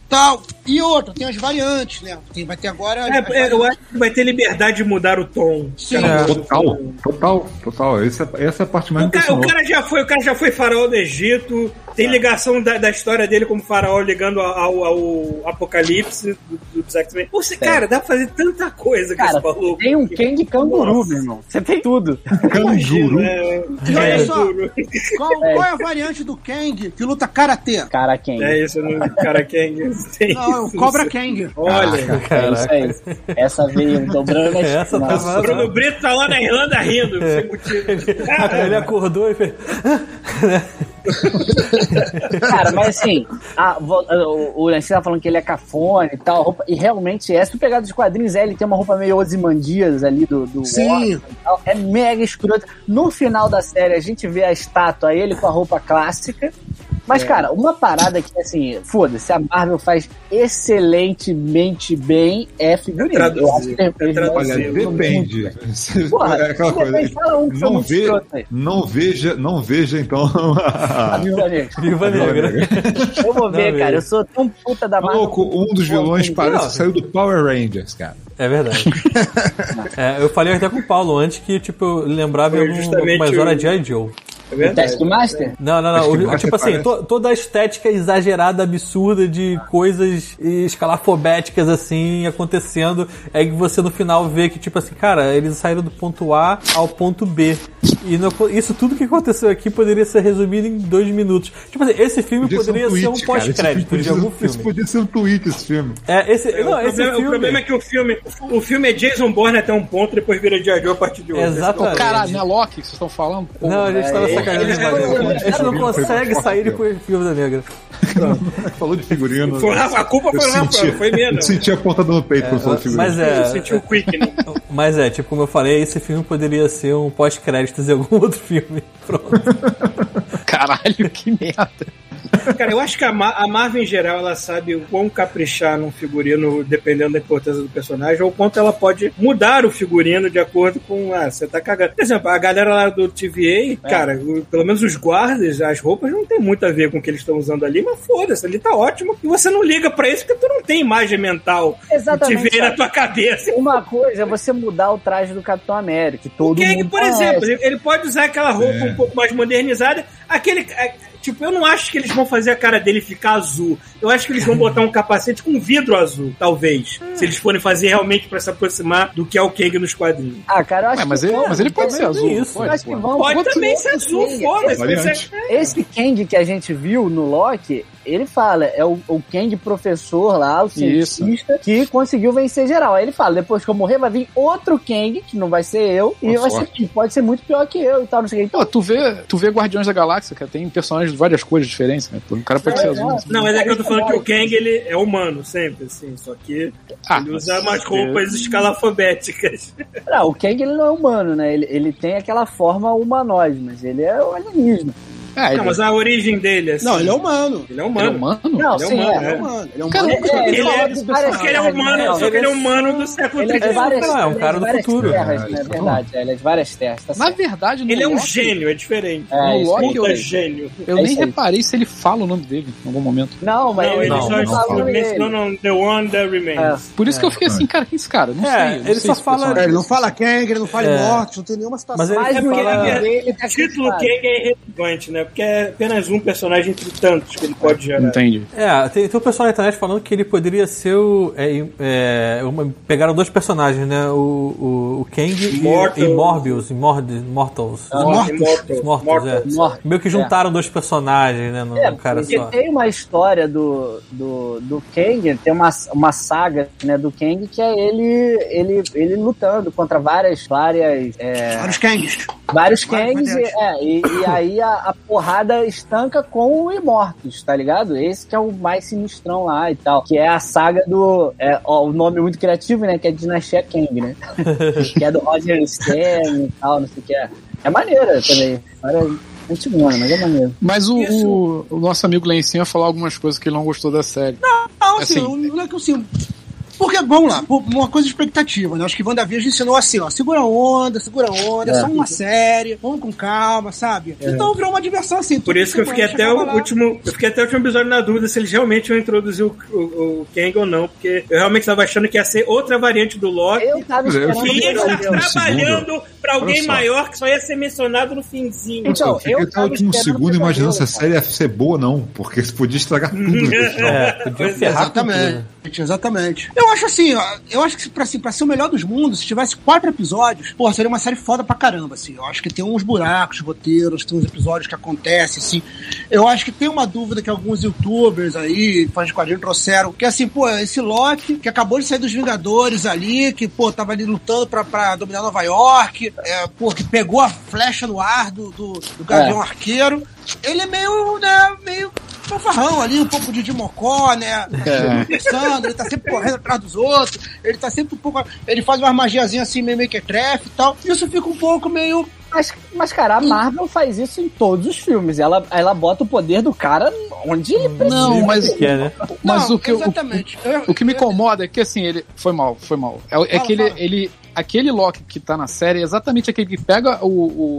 Tal. E outra, tem as variantes, né? Tem, vai ter agora. É, é, variantes. eu acho que vai ter liberdade de mudar o tom. Sim. É. Total, total, total. Essa, essa é a parte mais O cara, o cara já foi, o cara já foi faraó do Egito, tem ligação da, da história dele como faraó ligando ao, ao apocalipse do, do X-Men. Você, cara, dá pra fazer tanta coisa com Cara, esse maluco. tem um Kang canguru, Nossa. meu irmão. Você tem tudo. Canguru. É, E olha é, só, qual, qual é a variante do Kang que luta karatê? Cara, Kang. É isso, né? cara Kang. Não, é o. Cobra Kang. Olha, É isso Caraca. aí. Essa veio dobrando Essa tá Nossa. o Bruno Brito tá lá na Irlanda rindo, sem motivo. Ele acordou e fez. Cara, mas assim, a, o, o Lance tá falando que ele é cafone e tal, roupa, e realmente é. Se tu pegar dos quadrinhos, é, ele tem uma roupa meio Ozymandias ali do, do Sim. É mega escroto. No final da série, a gente vê a estátua, ele com a roupa clássica. Mas, cara, uma parada que, assim, foda-se, a Marvel faz excelentemente bem é figurino. É Eu acho que traduzir, é Olha, Brasil, depende. Porra, é aquela coisa. um que foi Não, ve, não veja, não veja então. A Viúva Negra. Viva Negra. Eu vou ver, Não, cara. Eu sou tão puta da Marvel. Louco, um dos vilões parece que saiu do Power Rangers, cara. É verdade. É, eu falei até com o Paulo antes que, tipo, eu lembrava Foi em algum justamente mais o- hora de I. Joe. É verdade. Taskmaster? Não, não, não. Que O- tipo assim, to- toda a estética exagerada, absurda de coisas escalafobéticas assim acontecendo. É que você no final vê que, tipo assim, cara, eles saíram do ponto A ao ponto B. E não- isso tudo que aconteceu aqui poderia ser resumido em dois minutos. Tipo assim, esse filme Podia poderia ser um tweet, cara. Esse pós-crédito podia de ser- algum Esse filme. podia ser um tweet, esse filme. É, esse, É, não, o, esse problema, filme. o problema é que o filme, o filme é Jason Bourne até um ponto, depois vira J. Joe a partir de hoje. Exatamente. Caralho, não é Loki que vocês estão falando? Porra, Não, a gente tava É, sacaneando é, demais. é, A gente não consegue sair depois de Viúva Negra. Falou de figurino. Foi o a culpa foi Eu o Rafa, senti, não foi minha, eu não. senti a ponta do peito quando falou de figurino. Mas Eu é. senti o quick, né? Mas é, tipo, como eu falei, esse filme poderia ser um pós-créditos de algum outro filme. Pronto. Caralho, que merda. Cara, eu acho que a, Ma- a Marvel em geral, ela sabe o quão caprichar num figurino, dependendo da importância do personagem, ou o quanto ela pode mudar o figurino de acordo com, ah, você tá cagando. Por exemplo, a galera lá do TVA, cara, o- pelo menos os guardas, as roupas não tem muito a ver com o que eles estão usando ali, mas foda-se, ali tá ótimo. E você não liga pra isso porque tu não tem imagem mental Exatamente, do TVA na cara. tua cabeça. Uma coisa é você mudar o traje do Capitão América, que todo Kang, mundo por conhece. exemplo, ele, ele pode usar aquela roupa É. um pouco mais modernizada. Aquele. É, Tipo, eu não acho que eles vão fazer a cara dele ficar azul. Eu acho que eles vão botar um capacete com vidro azul, talvez. Se eles forem fazer realmente pra se aproximar do que é o Kang nos quadrinhos. Ah, cara, eu acho Ué, mas, que ele, mas ele pode ser também azul. isso. pode, acho que vão. Pode também ser azul, foda-se. Você- Esse Kang que a gente viu no Loki, ele fala, é o, o Kang professor lá, o cientista, que conseguiu vencer geral. Aí ele fala, depois que eu morrer, vai vir outro Kang, que não vai ser eu, e vai ser, pode ser muito pior que eu e tal, não sei o que. Então, tu vê, tu vê Guardiões da Galáxia, cara, tem personagens várias cores diferentes, né? O cara pode ser azul. Não, mas é que eu tô falando que o Kang ele é humano sempre, assim. Só que Ah, ele usa umas roupas escalafobéticas. não, o Kang ele não é humano, né? Ele, ele tem aquela forma humanoide, mas ele é um alienígena. É, ele Não, mas a origem dele, assim. Não, ele é humano. Ele é ele é humano. humano? Não, Ele é sim, humano, é. Ele é humano. Ele é Cara, humano. É, Ele é, só que ele é humano, né? só que ele é humano do século Ele é de XXI. várias, Não, é um cara do futuro. terras, É, né? é verdade. é, Ele é de várias terras, tá Na verdade, Ele é um Loki, gênio, é diferente. É, isso Loki eu, Puta gênio. eu É nem reparei se ele fala o nome dele em algum momento. Não, mas ele só mencionando The One That Remains. Por isso que eu fiquei assim, cara, quem é esse cara? Não É, sei. ele só fala-. É, ele não fala Kang, ele não fala É. morte, não tem nenhuma situação. Mas ele É o fala- é- dele O título. Kang é irrelevante, né? Porque é apenas um personagem entre tantos que ele pode gerar. Entendi. É, tem, tem um pessoal na internet falando que ele poderia ser o. É, é, uma- pegaram dois personagens, né? O, o, o Kang e, Immortal. e Morbius, Immord- Immortals. Ah, Mortos. Immortal. Os Mortos, Mortal. é. Mortos, Meio que juntaram dois personagens, né? No, É, no cara porque só. tem uma história do, do, do Kang, tem uma, uma saga né, do Kang que é ele, ele, ele lutando contra várias, várias, é, Vários Kangs. Vários Kangs, e, é, e, e aí a, a porrada estanca com o Imortus, tá ligado? Esse que é o mais sinistrão lá e tal, que é a saga do, é, ó, o nome muito criativo, né, que é Dinastia Kang, né? que é do Roger Stern e tal, não sei o que é. É maneira também. História antigona, mas é maneiro. Mas o, o, o nosso amigo Lencinho ia falar algumas coisas que ele não gostou da série. Não, assim, Assim. não é que assim. Porque, vamos lá, uma coisa de expectativa, né? Acho que WandaVision ensinou assim, ó, segura a onda, segura a onda, é só uma série, vamos com calma, sabe? Então virou uma diversão assim. Por isso que eu fiquei até o último. Eu fiquei até o último episódio na dúvida se eles realmente iam introduzir o, o, o Kang ou não. Porque eu realmente estava achando que ia ser outra variante do Loki. Eu tava Eu esperando. fiquei Que ia que estar ele- segundo. trabalhando pra alguém maior que só ia ser mencionado no finzinho. Então, eu fiquei eu até o tava último segundo imaginando se a série ia ser boa ou não, porque você podia estragar tudo. É, podia é, ferrar com tudo. Exatamente. Eu acho assim, ó, eu acho que pra, assim, pra ser o melhor dos mundos, se tivesse quatro episódios, pô, seria uma série foda pra caramba, assim. Eu acho que tem uns buracos, roteiros, tem uns episódios que acontecem, assim. Eu acho que tem uma dúvida que alguns youtubers aí, fãs de quadrinhos, trouxeram, que assim, pô, esse Loki, que acabou de sair dos Vingadores ali, que, pô, tava ali lutando pra, pra dominar Nova York, é, pô, que pegou a flecha no ar do, do, do Gavião Arqueiro. Ele é meio, né, meio fanfarrão ali, um pouco de Dimocó, né? É. Pensando, ele tá sempre correndo atrás dos outros, ele tá sempre um pouco. Ele faz umas magiazinhas assim, meio mequetrefe e tal. Isso fica um pouco meio. Mas, mas, cara, a Marvel faz isso em todos os filmes. Ela, ela bota o poder do cara onde ele precisa. Não, mas, Que é, né? mas Não, o, que, eu- o, exatamente. Eu- o que me incomoda é que assim, ele. Foi mal, foi mal. É, é Fala, que ele, ele. Aquele Loki que tá na série é exatamente aquele que pega o,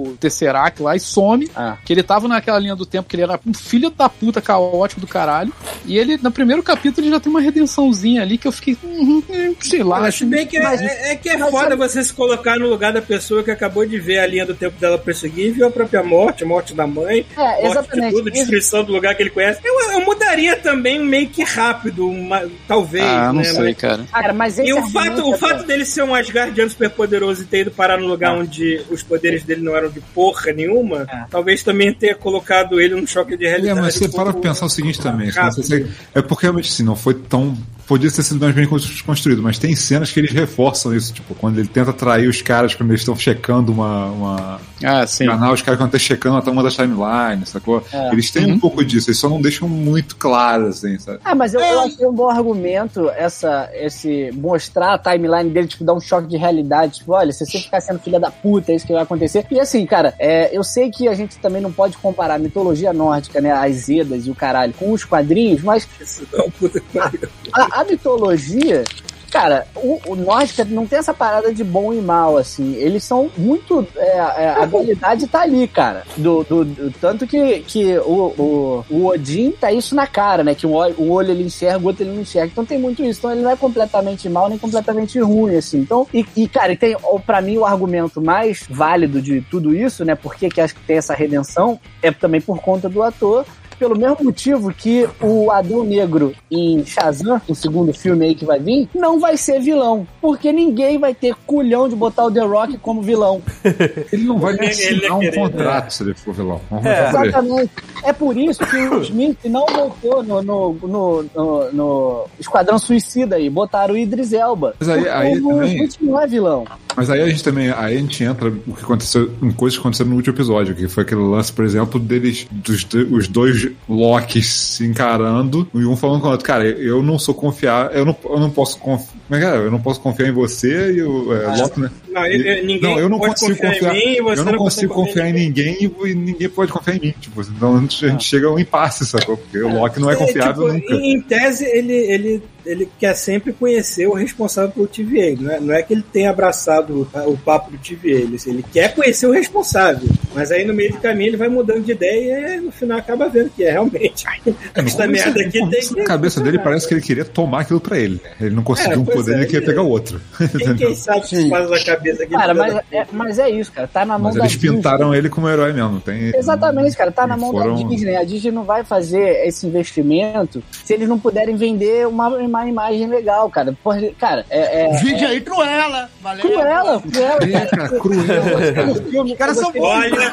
o Tesseract lá e some. Ah. Que ele tava naquela linha do tempo que ele era um filho da puta caótico do caralho. E ele, no primeiro capítulo, ele já tem uma redençãozinha ali que eu fiquei. hum, hum, sei lá. Acho bem que é, Mas- é- é que é mas foda sabe- você se colocar no lugar da pessoa que acabou de ver a linha do tempo dela perseguir e viu a própria morte, a morte da mãe, É, morte de exatamente. tudo, destruição do lugar que ele conhece. Eu, eu mudaria também meio que rápido, uma- talvez, Ah, não né? sei, Mas- cara. Cara, mas E o fato, o é fato dele ser um Asgardiano super poderoso e ter ido parar num lugar onde os poderes dele não eram de porra nenhuma, É. talvez também tenha colocado ele num choque de É, realidade. mas você um para pra pensar o seguinte também. rápido. É porque realmente assim, não foi tão podia ter sido mais bem construído, mas tem cenas que eles reforçam isso, tipo, quando ele tenta atrair os caras quando eles estão checando uma, uma Ah, sim. canal, os caras quando estão checando a toma da timeline, sacou? É. Eles têm um pouco disso, eles só não deixam muito claro, assim, sabe? Ah, mas eu, eu achei um bom argumento essa, esse mostrar a timeline dele, tipo, dar um choque de realidade. Tipo, olha, se você ficar sendo filha da puta, é isso que vai acontecer. E assim, cara, é, eu sei que a gente também não pode comparar a mitologia nórdica, né, as Edas e o caralho, com os quadrinhos, mas Isso não, puta que pariu. a, a mitologia. Cara, o, o nórdica não tem essa parada de bom e mal, assim. Eles são muito. é, é, a dualidade tá ali, cara. Do, do- do- tanto que, que o, o, o Odin tá isso na cara, né? Que olho, um olho ele enxerga, o outro ele não enxerga. Então tem muito isso. Então ele não é completamente mal nem completamente ruim, assim. Então, e, e cara, tem, ó, pra mim, o argumento mais válido de tudo isso, né? Por que que acho que tem essa redenção? É também por conta do ator pelo mesmo motivo que o Adão Negro em Shazam, o segundo filme aí que vai vir, não vai ser vilão. Porque ninguém vai ter culhão de botar o The Rock como vilão. Ele não vai nem assinar um querer, contrato se ele for vilão. É. Exatamente. É por isso que o Smith não voltou no, no, no, no- no Esquadrão Suicida aí. Botaram o Idris Elba. Mas aí- aí o também- Smith não é vilão. Mas aí a gente também, aí a gente entra o que aconteceu, em coisas que aconteceram no último episódio, que foi aquele lance, por exemplo, deles, dos do- os dois Locks se encarando e um falando com o outro, cara, eu não sou confiar, eu não, eu não posso confiar, é é? Eu não posso confiar em você e o é, Loki, né? Não, eu- ninguém não, eu não pode consigo confiar, em mim eu não, não consigo confiar em ninguém e, e ninguém pode confiar em mim, tipo, então a gente, a gente chega a um impasse, sacou? Porque o Loki não é confiável tipo, nunca. Em, tese, ele, ele, ele quer sempre conhecer o responsável pelo TVA. Não é, não é que ele tenha abraçado o, o papo do TVA. Ele, ele quer conhecer o responsável. Mas aí no meio do caminho ele vai mudando de ideia e no final acaba vendo que é realmente. É, Essa merda aqui tem que. Na cabeça dele parece que ele queria tomar aquilo pra ele. Ele não conseguiu É, um poder, é, ele queria pegar o outro. Quem, quem sabe se faz na cabeça aqui? Cara, mas é, mas é isso, cara. Tá na mão Mas da eles Disney. pintaram ele como herói mesmo. Tem, Exatamente, cara, tá na mão Foram- da Disney. A Disney não vai fazer esse investimento se eles não puderem vender uma, uma imagem legal, cara. Porra, cara, é. é Vídeo aí, Cruella. Valeu. Cruella, Cruella. É, cara, cruel. Os caras são bons. Olha,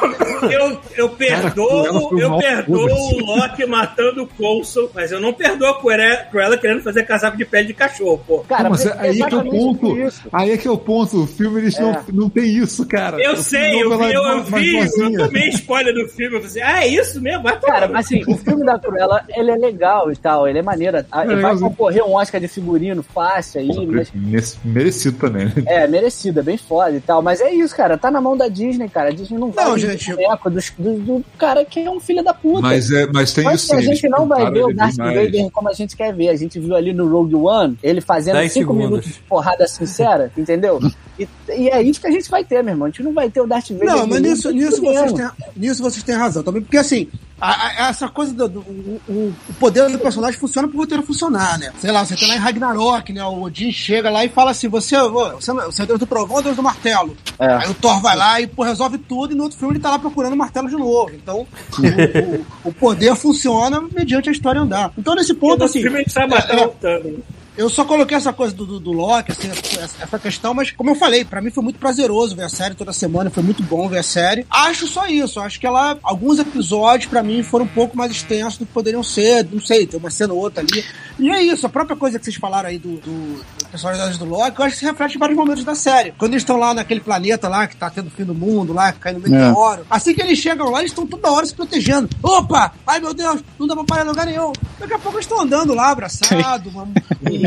eu, eu Cruella perdoo, foi eu perdoo o Loki matando o Coulson, mas eu não perdoo a Cruella, Cruella querendo fazer casaco de pele de cachorro, pô. Cara, mas mas é- aí é que é o ponto. isso. Aí é que é o ponto. O filme eles É. não, não tem isso, cara. Eu O sei, filme eu vi, vai eu, eu vi, eu tomei spoiler do filme, eu falei assim, ah, é isso mesmo? Vai. Cara, mas assim, o filme da Cruella, ele é legal e tal, ele é maneiro. Ah, Ele vai concorrer um Oscar de figurino fácil aí, mas Mere- Merecido também. né? É, merecido, é bem foda e tal. Mas é isso, cara. Tá na mão da Disney, cara. A Disney não vai Não, vender gente. boneco do, do, do cara que é um filho da puta. Mas, é, mas tem Mas isso a gente não vai ver o Darth. Vader como a gente quer ver. A gente viu ali no Rogue One ele fazendo 10 cinco segundos. minutos de porrada sincera, entendeu? E, e é isso que a gente vai ter, meu irmão. A gente não vai ter o Darth Vader. Não, mas nisso, nisso, vocês têm, nisso vocês têm razão também, porque assim, a- a- essa coisa do, do- o, o- o poder do personagem funciona pro roteiro funcionar, né? Sei lá, você tem lá em Ragnarok, né? O Odin chega lá e fala assim: você, você, você é Deus do trovão ou Deus do martelo? É. Aí o Thor vai lá e pô, resolve tudo, e no outro filme ele tá lá procurando o martelo de novo. Então, o, o- o poder funciona mediante a história andar. Então, nesse ponto, assim. filme a gente sabe matar é- o. eu só coloquei essa coisa do, do, do Loki, assim, essa, essa questão, mas como eu falei, pra mim foi muito prazeroso ver a série toda semana, foi muito bom ver a série. Acho só isso, acho que ela, alguns episódios pra mim foram um pouco mais extensos do que poderiam ser, não sei, tem uma cena ou outra ali. E é isso, a própria coisa que vocês falaram aí do, do, do personagem do Loki, eu acho que se reflete em vários momentos da série. Quando eles estão lá naquele planeta lá, que tá tendo fim do mundo lá, caindo meteoro, assim que eles chegam lá, eles estão toda hora se protegendo. Opa! Ai meu Deus, não dá pra parar em lugar nenhum. Daqui a pouco eles estão andando lá, abraçados, uma, uma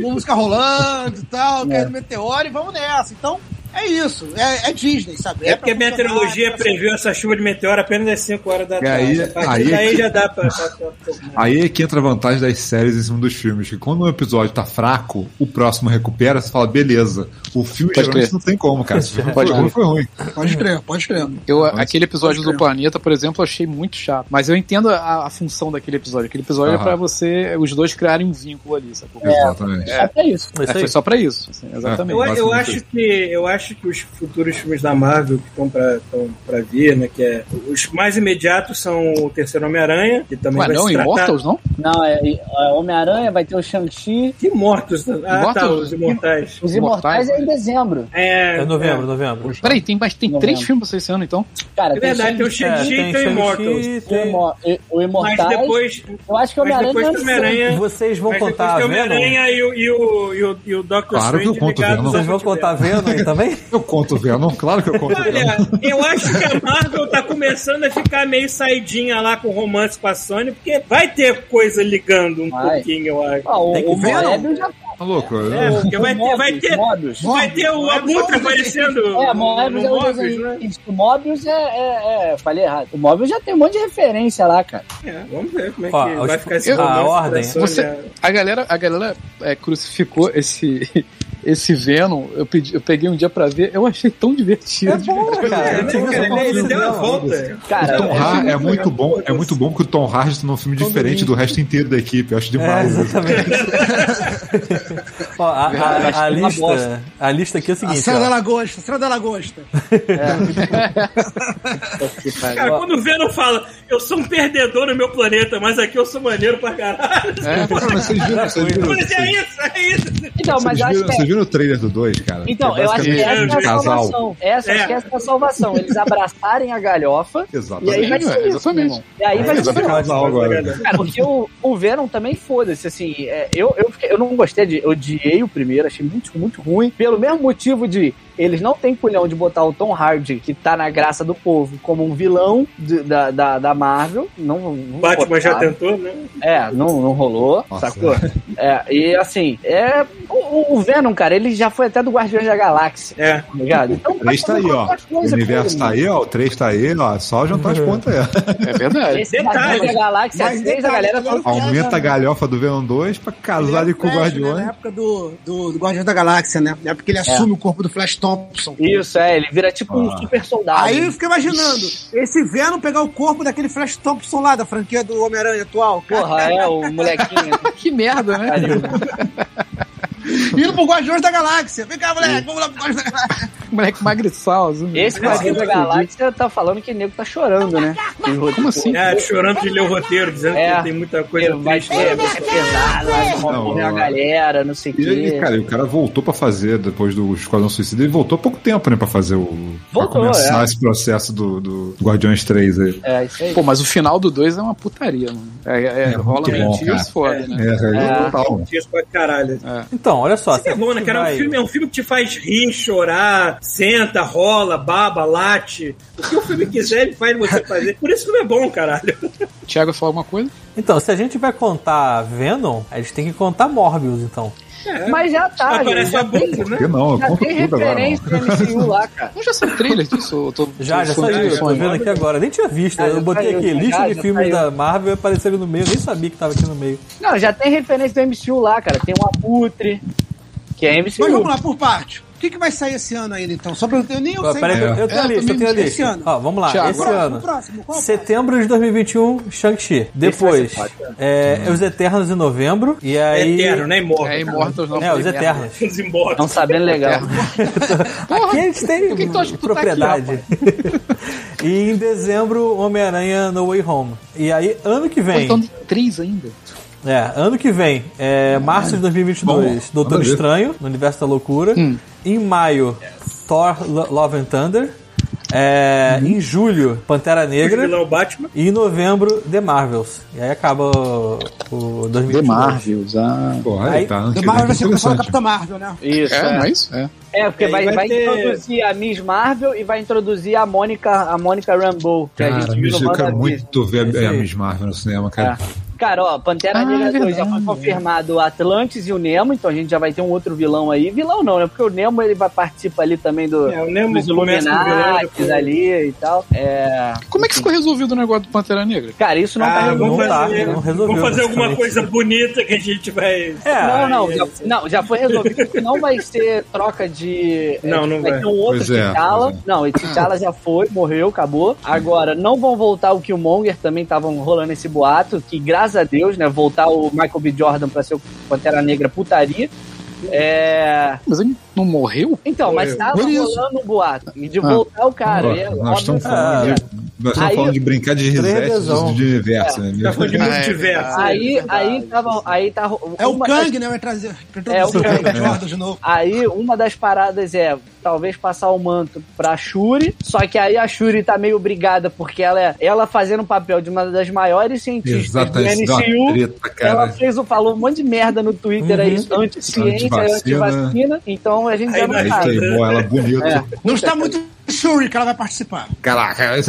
música rolando e tal, caindo meteoro e vamos nessa. Então, é isso. É, é Disney, sabe? É porque a pra meteorologia é pra- previu essa chuva de meteoro apenas às 5 horas da tarde. aí- a partir aí é daí que- já dá pra. pra- pra- pra- Aí é que entra a vantagem das séries em cima dos filmes. Que quando um episódio tá fraco, o próximo recupera, você fala, beleza. O filme Pode geralmente crer. não tem como, cara. Se foi Pode ruim, crer. foi ruim. Pode crer, pode crer. Eu, Nossa, aquele episódio pode do planeta, por exemplo, eu achei muito chato. Mas eu entendo a, a função daquele episódio. Aquele episódio Aham. é pra você, os dois criarem um vínculo ali, sacou? Exatamente. É, é isso. É, Isso aí. foi só pra isso. assim, exatamente. Eu, eu basicamente acho que eu acho acho que os futuros filmes da Marvel que estão pra vir, né? Que é. Os mais imediatos são o terceiro Homem-Aranha, que também Ué, vai não, se tratar... Immortals, não? Não, é, é Homem-Aranha, vai ter o Shang-Chi. Que mortos? Ah, tá, os imortais. Os Imortais, é em dezembro. É, É novembro, novembro. Peraí, tem, mas tem três filmes esse ano, então? Cara, É verdade, tem o Shang-Chi, É, e tem o Immortals. O tem- o Mas Imortais. depois. eu acho que o Mas Homem-Aranha depois não do é Homem-Aranha. Vocês vão Mas contar a depois tem o Venom? Homem-Aranha e o, e, o, e, o, e o Doctor Claro que eu Strange conto Venom. Vocês vão contar Venom aí Eu conto Venom, claro que eu conto Venom. Olha, eu acho que a Marvel tá começando a ficar meio saidinha lá com romance com a Sony, porque vai ter coisa ligando um Vai. pouquinho, eu acho. Ah, o, Tem que o ver, Moebius já Tá louco? É, porque vai ter, vai ter, Mobius. vai ter o Abutre aparecendo É, no, Moebius no é o desenho. né? O Mobius é, é, é- Falei errado. O Mobius já tem um monte de referência lá, cara. É, vamos ver como é que Ó, vai ficar esse a romance ordem, Você, né? a galera, a galera é, crucificou esse, esse Venom. Eu, pedi, eu peguei um dia pra ver, eu achei tão divertido. É bom, cara. É, A ele, ele deu a volta. Cara, Tom é- Har é muito bom, é muito bom que o Tom Hardy está num filme diferente do resto inteiro da equipe. Eu acho É, demais. exatamente. Ó, a, a- a lista, a lista aqui é o A seguinte. cena da lagosta, a cena da lagosta. Cara, quando o Venom fala, eu sou um perdedor no meu planeta, mas aqui eu sou maneiro pra caralho. É, mas vocês viram, vocês viram, Mas vocês, é isso, é isso. Então, mas acho que vocês é. viram o trailer do 2, cara? Então, é eu acho que essa é a casal. salvação. Essa, acho É. que essa é a salvação. Eles abraçarem a galhofa e Exatamente. aí vai ser É, isso, exatamente. E aí vai ser casal agora. Cara, porque o, o Venom também foda-se, assim, é, eu, eu, fiquei- eu não gostei de, eu odiei o primeiro, achei muito, muito ruim, pelo mesmo motivo de eles não têm culhão de botar o Tom Hardy, que tá na graça do povo, como um vilão de- da, da, da Marvel, não, não Batman já botaram. tentou, né? É, não, não rolou, Nossa, sacou? É, e assim, é, o, o Venom, cara, ele já foi até do Guardiões da Galáxia, É. tá ligado? Então, O 3 tá aí, ó. O universo tá aí, ó. O 3 tá aí, ó. Só juntar as pontas aí. é verdade. Esse Detalhe. Guardiões da Galáxia Mas 3, a detalhe, galera ele é tá um Aumenta a galhofa do Venom 2 pra casar ali com o Flash, né, Guardiões. Na época do, do, do Guardiões da Galáxia, né? Na época que ele assume o corpo do Flash Thompson. Isso, é, ele vira tipo um Ah. super soldado. Aí eu fiquei imaginando, esse Venom pegar o corpo daquele Flash Thompson lá, da franquia do Homem-Aranha atual. Porra, é, o molequinho. Que merda, né? Indo pro Guardiões da Galáxia. Vem cá, moleque, vamos lá pro Guardiões da Galáxia. Moleque magriçal. Esse Guardiões da Galáxia tá falando que o nego tá chorando, né? Como assim? É, chorando de ler o roteiro, dizendo É. que tem muita coisa triste. vai ser pesado, morrer a galera, não sei o E, e, quê. cara, e o cara voltou pra fazer, depois do Esquadrão Suicida, ele voltou há pouco tempo, né, pra fazer o... Voltou, pra começar é. esse processo do, do Guardiões 3 aí. É, isso aí. Pô, mas o final do 2 é uma putaria, mano. É, é, É rola muito bom, mentiras cara. foda, É. né? É, é, É. total. Isso pra caralho. Olha só. Isso é bom, né, cara? É um vai- filme, é um filme que te faz rir, chorar, senta, rola, baba, late. O que o filme quiser, ele faz você fazer. Por isso que o filme é bom, caralho. Thiago, fala alguma coisa? Então, se a gente vai contar Venom, a gente tem que contar Morbius, então. Mas já tá, gente, Aparece já tem, abutre, né? Eu não, eu já conto tem tudo agora, mano. referência do MCU lá, cara. Não já saiu trailer disso? Eu tô, Já, já saiu, eu tô vendo aqui agora. Nem tinha visto. Ah, eu botei saiu, aqui, já, lista de já filmes saiu. da Marvel e apareceram no meio. Eu nem sabia que tava aqui no meio. Não, já tem referência do MCU lá, cara. Tem um Abutre, que é MCU. Mas vamos lá, por parte. O que, que vai sair esse ano ainda, então? Só pra eu ter, nem eu sei. Peraí, que eu, eu tenho É, a lista, eu tenho a esse lista. ano. Ó, vamos lá, Thiago, esse Próximo, ano. próximo, qual Setembro de 2021, Shang-Chi. Depois, é, Os Eternos em novembro. E aí. Eterno, né? Imortal. É Immortals não. É, Os. Eternos. Os Immortals. Não sabendo legal. Aqui a gente tem que que tu acha que tu tá propriedade. e em dezembro, Homem-Aranha No Way Home. E aí, ano que vem. Então, três ainda. É, ano que vem, é, março de 2022, Bom, Doutor. Estranho, no Universo da Loucura. Hum. Em maio, Thor Lo- Love and Thunder. É, Em julho, Pantera Negra. vilão Batman. E em novembro, The Marvels. E aí acaba o, o 2022. The Marvels, ah. Porra, Aí, aí tá. The Marvel vai ser interessante. Capitã Marvel, né? Isso, É, é. não é isso? É. É, porque vai, vai vai ter- introduzir a Miss Marvel e vai introduzir a Mônica, a Mônica Rambeau, que a Cara, gente viu Miss- no eu quero muito ver a- a. Miss Marvel no cinema, cara. É. Cara, ó, Pantera Ah, Negra 2 já foi confirmado o Atlantis e o Nemo, então a gente já vai ter um outro vilão aí. Vilão não, né? Porque o Nemo ele vai participar ali também do, É, o Nemo dos depois- ali e tal. É... Como é que ficou resolvido o negócio do Pantera Negra? Cara, isso não tá Ah, resolvido. vamos Não tá, fazer, não resolveu, vamos fazer alguma coisa bonita que a gente vai. É, Não, não, é já, não, já foi resolvido que não vai ser troca de. Não, é, não vai vai. ter um outro é, T'Challa. é. Não, esse T'Challa já foi, morreu, acabou. Agora, não vão voltar o Killmonger, também estavam rolando esse boato, que graças a Deus, né, voltar o Michael B. Jordan pra ser o Pantera Negra putaria. É. Mas ele não morreu? Então, mas tava rolando um boato. E de Ah. voltar o cara. É nós estamos óbvio- falando, de, nós estamos Aí- falando de brincar de reset de universo, né? Tá falando de Ah, é multiverso. Aí, aí tava. Aí tá. É o Kang, né? Vai trazer. É o Kang. De novo. Aí uma das paradas é talvez passar o manto pra Shuri, só que aí a Shuri tá meio brigada porque ela é ela fazendo o papel de uma das maiores cientistas Exatamente, do MCU. treta, Ela fez, o- falou um monte de merda no Twitter aí, anti-ciência, Antivacina. anti-vacina. Então a gente Aí já não vai Aí sabe. ela bonito. É. Não está muito Shuri que ela vai participar. Caraca,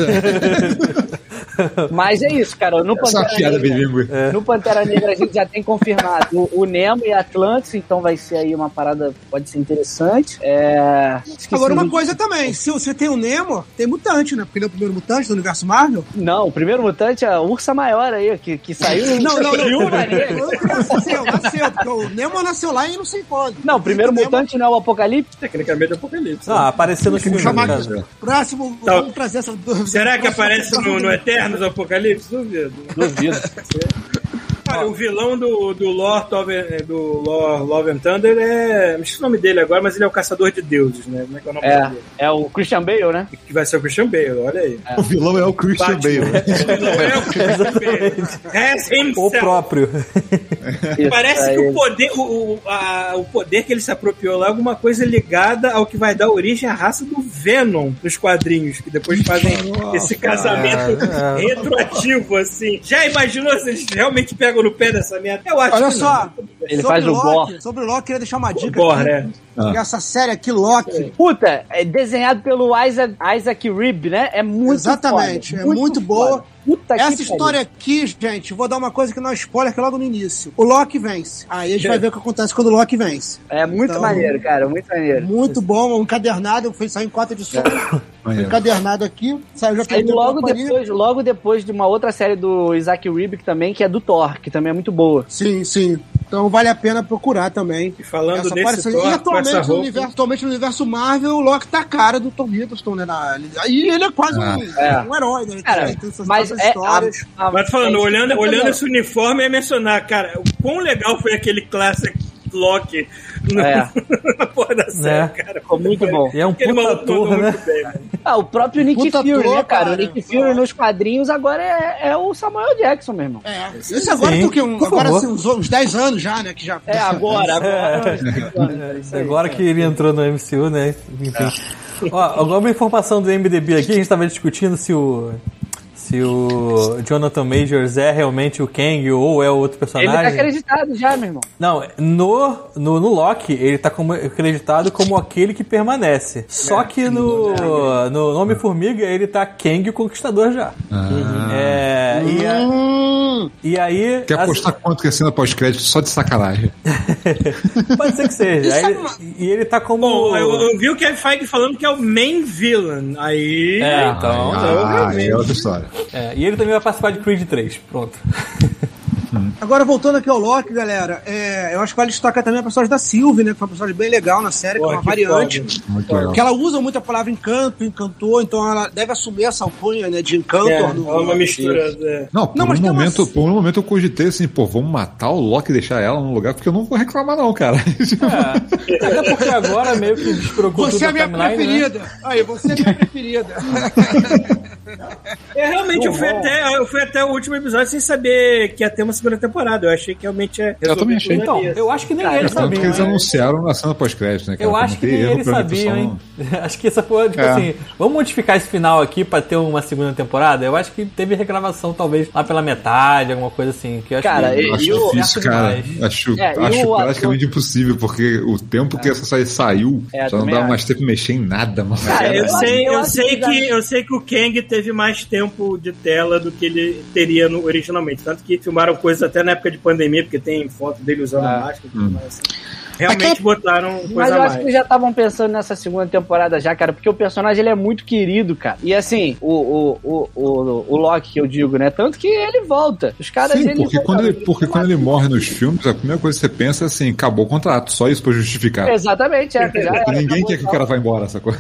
Mas é isso, cara. No essa Pantera, piada Negra, bilíngue. no Pantera Negra a gente já tem confirmado o, o Nemo e a Atlantis, então vai ser aí uma parada, pode ser interessante. É... Agora, o uma coisa também: se você tem o Nemo, tem mutante, né? Porque ele é o primeiro mutante do universo Marvel. Não, o primeiro mutante é a Ursa Maior aí, que, que saiu Não, não, não. Viúva. Nasceu, nasceu. Porque o Nemo nasceu lá e não sei quando. Não, o primeiro O Nemo- mutante não é o Apocalipse? Tecnicamente é Apocalipse. Ah, apareceu no filme. chamar caso. Próximo, Tá. vamos trazer essa. Será que aparece no, no Eternos Apocalipse? Duvido. Duvido. Olha, o vilão do, do Lord of, do Lord Love and Thunder é. Não sei o nome dele agora, mas ele é o caçador de deuses, né? Como é que é o nome É, dele? é o Christian Bale, né? Que vai ser o Christian Bale, olha aí. O vilão é o Christian Batman. Bale. O vilão é o Christian Bale. O próprio. Isso, Parece é que o ele. poder, o, o, a- o poder que ele se apropriou lá é alguma coisa ligada ao que vai dar origem à raça do Venom nos quadrinhos, que depois fazem esse casamento é. retroativo, assim. Já imaginou se eles realmente pegam no pé dessa merda? Eu acho Olha que só, não. Ele sobre faz o Loki, Gore. Sobre o Loki, queria deixar uma dica. O Gore, aqui, é. Que Essa série aqui, Loki, Puta, é desenhado pelo Isaac, Isaac Rib, né? É muito Exatamente, foda, é muito boa. foda. Puta que Essa pariu. história aqui, gente, vou dar uma coisa que não é spoiler, que é logo no início. O Loki vence. Aí a gente vai ver o que acontece quando o Loki vence. É muito Então- maneiro, cara, muito maneiro. Muito bom, um encadernado, foi sair em quatro edições. Maneiro. encadernado aqui, saiu já Aí logo depois, logo depois de uma outra série do Isaac Ribbick também, que é do Thor, que também é muito boa. Sim, sim. Então vale a pena procurar também. E falando Essa desse parece- Thor e com essa atualmente no, universo, atualmente no universo Marvel, o Loki tá a cara do Tom Hiddleston, né? Na, e ele é quase Ah. um, É. um herói, né? Cara, Tem essas mas é. histórias. A, a, Mas falando, é- olhando, olhando esse uniforme, é mencionar, cara, o quão legal foi aquele Classic Loki no- É. na porra da série, É. cara. Ficou muito bom. E é um Aquele puta ator, né? bem. Ah, o próprio Nick Puta Fury, ator, né, cara? cara. O Nick Fury nos quadrinhos agora é, é o Samuel Jackson, meu irmão. É, esse agora Sim, tem o quê? Um- agora assim, uns, uns 10 anos já, né? Que já, É, agora, agora. É isso aí. Agora que ele entrou no MCU, né? Enfim. Ó, agora uma informação do MDB aqui, a gente tava discutindo se o. Se o Jonathan Majors é realmente o Kang ou é outro Ele tá personagem. acreditado já, meu irmão. Não, no, no, no Loki, ele tá como, acreditado como aquele que permanece. Só que no, no Homem-Formiga, ele tá Kang o Conquistador já. É, e, a- Hum, e aí. Quer as- apostar quanto que é cena pós-crédito só de sacanagem? Pode ser que seja. Aí ele- e ele tá como. Bom, eu, eu vi o Kevin Feige falando que é o main villain. Aí. É, então. Ah, aí é outra história. É, e ele também vai participar de Creed 3. Pronto. Agora, voltando aqui ao Loki, galera, é, eu acho que vale destacar também a personagem da Sylvie, né? Que foi uma personagem bem legal na série, que é uma que variante. Que ela usa muito a palavra encanto, encantou, então ela deve assumir essa alcunha né, de encanto. É, é uma mistura. é. Não, por, Não, um momento, umas- por um momento eu cogitei assim, pô, vamos matar o Loki e deixar ela no lugar, porque eu não vou reclamar não, cara. É, até porque agora meio que despreocupou Você tudo é a minha da timeline, né? preferida. Aí, você é a minha preferida. É, realmente, eu fui, até, eu fui até o último episódio sem saber que ia ter uma segunda temporada. Eu achei que realmente é. Eu também achei. Então, eu acho que nem Cara, eles Tanto que sabiam. eles né? anunciaram na cena pós-crédito, né, cara? Eu acho que nem eles sabiam, hein? Acho que essa foi, tipo É. assim, vamos modificar esse final aqui pra ter uma segunda temporada? Eu acho que teve regravação, talvez, lá pela metade, alguma coisa assim. Que eu acho Cara, que e- Acho e difícil, perto cara. demais. Acho, É, acho o praticamente impossível, porque o tempo que essa série saiu É, já não dá mais tempo de mexer em nada, mano. Cara, eu eu sei, eu eu sei que eu sei que o Kang teve mais tempo de tela do que ele teria no- originalmente, tanto que filmaram coisas até na época de pandemia, porque tem foto dele usando Ah. máscara mais. assim. Realmente botaram coisa Mas eu acho mais. que eles já estavam pensando nessa segunda temporada já, cara, porque o personagem ele é muito querido, cara. E assim, o, o, o, o, o Loki que eu digo, né? Tanto que ele volta. Os caras Sim, ele porque quando, ele, porque quando ele morre nos filmes, a primeira coisa que você pensa é assim, acabou o contrato, só isso pra justificar. Exatamente, é. Porque era, ninguém quer que o cara vá embora, sacou?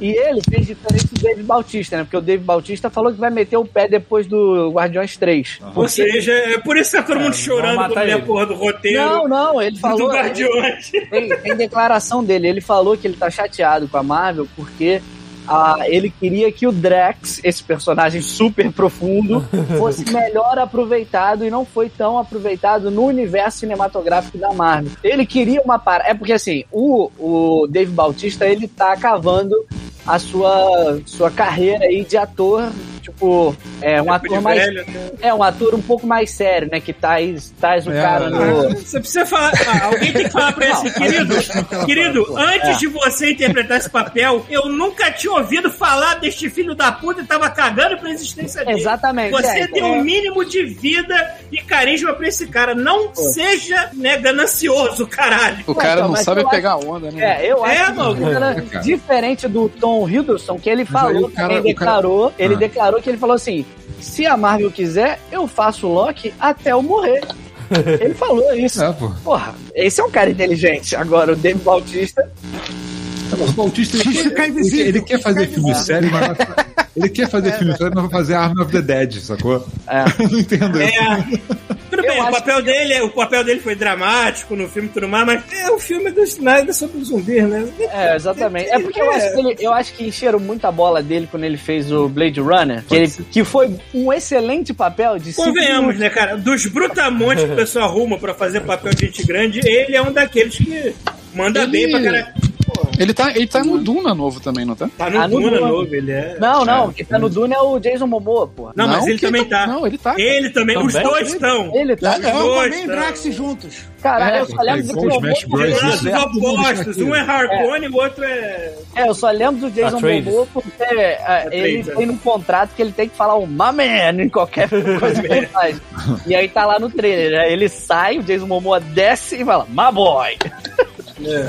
E ele fez diferente do Dave Bautista, né? Porque o Dave Bautista falou que vai meter o pé depois do Guardiões 3. Ou seja, é por isso que tá todo mundo chorando matar quando a ele. porra do roteiro Não, não, ele do falou. Guardiões. verdade. Tem, tem declaração dele. Ele falou que ele tá chateado com a Marvel porque ah, ele queria que o Drax, esse personagem super profundo, fosse melhor aproveitado e não foi tão aproveitado no universo cinematográfico da Marvel. Ele queria uma parada. É porque assim, o, o Dave Bautista ele tá cavando a sua, sua carreira aí de ator, tipo, é um ator mais. Velho, né? É um ator um pouco mais sério, né? Que traz, traz o É, cara no. Você precisa falar. ah, alguém tem que falar pra esse querido. Querido, antes É. de você interpretar esse papel, eu nunca tinha ouvido falar deste filho da puta e tava cagando pra existência dele. Exatamente. Você é, é. um mínimo de vida e carisma pra esse cara. Não seja né, ganancioso, caralho. O cara então, não mas sabe pegar a onda, né? É, eu É, acho que mano. cara. diferente do Tom Hiddleston, que ele falou, cara- também o cara- declarou, ele Ah. declarou que ele falou assim, se a Marvel quiser, eu faço o Loki até eu morrer. ele falou isso. É, pô. Porra, esse é um cara inteligente. Agora, o Dave Bautista, O Bautista, ele, Fica quer- ele, ele quer fazer filme sério, mas vai- ele quer fazer filme sério, mas vai fazer Army of the Dead, sacou? É. Não entendo isso. É. Tudo Eu bem, o papel, dele, o papel dele foi dramático no filme e tudo mais, mas é o filme dos nada sobre zumbis, né? é, exatamente. É porque eu acho, que ele, eu acho que encheram muita bola dele quando ele fez o Blade Runner, que, ele, que foi um excelente papel de Convenhamos, né, cara? Dos brutamontes que o pessoal arruma pra fazer papel de gente grande, ele é um daqueles que manda Ele- bem pra cara. Ele tá, ele tá no Duna novo também, não tá? Tá no Ah, no Duna Duna. novo, ele é. Não, não, quem tá no Dune é o Jason Momoa, porra. Não, mas ele também tá. Não, ele tá. Ele também, os dois estão. Ele tá. Os É, Aquaman e. Drax juntos. Caralho, É, eu só lembro do com os Jason Momoa. É opostos. Um é Harpoon e o outro é. É, eu só lembro do Jason. Momoa porque é, ele Atreides, tem no contrato que ele tem que falar o my man em qualquer coisa que ele faz. E aí tá lá no trailer? Ele sai, o Jason Momoa desce e fala, my boy.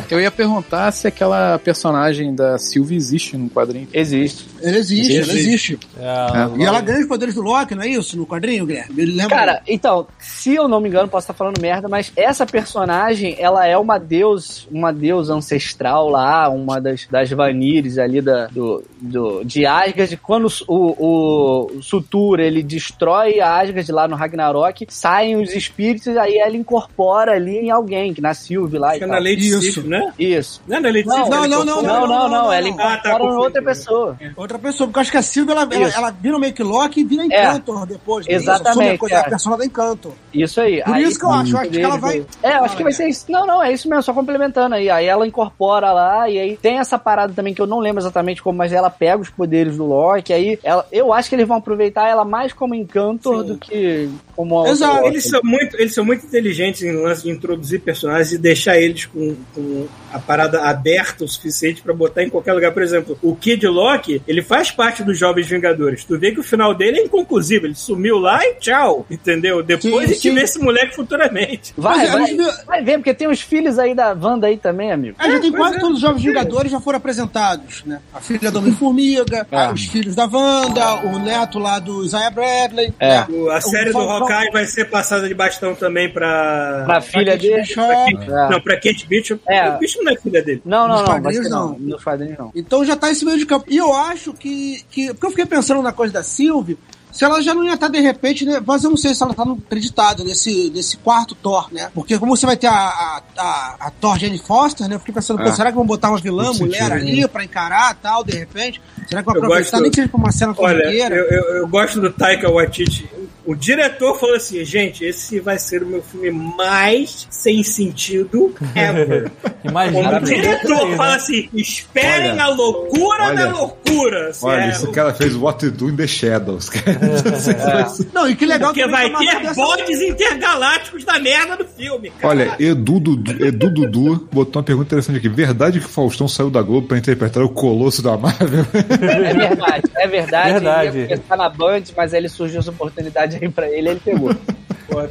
Eu ia perguntar se aquela personagem da Sylvie existe no quadrinho. Existe. Ele existe, ele existe. É, E ela ganha os poderes do Loki, não é isso? No quadrinho, Guilherme? Cara, então, se eu não me engano, posso estar falando merda, mas essa personagem, ela é uma deus, uma deusa ancestral lá, uma das, das Vanires ali da, do, do, de Asgard. Quando o, o, o Sutur, ele destrói a Asgard lá no Ragnarok, saem os espíritos, aí ela incorpora ali em alguém, que na Sylvie lá e Fica tal. na Lady Isso. Sif, né? Isso. Não é na Lady Não, Sif? não, não? Não, não, não, ela Ah, tá, incorpora outra pessoa. Outra pessoa, porque eu acho que a Sylvie, ela, ela, ela vira meio que Loki e vira Encantor depois. né? Exatamente, Assume a, coisa, é. a persona da Encantor. Isso aí. Por Aí- isso que eu acho, eu acho que ela vai... É, eu acho que vai ser isso. Não, não, é isso mesmo, só complementando aí. Aí ela incorpora lá, e aí tem essa parada também que eu não lembro exatamente como, mas ela pega os poderes do Loki, aí ela, eu acho que eles vão aproveitar ela mais como Encantor Sim. do que como a Exato. outra Eles são, muito, eles são muito inteligentes em lance de introduzir personagens e deixar eles com, com a parada aberta o suficiente pra botar em qualquer lugar. Por exemplo, o Kid Loki, ele faz parte dos Jovens Vingadores. Tu vê que o final dele é inconclusivo. Ele sumiu lá e tchau. Entendeu? Depois Sim, a gente sim. vê esse moleque futuramente. Vai, é, vai, viu- vai ver, porque tem os filhos aí da Wanda aí também, amigo. A gente tem quase é. todos os Jovens Vingadores já foram apresentados, né? A filha do Homem-Formiga, os filhos da Wanda, o neto lá do Isaiah Bradley. É. né? O- a série do Falcão- Hawkeye vai ser passada de bastão também pra. Pra filha dele. Bishop. É. Não, pra Kate Bishop. É. O bicho não é filha dele. Não, não, não, vai quadrinhos, ser não. não. Nos quadrinhos não. Então já tá esse meio de campo. E eu acho que, que. Porque eu fiquei pensando na coisa da Sylvie. Se ela já não ia estar de repente, né? Mas eu não sei se ela tá no acreditado nesse, nesse quarto Thor, né? Porque como você vai ter a, a, a, a Thor Jane Foster, né? Eu fiquei pensando, pô, É. será que vão botar uma vilã, mulher sentido, ali pra encarar tal, de repente? Será que Eu aproveitar? gosto- Nem que seja pra uma cena Olha, eu, eu, eu gosto do Taika Waititi. O diretor falou assim, gente, esse vai ser o meu filme mais sem sentido ever. Imagina. O diretor aí, né? fala assim, esperem Olha, a loucura olha, da loucura. assim, Olha, é, esse cara fez What to Do in the Shadows. cara. Não, e que legal Porque vai que Marvel ter bodes intergalácticos da merda do filme, cara. Olha, Edu Dudu, Edu Dudu botou uma pergunta interessante aqui. Verdade que o Faustão saiu da Globo pra interpretar o Colosso da Marvel? É verdade, é verdade. Verdade. Ele ia começar na Band, mas aí ele surgiu essa oportunidade aí pra ele, ele pegou.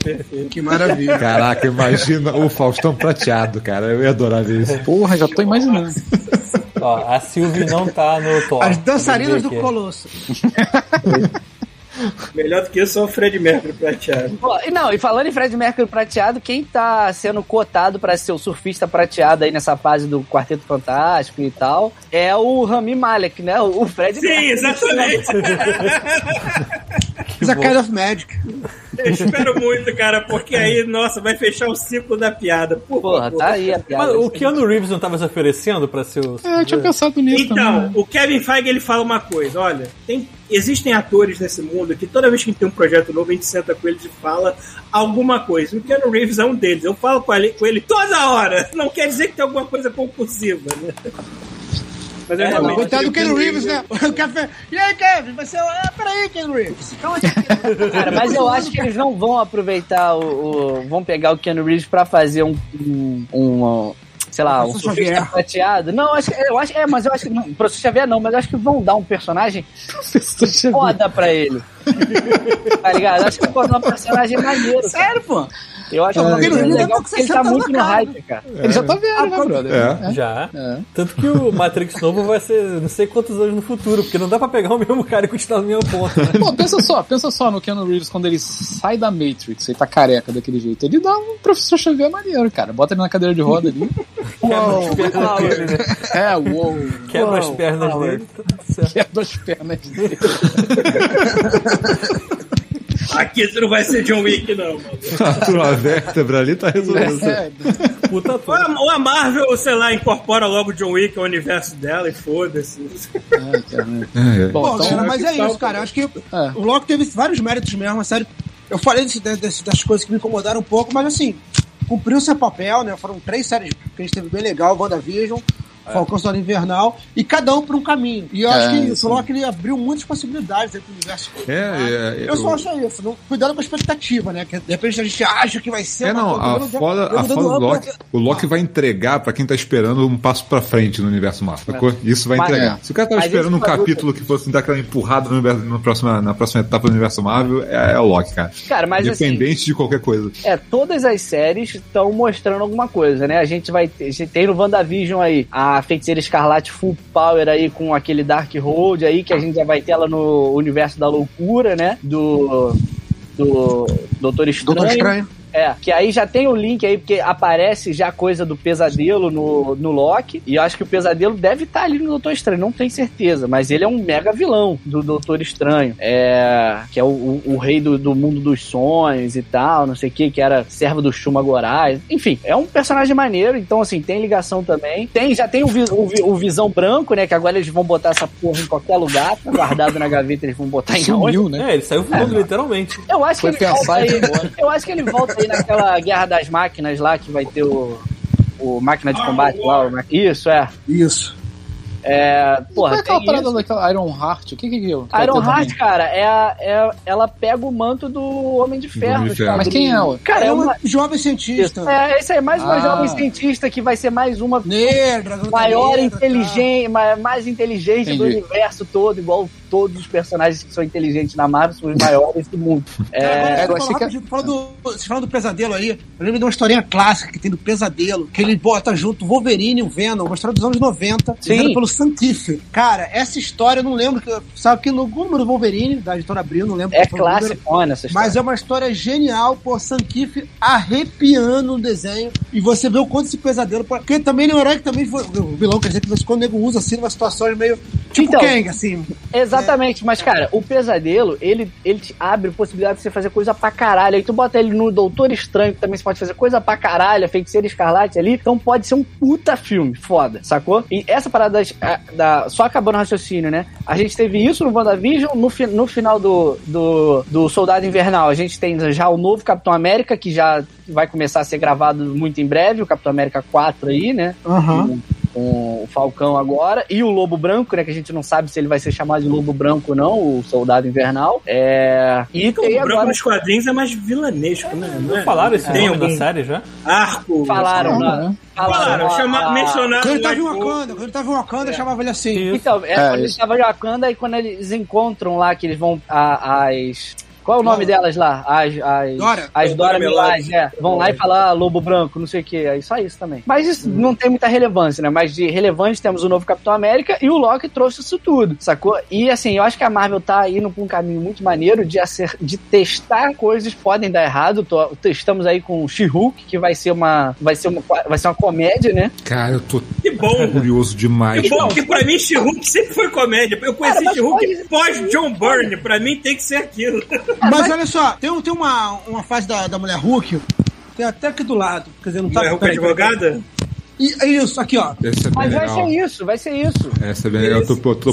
Perfeito. Que maravilha. Caraca, imagina o Faustão prateado, cara. Eu ia adorar ver isso. Porra, já tô imaginando. Ó, a Sylvie não tá no Thor. As dançarinas do Colosso. Melhor do que isso é o Fred Mercury prateado. E não, e falando em Fred Mercury prateado, quem tá sendo cotado pra ser o surfista prateado aí nessa fase do Quarteto Fantástico e tal é o Rami Malek, né? O Fred Sim, Mercury. exatamente. It's a kind of magic. Eu espero muito, cara, porque aí, nossa, vai fechar o ciclo da piada. Por Porra, tá aí a piada. Mas o Keanu Reeves não tava se oferecendo pra ser o. É, eu tinha pensado nisso também. Então, né? o Kevin Feige ele fala uma coisa: olha, tem, existem atores nesse mundo que toda vez que tem um projeto novo, a gente senta com eles e fala alguma coisa. O Keanu Reeves é um deles. Eu falo com ele, com ele toda hora. Não quer dizer que tem alguma coisa concursiva, né? Mas é, É, realmente, coitado do o Ken Reeves, né? O café. E aí, Kevin? Vai ser. Ah, peraí, Ken Reeves. Calma aí. Cara, mas eu acho que eles não vão aproveitar o. o- vão pegar o Keanu Reeves pra fazer um. um, um, sei lá, um Professor surfista prateado. Não, acho que, eu acho, é, mas eu acho que. Não, professor Xavier não, mas eu acho que vão dar um personagem foda pra ele. tá ligado? Acho que pode dar um personagem maneiro. Sério, pô? Eu acho que É, é Keanu Reeves legal tá porque ele 60 tá muito no cara, hype, cara. Ele já tá velho, né, brother? É. Já. É. Tanto que o Matrix novo vai ser não sei quantos anos no futuro, porque não dá pra pegar o mesmo cara e continuar no mesmo ponto, né? Pô, pensa só, pensa só no Keanu Reeves quando ele sai da Matrix, ele tá careca daquele jeito. Ele dá um professor Xavier maneiro, cara. Bota ele na cadeira de roda ali. Quebra as pernas dele, né? É, uou. Quebra as pernas dele. tá. Quebra as pernas dele. Aqui você não vai ser John Wick, não. mano. A tua vértebra ali tá resolvendo. É, Puta Ou a, ou a Marvel, sei lá, incorpora logo John Wick ao universo dela e foda-se. é. É, é. Bom, Pô, então, cara, mas é isso, cara. Eu acho que É. o Loki teve vários méritos mesmo, sério. Eu falei desse- desse- das coisas que me incomodaram um pouco, mas assim, cumpriu seu papel, né? Foram três séries que a gente teve bem legal, WandaVision, Falcão Soldado Invernal, e cada um por um caminho. E eu acho É, que isso, sim. o Loki ele abriu muitas possibilidades aí pro universo. É, é, Eu só acho isso, não, cuidado com a expectativa, né? Que de repente a gente acha que vai ser É, não, a eu não- foda, eu a foda do Loki, o Loki vai entregar pra quem tá esperando um passo pra frente no universo Marvel, sacou? Isso vai Mas- entregar. é. Se o cara tava Mas esperando um capítulo que fosse dar aquela empurrada no universo, no próxima, na próxima etapa do universo Marvel, é, é o Loki, cara. Cara, mas assim. Independente de qualquer coisa. É, todas as séries estão mostrando alguma coisa, né? A gente vai ter, a gente tem no WandaVision aí a Feiticeira Escarlate Full Power aí com aquele Dark Road aí, que a gente já vai ter ela no universo da loucura, né? Do. Do Doutor Estranho. Doutor Estranho. É, que aí já tem o link aí, porque aparece já a coisa do pesadelo no, no Loki. E eu acho que o pesadelo deve estar ali no Doutor Estranho, não tenho certeza. Mas ele é um mega vilão do Doutor Estranho. É. Que é o, o, o rei do, do mundo dos sonhos e tal, não sei o que, que era servo do Shuma Gorai. Enfim, é um personagem maneiro, então assim, tem ligação também. Tem, já tem o, o, o Visão Branco, né? Que agora eles vão botar essa porra em qualquer lugar, tá guardado na gaveta, eles vão botar em onde. Sumiu, né? É, ele saiu voando literalmente. Eu acho Foi que ele volta aí. embora. Eu acho que ele volta aí naquela Guerra das Máquinas lá que vai ter o. O máquina de combate lá, ma- isso, é. Isso. É. Qual Porra, é aquela tem parada isso. daquela Iron Heart? O que que é vai Iron Heart, também? cara, é, a- é, ela pega o manto do Homem de Ferro. Homem de Ferro. Mas quem é ela? Cara, é é uma. uma jovem cientista. É, esse aí é mais uma Ah. jovem cientista que vai ser mais uma Negra, maior negra, inteligente, ma- mais inteligente do Entendi. universo todo, igual todos os personagens que são inteligentes na Marvel, são os maiores do mundo. É, você que- falou do, vocês falam do pesadelo aí. Eu lembro de uma historinha clássica que tem do pesadelo, que ele bota junto o Wolverine e o Venom, uma história dos anos 90, Sim. pelo Santif. Cara, essa história eu não lembro, sabe que no número do Wolverine, da editora Abril, não lembro é clássico essa história. Mas é uma história genial, pô, Sankif arrepiando o desenho. E você vê o quanto esse pesadelo. Porque também ele é um herói que também foi. O vilão, quer dizer, que quando o nego usa assim, numa situações meio. Tipo Então, Kang, assim. Exatamente, mas cara, o pesadelo, ele, ele te abre possibilidade de você fazer coisa pra caralho. Aí tu bota ele no Doutor Estranho, que também você pode fazer coisa pra caralho, a Feiticeira Escarlate ali. Então pode ser um puta filme, foda, sacou? E essa parada das- a- da. Só acabando o raciocínio, né? A gente teve isso no WandaVision, no, fi- no final do, do, do Soldado Invernal. A gente tem já o novo Capitão América, que já vai começar a ser gravado muito em breve, o Capitão América 4 aí, né? Aham. Com o Falcão agora, e o Lobo Branco, né? Que a gente não sabe se ele vai ser chamado de Lobo Branco ou não, o Soldado Invernal. É... E O tem branco agora. nos quadrinhos é mais vilanesco, né? Não é? Falaram esse Tem nome da algum série já? arco. Falaram, Não, né? né? Falaram, a- chama, a- mencionaram. Quando ele tava em. Wakanda, quando ele tava em Wakanda, chamava ele assim. Então, é, É, quando ele estava em Wakanda e quando eles encontram lá, que eles vão. a- as. Qual é o nome delas lá? As, as, Dora. as Dora Dora Milaje, é. Vão lá e falar Lobo Branco, não sei o que. É só isso também. Mas isso não tem muita relevância, né? Mas de relevante temos o novo Capitão América e o Loki trouxe isso tudo, sacou? E assim, eu acho que a Marvel tá indo pra um caminho muito maneiro de, acer- de testar coisas que podem dar errado. Tô- Estamos aí com o She-Hulk, que vai ser uma. Vai ser uma, vai ser uma comédia, né? Cara, eu tô Que bom. curioso demais. Que bom, cara. porque pra mim She-Hulk sempre foi comédia. Eu conheci She-Hulk pode- pós John Byrne. Pra mim tem que ser aquilo. Mas olha só, tem, um- tem uma, uma fase da, da mulher Hulk, tem até aqui do lado. Quer dizer, não tá. Mulher Hulk peraí, peraí. advogada? E, é isso, aqui, ó. Esse é Mas vai ser isso, vai ser isso. Essa é bem legal. Eu tô, tô, tô, tô,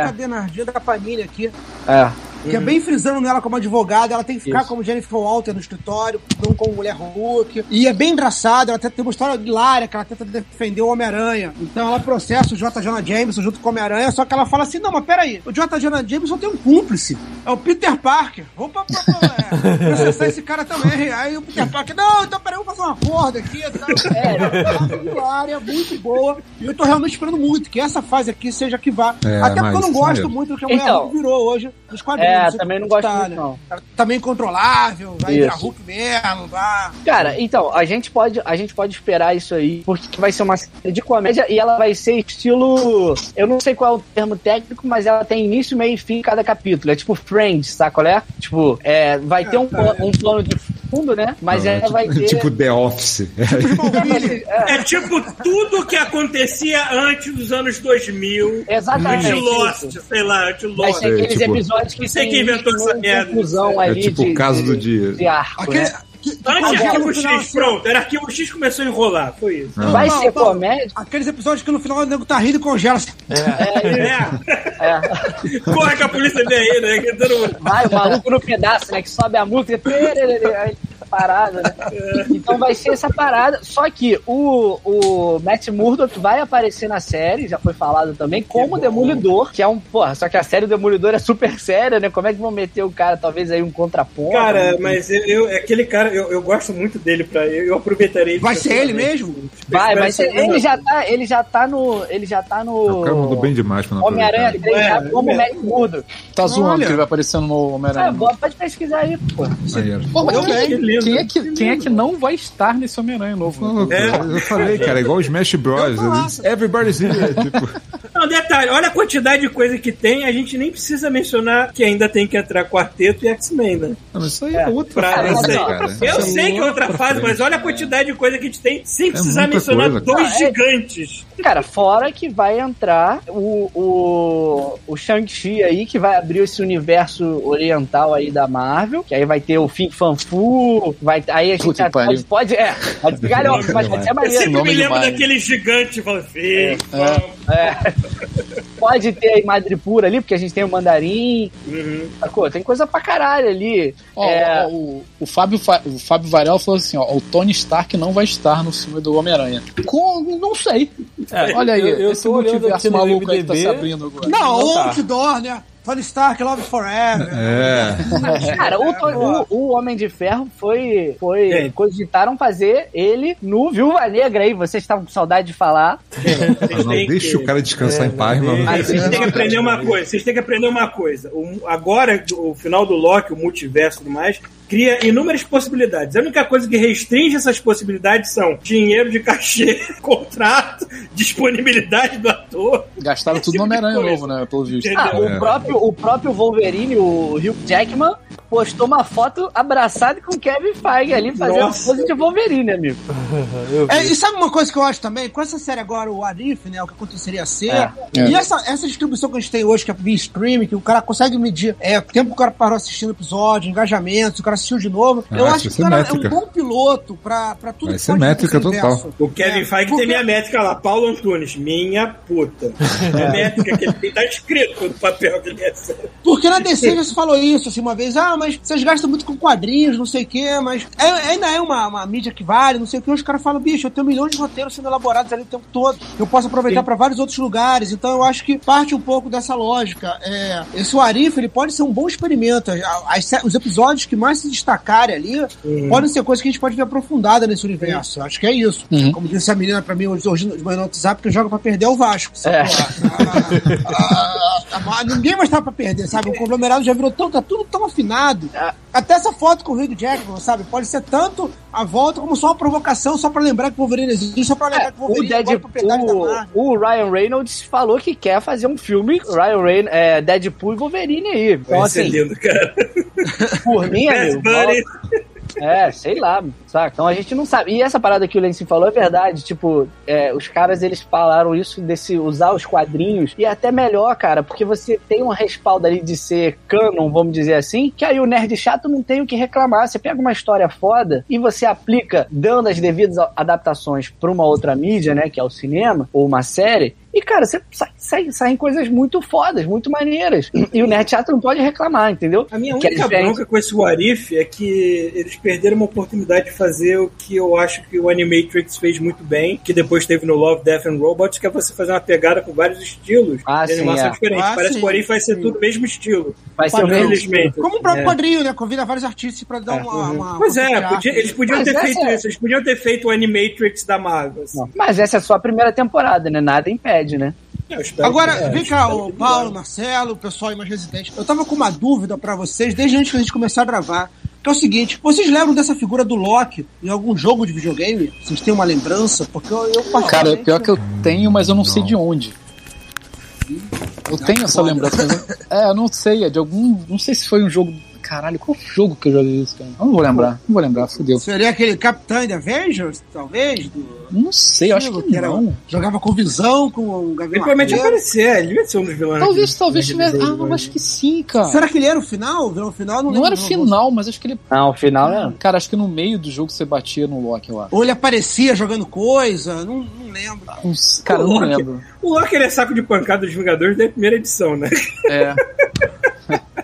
encadernadinha da Panini aqui. É. Que é bem frisando nela como advogada, ela tem que ficar Isso. como Jennifer Walter no escritório, não como mulher Hulk. E é bem engraçado, ela tenta- tem uma história hilária que ela tenta defender o Homem-Aranha. Então ela processa o J. Jonah Jameson junto com o Homem-Aranha, só que ela fala assim: não, mas peraí, o J. Jonah Jameson tem um cúmplice. É o Peter Parker. Vamos pra, pra, pra é, processar esse cara também. Aí o Peter Parker, não, então peraí, vamos fazer um acordo aqui e tal. É, é hilária, muito boa. E eu tô realmente esperando muito que essa fase aqui seja a que vá. É, Até porque eu não gosto maneiro. muito do que a mulher Então. Hulk virou hoje nos quadrinhos. É, também não tá, gosto muito, não. Ela Tá meio incontrolável, vai Isso. virar Hulk mesmo, vai. Cara, então, a gente pode, a gente pode esperar isso aí, porque vai ser uma série de comédia e ela vai ser estilo. Eu não sei qual é o termo técnico, mas ela tem início, meio e fim em cada capítulo. É tipo Friends, sabe qual é? Tipo, é, vai ter um, pla- um plano de fundo, né? Mas Não, é ela vai tipo, ter. tipo The Office. Smallville. É tipo tudo que acontecia antes dos anos 2000. Exatamente. Antes Lost, isso. sei lá, antes Lost. ser aqueles tipo, episódios que você tem que inventou essa merda. É tipo de, o caso de- do dia. de arco, Aquele. né? que- que Antes congela Arquivo X, pronto. Era Arquivo X começou a enrolar, foi isso. Vai Não, ser não. comédia? Aqueles episódios que no final o nego tá rindo e congela. É. É. Corre que a polícia vem aí, né? Vai, o maluco no pedaço, né? Que sobe a música, aí fica parada, né? Então vai ser essa parada. Só que o, o Matt Murdock vai aparecer na série, já foi falado também, como Demolidor, que é um. Porra, só que a série do Demolidor é super séria, né? Como é que vão meter o cara, talvez aí um contraponto? Cara, né? mas eu, eu- aquele cara, eu, eu gosto muito dele pra. Eu, eu aproveitarei. Vai ser ele mesmo? Vai, Vai mas ser ele já tá, ele já tá no. Ele já tá no. O cara mandou bem demais pra Homem-Aranha aproveitar. 3 já É, como é. Matt Murdock. Tá zoando Olha. que ele vai aparecendo no Homem-Aranha. boa, pode pesquisar aí, pô. Maneiro. Pô, mas Eu Que lindo. quem é que, quem é que não vai estar nesse Homem-Aranha novo? né? Maluco, Eu falei, cara, igual os Smash Bros. Everybody's here. Tipo, Não, detalhe, olha a quantidade de coisa que tem, a gente nem precisa mencionar que ainda tem que entrar quarteto e X-Men, né? não, mas isso aí é outra Pra- fase, eu sei, cara. eu Isso sei que é outra outra fase, frente. mas olha a quantidade de coisa que a gente tem sem precisar muita mencionar coisa, dois cara. gigantes. Cara, fora que vai entrar o, o, o Shang-Chi aí, que vai abrir esse universo oriental aí da Marvel, que aí vai ter o Fim Fan Vai, aí a gente Puta pariu. pode, pode, é, pode ficar galhofa, mas vai ser Eu maneiro. sempre nome me lembro demais, daquele gigante falando, "Fih, É. Pode ter aí Madripoor ali, porque a gente tem o Mandarim, Uhum. sacou? Tem coisa pra caralho ali. Ó, É, ó, o, o, Fábio, o Fábio Varela falou assim: ó, o Tony Stark não vai estar no filme do Homem-Aranha. Não sei. Olha aí, eu- eu esse multiverso maluco aí que tá se abrindo agora. Não, Não tá. Outdoor, né? Tony Stark, Love Forever. É. Cara, o, o, o Homem de Ferro foi. foi É. cogitaram fazer ele no Viúva Negra aí. Vocês estavam com saudade de falar. Ah, não, deixa que- o cara descansar É, em paz, mano. Mas vocês têm que aprender uma coisa. Vocês têm que aprender uma coisa. O- agora, o final do Loki, o multiverso e tudo mais, cria inúmeras possibilidades. A única coisa que restringe essas possibilidades são dinheiro de cachê, contrato, disponibilidade do ator. Gastaram tudo no Homem-Aranha novo, né? Pelo visto. Ah, o, É. próprio, o próprio Wolverine, o Hugh Jackman, postou uma foto abraçado com o Kevin Feige ali, fazendo Nossa. pose de Wolverine, amigo. É, e sabe uma coisa que eu acho também? Com essa série agora, o Arif, né? O que aconteceria ser. É. É. E essa, essa distribuição que a gente tem hoje, que é via streaming, que o cara consegue medir é, o tempo que o cara parou assistindo o episódio, engajamento, se o cara assistiu de novo. Ah, eu acho que o cara métrica. é um bom piloto pra, pra tudo Vai que ser pode métrica total. O Kevin É, Feige porque- tem minha métrica lá, Paulo Antunes, minha puta. É a métrica que ele tem, tá escrito no papel que ele recebe. Porque na DC já se falou isso, assim, uma vez, ah, mas vocês gastam muito com quadrinhos, não sei o quê, mas é- ainda é uma, uma mídia que vale, não sei o quê. Os caras falam, bicho, eu tenho milhões de roteiros sendo elaborados ali o tempo todo. Eu posso aproveitar Sim. pra vários outros lugares. Então eu acho que parte um pouco dessa lógica. É, esse Arif, ele pode ser um bom experimento. As os episódios que mais se destacarem ali podem ser coisas que a gente pode ver aprofundada nesse universo. Acho que é isso. Como disse a menina pra mim hoje, hoje de manhã no WhatsApp, que joga pra perder é o Vasco. É. Ah, ah, ah, ninguém mais tá pra perder, sabe? O conglomerado já virou tão, tá tudo tão afinado. Até essa foto com o Hugh Jackman, sabe? Pode ser tanto a volta como só uma provocação, só pra lembrar que o Wolverine existe, só pra lembrar que o O, Wolverine é Deadpool, propriedade da Marvel. o Ryan Reynolds falou que quer fazer um filme Ryan Reyn, é, Deadpool e Wolverine aí. Então, Vai assim, lindo, cara. por mim, amigo, Buddy. É, sei lá, saca? Então a gente não sabe. E essa parada que o Lenci falou é verdade. Tipo, é, os caras eles falaram isso desse usar os quadrinhos e é até melhor, cara, porque você tem um respaldo ali de ser canon, vamos dizer assim, que aí o nerd chato não tem o que reclamar. Você pega uma história foda e você aplica, dando as devidas adaptações pra uma outra mídia, né, que é o cinema, ou uma série, e, cara, você sai, sai, saem coisas muito fodas, muito maneiras. E o Nerd Chato não pode reclamar, entendeu? A minha Que é única diferente. bronca com esse What If é que eles perderam uma oportunidade de fazer o que eu acho que o Animatrix fez muito bem, que depois teve no Love, Death and Robots, que é você fazer uma pegada com vários estilos Ah, de sim, animação é. diferente. Ah, Parece sim. que o What If vai ser tudo o mesmo estilo. Vai ser o mesmo. Infelizmente. Como o próprio É. quadrinho, né? Convida vários artistas pra dar uma. uma Pois uma é, podia- eles podiam Mas ter feito é- isso. Eles podiam ter feito o Animatrix da Marvel. assim. Mas essa é só a primeira temporada, né? Nada impede, né? Eu espero Agora, que- é, vem cá, o Paulo, não. Marcelo, o pessoal aí mais residente. Eu tava com uma dúvida pra vocês desde antes que a gente começar a gravar. Que é o seguinte, vocês lembram dessa figura do Loki em algum jogo de videogame? Vocês têm uma lembrança? Porque eu, eu Cara, pior que eu tenho, mas eu não, sei de onde. Eu tenho essa lembrança. É, eu não sei, é de algum. Não sei se foi um jogo. Caralho, qual jogo que eu joguei isso, cara? Eu não vou lembrar, não vou lembrar, fodeu. Seria aquele Capitão de Avengers, talvez? Do... Não sei, eu acho que era- não. Jogava com visão, com o Ele Gavião provavelmente ia Arqueiro. aparecer, ele devia ser um dos vilões. Talvez, aqui. talvez tivesse. Ah, eu mas- acho que sim, cara. Será que ele era o final? O final? Não, Não lembro, era o final, mas acho que ele. Não, o final é. Cara, acho que no meio do jogo você batia no Loki, eu acho. Ou ele aparecia jogando coisa, não, não lembro. Cara, eu não Loki. lembro. O Loki ele é saco de pancada dos Vingadores da primeira edição, né? É.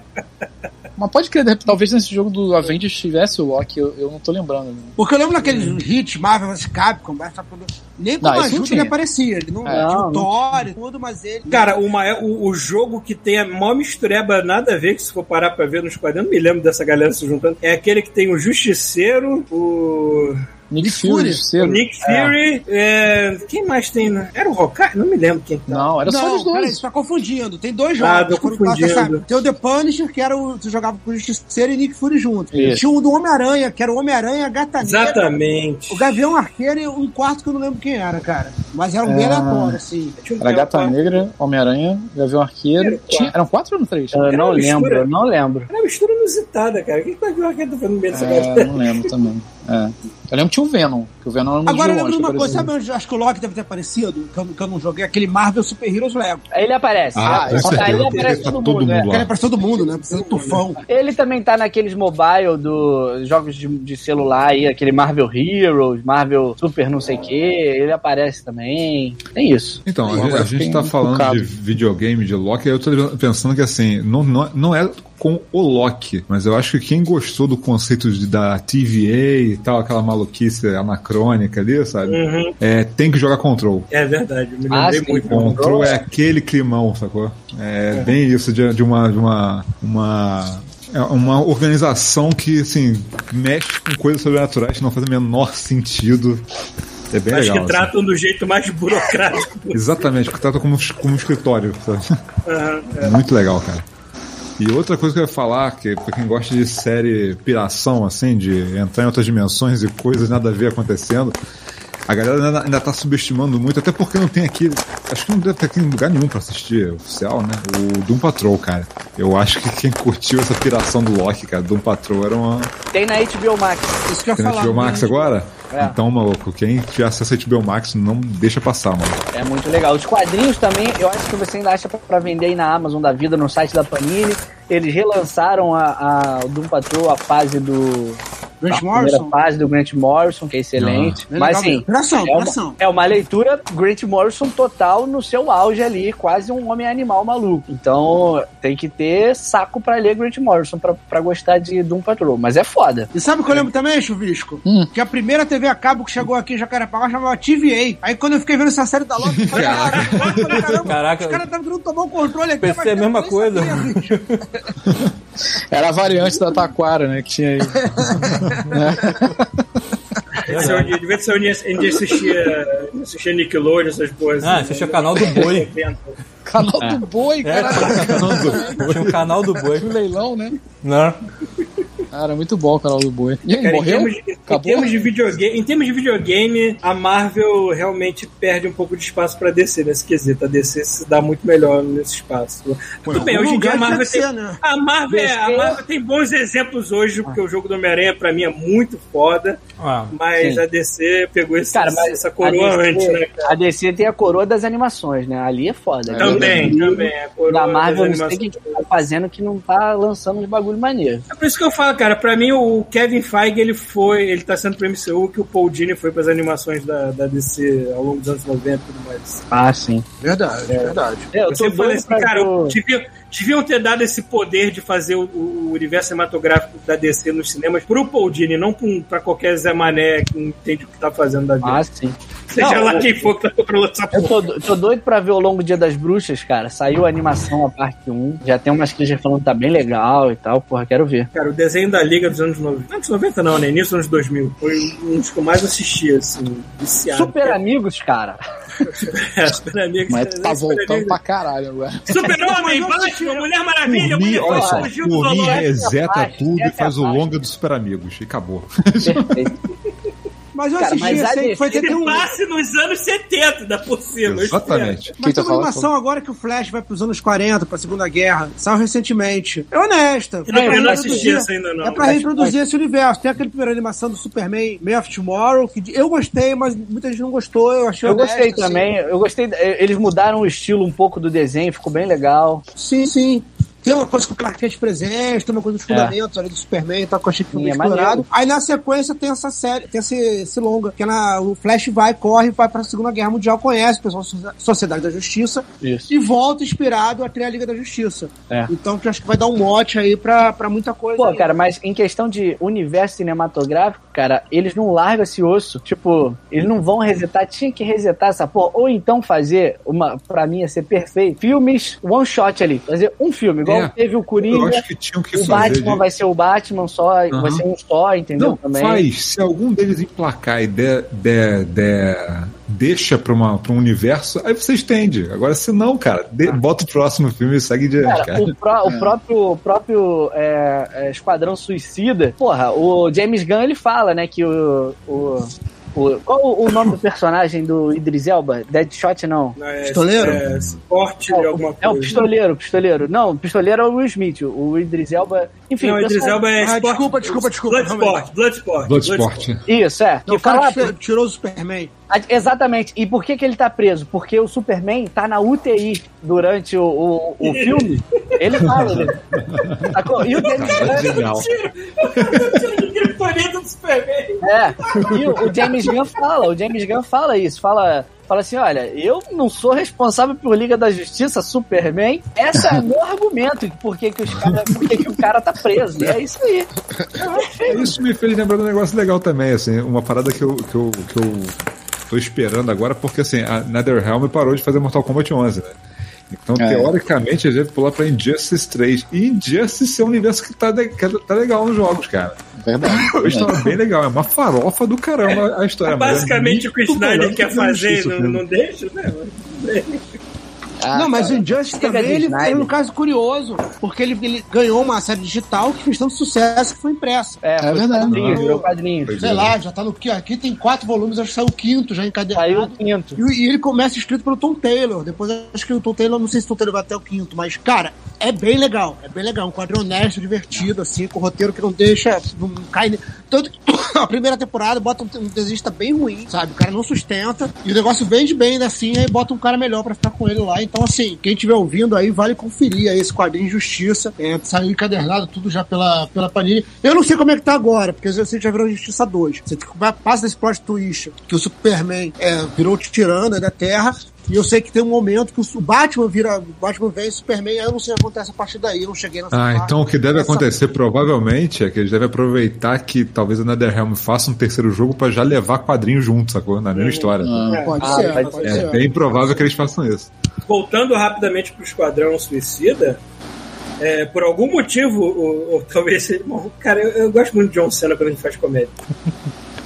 Mas pode crer, talvez nesse jogo do Avengers tivesse o Loki, eu, eu não tô lembrando. né? Porque eu lembro daqueles hits Marvel vs Capcom, tudo- nem como Não, ajuda ele aparecia. Ele não É, tinha o Thor e tudo, mas ele. Cara, o, maior- o, o jogo que tem a maior mistureba, nada a ver, que se for parar pra ver nos quadrinhos, eu não me lembro dessa galera se juntando, é aquele que tem o Justiceiro, o, Nick, Fury, Fury. o. Nick Fury, é, quem mais tem? né? Era o Hawkeye? Não me lembro quem tá. Não, era só não, eles dois. peraí, você tá confundindo. Tem dois Ah, jogos. você confundindo. sabe, Tem o The Punisher, que era o. Você jogava com o Justiceiro e Nick Fury junto. Isso. Tinha o do Homem-Aranha, que era o Homem-Aranha, a Gata Negra, Exatamente. O Gavião Arqueiro e um quarto que eu não lembro quem era, cara. Mas era um bem Ah. aleatório, assim. Tinha um Era Gata tempo- Negra, Homem-Aranha, Gavião Arqueiro. Era Tinha- quatro. eram quatro ou três? Eu não lembro, eu não lembro. Era uma mistura inusitada, cara. O que o Gavião tá fazendo no meio dessa É, não lembro também. É. Eu lembro que tinha o Venom, que o Venom era um Agora eu lembro de uma coisa, sabe onde eu acho que o Loki deve ter aparecido? Que eu, que eu não joguei, aquele Marvel Super Heroes Lego. Aí ele aparece. Ah, Aí certeza. aparece todo todo mundo, mundo lá. Que era pra todo mundo, né? Precisa de tufão. Ele também tá naqueles mobile do jogos de, de celular aí, aquele Marvel Heroes, Marvel Super não sei o que, ele aparece também. Tem isso. Então, a, a gente tá falando focado. de videogame, de Loki, aí eu tô pensando que assim, não, não, não é com o Loki, mas eu acho que quem gostou do conceito de, da TVA e tal, aquela maluquice anacrônica ali, sabe? Uhum. É, tem que jogar Control. É verdade, eu me Ah, lembrei muito. Control é aquele climão, sacou? É bem isso de, de uma. De uma, uma é uma organização que, assim, mexe com coisas sobrenaturais que não fazem o menor sentido. É bem Acho legal. que assim. tratam do jeito mais burocrático. Exatamente, que trata como, como um escritório, sabe? Aham, é. Muito legal, cara. E outra coisa que eu ia falar, que pra quem gosta de série piração, assim, de entrar em outras dimensões e coisas nada a ver acontecendo, a galera ainda, ainda tá subestimando muito, até porque não tem aqui. Acho que não deve ter aqui em lugar nenhum pra assistir oficial, né? O Doom Patrol, cara. Eu acho que quem curtiu essa piração do Loki, cara, Doom Patrol era uma. Tem na HBO Max. Isso que eu Tem na falar. HBO Max agora? É. Então, maluco, quem tiver acesso a HBO Max, não deixa passar, mano. É muito legal. Os quadrinhos também, eu acho que você ainda acha pra- pra vender aí na Amazon da vida, no site da Panini. Eles relançaram a, a o Doom Patrol, a fase do. Grant a primeira Morrison. fase do Grant Morrison, que é excelente. Ah, Mas legal sim. mesmo. Piração, É uma, piração. é uma leitura Grant Morrison total no seu auge ali, quase um homem animal maluco. Então tem que ter saco pra ler Grant Morrison pra, pra gostar de Doom Patrol. Mas é foda. E sabe o que eu lembro também, Chuvisco? Hum. Que a primeira TV a cabo que chegou aqui em Jacarepaguá chamava TVA. Aí quando eu fiquei vendo essa série da Loki, eu falei, caraca, caramba, Caraca. os caras estavam querendo tomar o controle aqui. Pensei mas a mesma coisa. sabia. Era a variante da Taquara, né? Que tinha aí. Devia ser onde- devia ser onde assistia, assistia Nickelodeon, essas coisas. Ah, assistia o canal do Boi. Canal do boi, É, caralho. tinha o canal do, tinha o canal do Boi. Um leilão, né? Não. Cara, muito bom o canal do Boi. E aí, Cara, em morreu? termos, de, em, termos de videogame, em termos de videogame, a Marvel realmente perde um pouco de espaço pra DC nesse quesito. A DC se dá muito melhor nesse espaço. Tudo bem, hoje em dia a Marvel tem. né? A Marvel, é, a. Marvel tem bons exemplos hoje, porque o jogo do Homem-Aranha pra mim é muito foda, Ah, mas Sim. a DC pegou esse, Cara, mas essa coroa a DC, antes, né, cara? A DC tem a coroa das animações, né? Ali é foda. Também, Ali- também. A coroa Da Marvel, das não sei o que tá fazendo que não tá lançando uns bagulho maneiro. É por isso que eu falo, cara, pra mim o Kevin Feige, ele foi, ele tá sendo pro MCU que o Paul Dini foi pras animações da, da DC ao longo dos anos 90 e tudo mais. Ah, sim. Verdade, verdade. Eu Eu sempre falei assim, cara, ver o- deviam, ter dado esse poder de fazer o, o universo cinematográfico da DC nos cinemas pro Paul Dini, não pra, um- pra qualquer Zé Mané que não entende o que tá fazendo da vida. Ah, sim. Seja não, lá eu- quem for que tá pra lançar Eu porra. tô, tô doido pra ver o Longo Dia das Bruxas, cara. Saiu a animação, a parte 1. Já tem umas críticas falando que tá bem legal e tal. Porra, quero ver. Cara, o desenho da Liga dos anos 90. Anos 90 não, né? Início dos anos 2000. Foi um dos que eu mais assisti, assim, viciado. Super Amigos, cara. É, Super Amigos. Mas tá Super voltando Amigos. pra caralho agora. Super-Homem, Batman, Mulher Maravilha, Por mim, Mulher olha só, Fugiu do por mim Zoológico. reseta tudo e faz o longa dos Super Amigos. E acabou. Perfeito. Mas eu Cara, assisti mas aí que foi um. Se passe nos anos 70, da por cima. Exatamente. Mas Quem tá tem uma animação agora que o Flash vai pros anos 40, pra Segunda Guerra. Saiu recentemente. É honesta. espero. Eu eu não não assisti reproduzir- essa ainda, não. É pra reproduzir esse universo. Tem aquele primeira animação do Superman, Man of Tomorrow, que eu gostei, mas muita gente não gostou. Eu achei Eu honesta, gostei assim. também. Eu gostei. Eles mudaram o estilo um pouco do desenho, ficou bem legal. Sim, sim. Tem uma coisa com o Clark Kent presente, tem uma coisa dos fundamentos ali do Superman e tal, que eu achei que foi bem é explorado. Aí na sequência tem essa série, tem esse, esse longa, que é na, o Flash vai, corre, vai pra Segunda Guerra Mundial, conhece o pessoal da Sociedade da Justiça Isso. e volta inspirado até a Liga da Justiça. É. Então que acho que vai dar um mote aí pra, pra muita coisa. Pô, aí. cara, mas em questão de universo cinematográfico, cara, eles não largam esse osso. Tipo, eles não vão resetar, tinha que resetar essa porra. Ou então fazer, uma, pra mim ia ser perfeito, filmes one shot ali. Fazer um filme, igual É. teve o Coringa. Eu acho que tinham que O fazer. Batman de- vai ser o Batman só, vai ser um só, entendeu? Não, também. faz. Se algum deles emplacar e der, der, der- deixa pra, uma, pra um universo, aí você estende. Agora, se não, cara, de- bota o próximo filme e segue diante, Cara, cara. o, pró- o próprio, o próprio é, é, Esquadrão Suicida, porra, o James Gunn ele fala, né, que o. o, o- qual o, nome do personagem do Idris Elba? Deadshot não. Não, é- Pistoleiro? É, esporte de alguma É o coisa. pistoleiro, pistoleiro. Não, o pistoleiro é o Will Smith. O Idris Elba. Enfim, Não, Idris pessoal- Elba é Ah, desculpa, desculpa, desculpa, Bloodsport. Bloodsport. Bloodsport. Isso, é. Não, cara fala- que tirou o Superman. Ah, Exatamente. E por que, que ele tá preso? Porque o Superman tá na UTI durante o, o, o filme. Ele fala. Ele... Sacou? E o James Gunn. Genial. Do Superman. É, e o, o James Gunn fala, o James Gunn fala isso, fala, fala assim, olha, eu não sou responsável por Liga da Justiça, Superman, esse é o meu argumento, de por que, que, os cara, por que, que o cara tá preso, e é isso aí. Isso me fez lembrar de um negócio legal também, assim, uma parada que eu, que eu, que eu tô esperando agora, porque assim, a NetherRealm parou de fazer Mortal Kombat 11, né? Então, É. teoricamente, a gente pular pra Injustice 3. E Injustice é um universo que tá, de- que tá legal nos jogos, cara. Verdade. A história é bem legal, é uma farofa do caramba a história. mas é Basicamente o que o Snyder quer fazer não, não deixa, né? Ah, não, mas o cara. Injustice Chega também, ele, Snyder. é um caso curioso, porque ele, ele ganhou uma série digital que fez tanto sucesso que foi impressa. É, foi verdade. quadrinhos, virou quadrinhos. Sei é. lá, já tá no que aqui tem quatro volumes, acho que saiu o quinto já Saiu o quinto. E, e ele começa escrito pelo Tom Taylor. Depois acho que o Tom Taylor, não sei se o Tom Taylor vai até o quinto, mas, cara, é bem legal. É bem legal. Um quadrinho honesto, divertido, assim, com roteiro que não deixa. Não cai. Tanto a primeira temporada bota um, desenhista bem ruim, sabe? O cara não sustenta. E o negócio vende bem, né, assim, aí bota um cara melhor pra ficar com ele lá. Então, assim, quem estiver ouvindo aí, vale conferir aí esse quadrinho Justiça. É, saiu encadernado tudo já pela, pela Panini. Eu não sei como é que tá agora, porque você já virou Justiça 2. Você passa desse plot twist que o Superman é, virou tirano da Terra. E eu sei que tem um momento que o Batman vira. O Batman vem e o Superman, aí eu não sei o que acontece a partir daí. Eu não cheguei nessa Ah, parte. então o que deve Essa- acontecer provavelmente é que eles devem aproveitar que talvez a NetherRealm faça um terceiro jogo pra já levar quadrinhos juntos, sacou? Na mesma história. Pode Ah, ser, pode pode, É ser. bem provável que eles façam isso. Voltando rapidamente pro Esquadrão Suicida, é, por algum motivo, ou, ou talvez bom, Cara, eu, eu gosto muito de John Cena quando a gente faz comédia.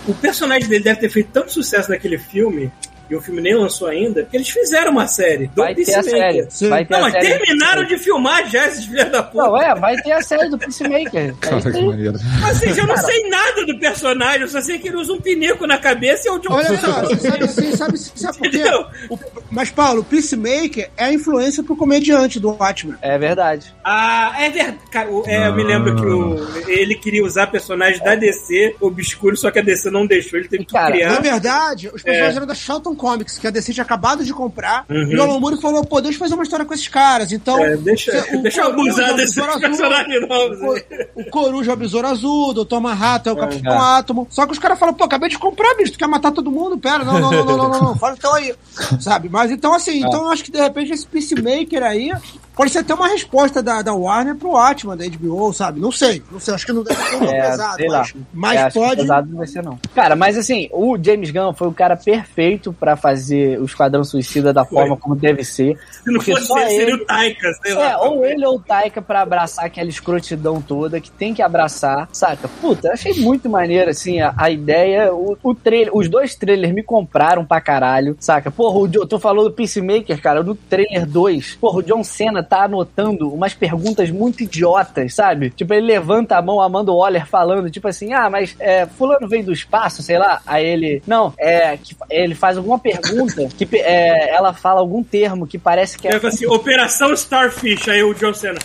O personagem dele deve ter feito tanto sucesso naquele filme e o filme nem lançou ainda, porque eles fizeram uma série do Vai ter a Peacemaker. série. Vai ter Não, a mas série. terminaram de filmar já esses filhos da puta. Não, é, vai ter a série do Peacemaker. É Cara, que maneiro. Mas assim, eu não sei nada do personagem, eu só sei que ele usa um pinico na cabeça e é o John Olha só, você sabe, você sabe, sabe por quê? O- mas, Paulo, o Peacemaker é a influência pro comediante do Watchmen. É verdade. Ah, é verdade. É, eu me lembro que o- ele queria usar personagens da DC obscuros, só que a DC não deixou, ele teve que Cara, criar. Na verdade, os personagens É. eram da Charlton Comics, que a DC tinha acabado de comprar. Uhum. E o Alan Moore falou, pô, deixa eu fazer uma história com esses caras. Então, É, deixa, o deixa eu Coruja, abusar o desses Besouro Azul, personagens novos. O, o Coruja é o Besouro Azul, o Dr. Manhattan é o Capitão É. Átomo. Só que os caras falam, pô, acabei de comprar, bicho, tu quer matar todo mundo? Pera, não, não, não, não, não, não, não. fala então aí. Sabe? Mas então, assim, então eu acho que de repente esse Peacemaker aí pode ser até uma resposta da, da Warner pro Atman, da HBO, sabe? Não sei, não sei, acho que não deve ser tão É, pesado, sei lá. mas, mas É, pode. pesado não vai ser, não. Cara, mas assim, o James Gunn foi o cara perfeito pra fazer o Esquadrão Suicida da forma como deve ser. Se não fosse só ele, seria o Taika, sei É, lá. ou ele ou o Taika pra abraçar aquela escrotidão toda que tem que abraçar, saca? Puta, eu achei muito maneiro, assim, a, a ideia. O, o trailer, os dois trailers me compraram pra caralho, saca? Porra, o, tu falou do Peacemaker, cara, no trailer 2, porra, o John Cena tá anotando umas perguntas muito idiotas, sabe? Tipo, ele levanta a mão, Amanda Waller falando, tipo assim, ah, mas é, fulano veio do espaço, sei lá. Aí ele, não, é, que, ele faz alguma pergunta que é, ela fala algum termo que parece que é. É assim, Operação Starfish, aí o John Cena.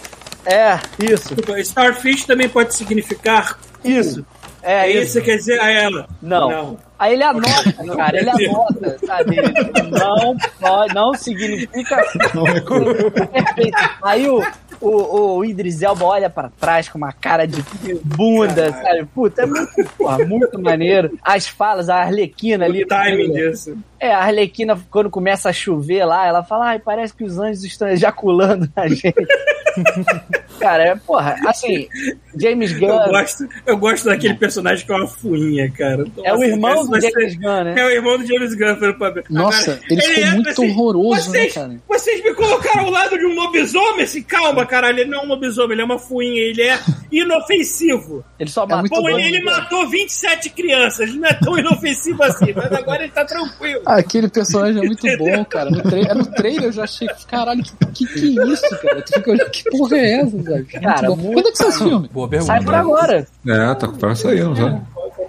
É, isso. Starfish também pode significar. Isso. É, É, isso isso. que quer dizer a ela. Não. Não. Aí ele anota, cara, ele anota, sabe? Não pode, não significa. Perfeito. Aí o, o, o Idris Elba olha pra trás com uma cara de bunda, sabe? Puta, é muito, porra, muito maneiro. As falas, a Arlequina ali. O timing disso. É, a Arlequina, quando começa a chover lá, ela fala, ai, parece que os anjos estão ejaculando na gente. Cara, é, porra, assim, James Eu Gunn gosto, eu gosto daquele personagem que é uma fuinha, cara. é o irmão do James Gunn, né? É o irmão do James Gunn pelo papel. Nossa, Agora, ele ficou entra muito horroroso, né, vocês, cara? Vocês me colocaram ao lado de um lobisomem? Assim, calma, caralho, ele não é um lobisomem, ele é uma fuinha, ele é inofensivo. Ele só É matou Bom, bom, ele, ele matou 27 crianças, ele não é tão inofensivo assim, mas agora ele tá tranquilo. Ah, aquele personagem é muito bom, cara. No, tra no trailer eu já achei, caralho, que, que que é isso, cara? Tu fica olhando, que porra é essa? Muito Cara, bom. muito Quando é que sai esse filme? Boa pergunta. Sai por agora. É, tá pra sair, não sabe?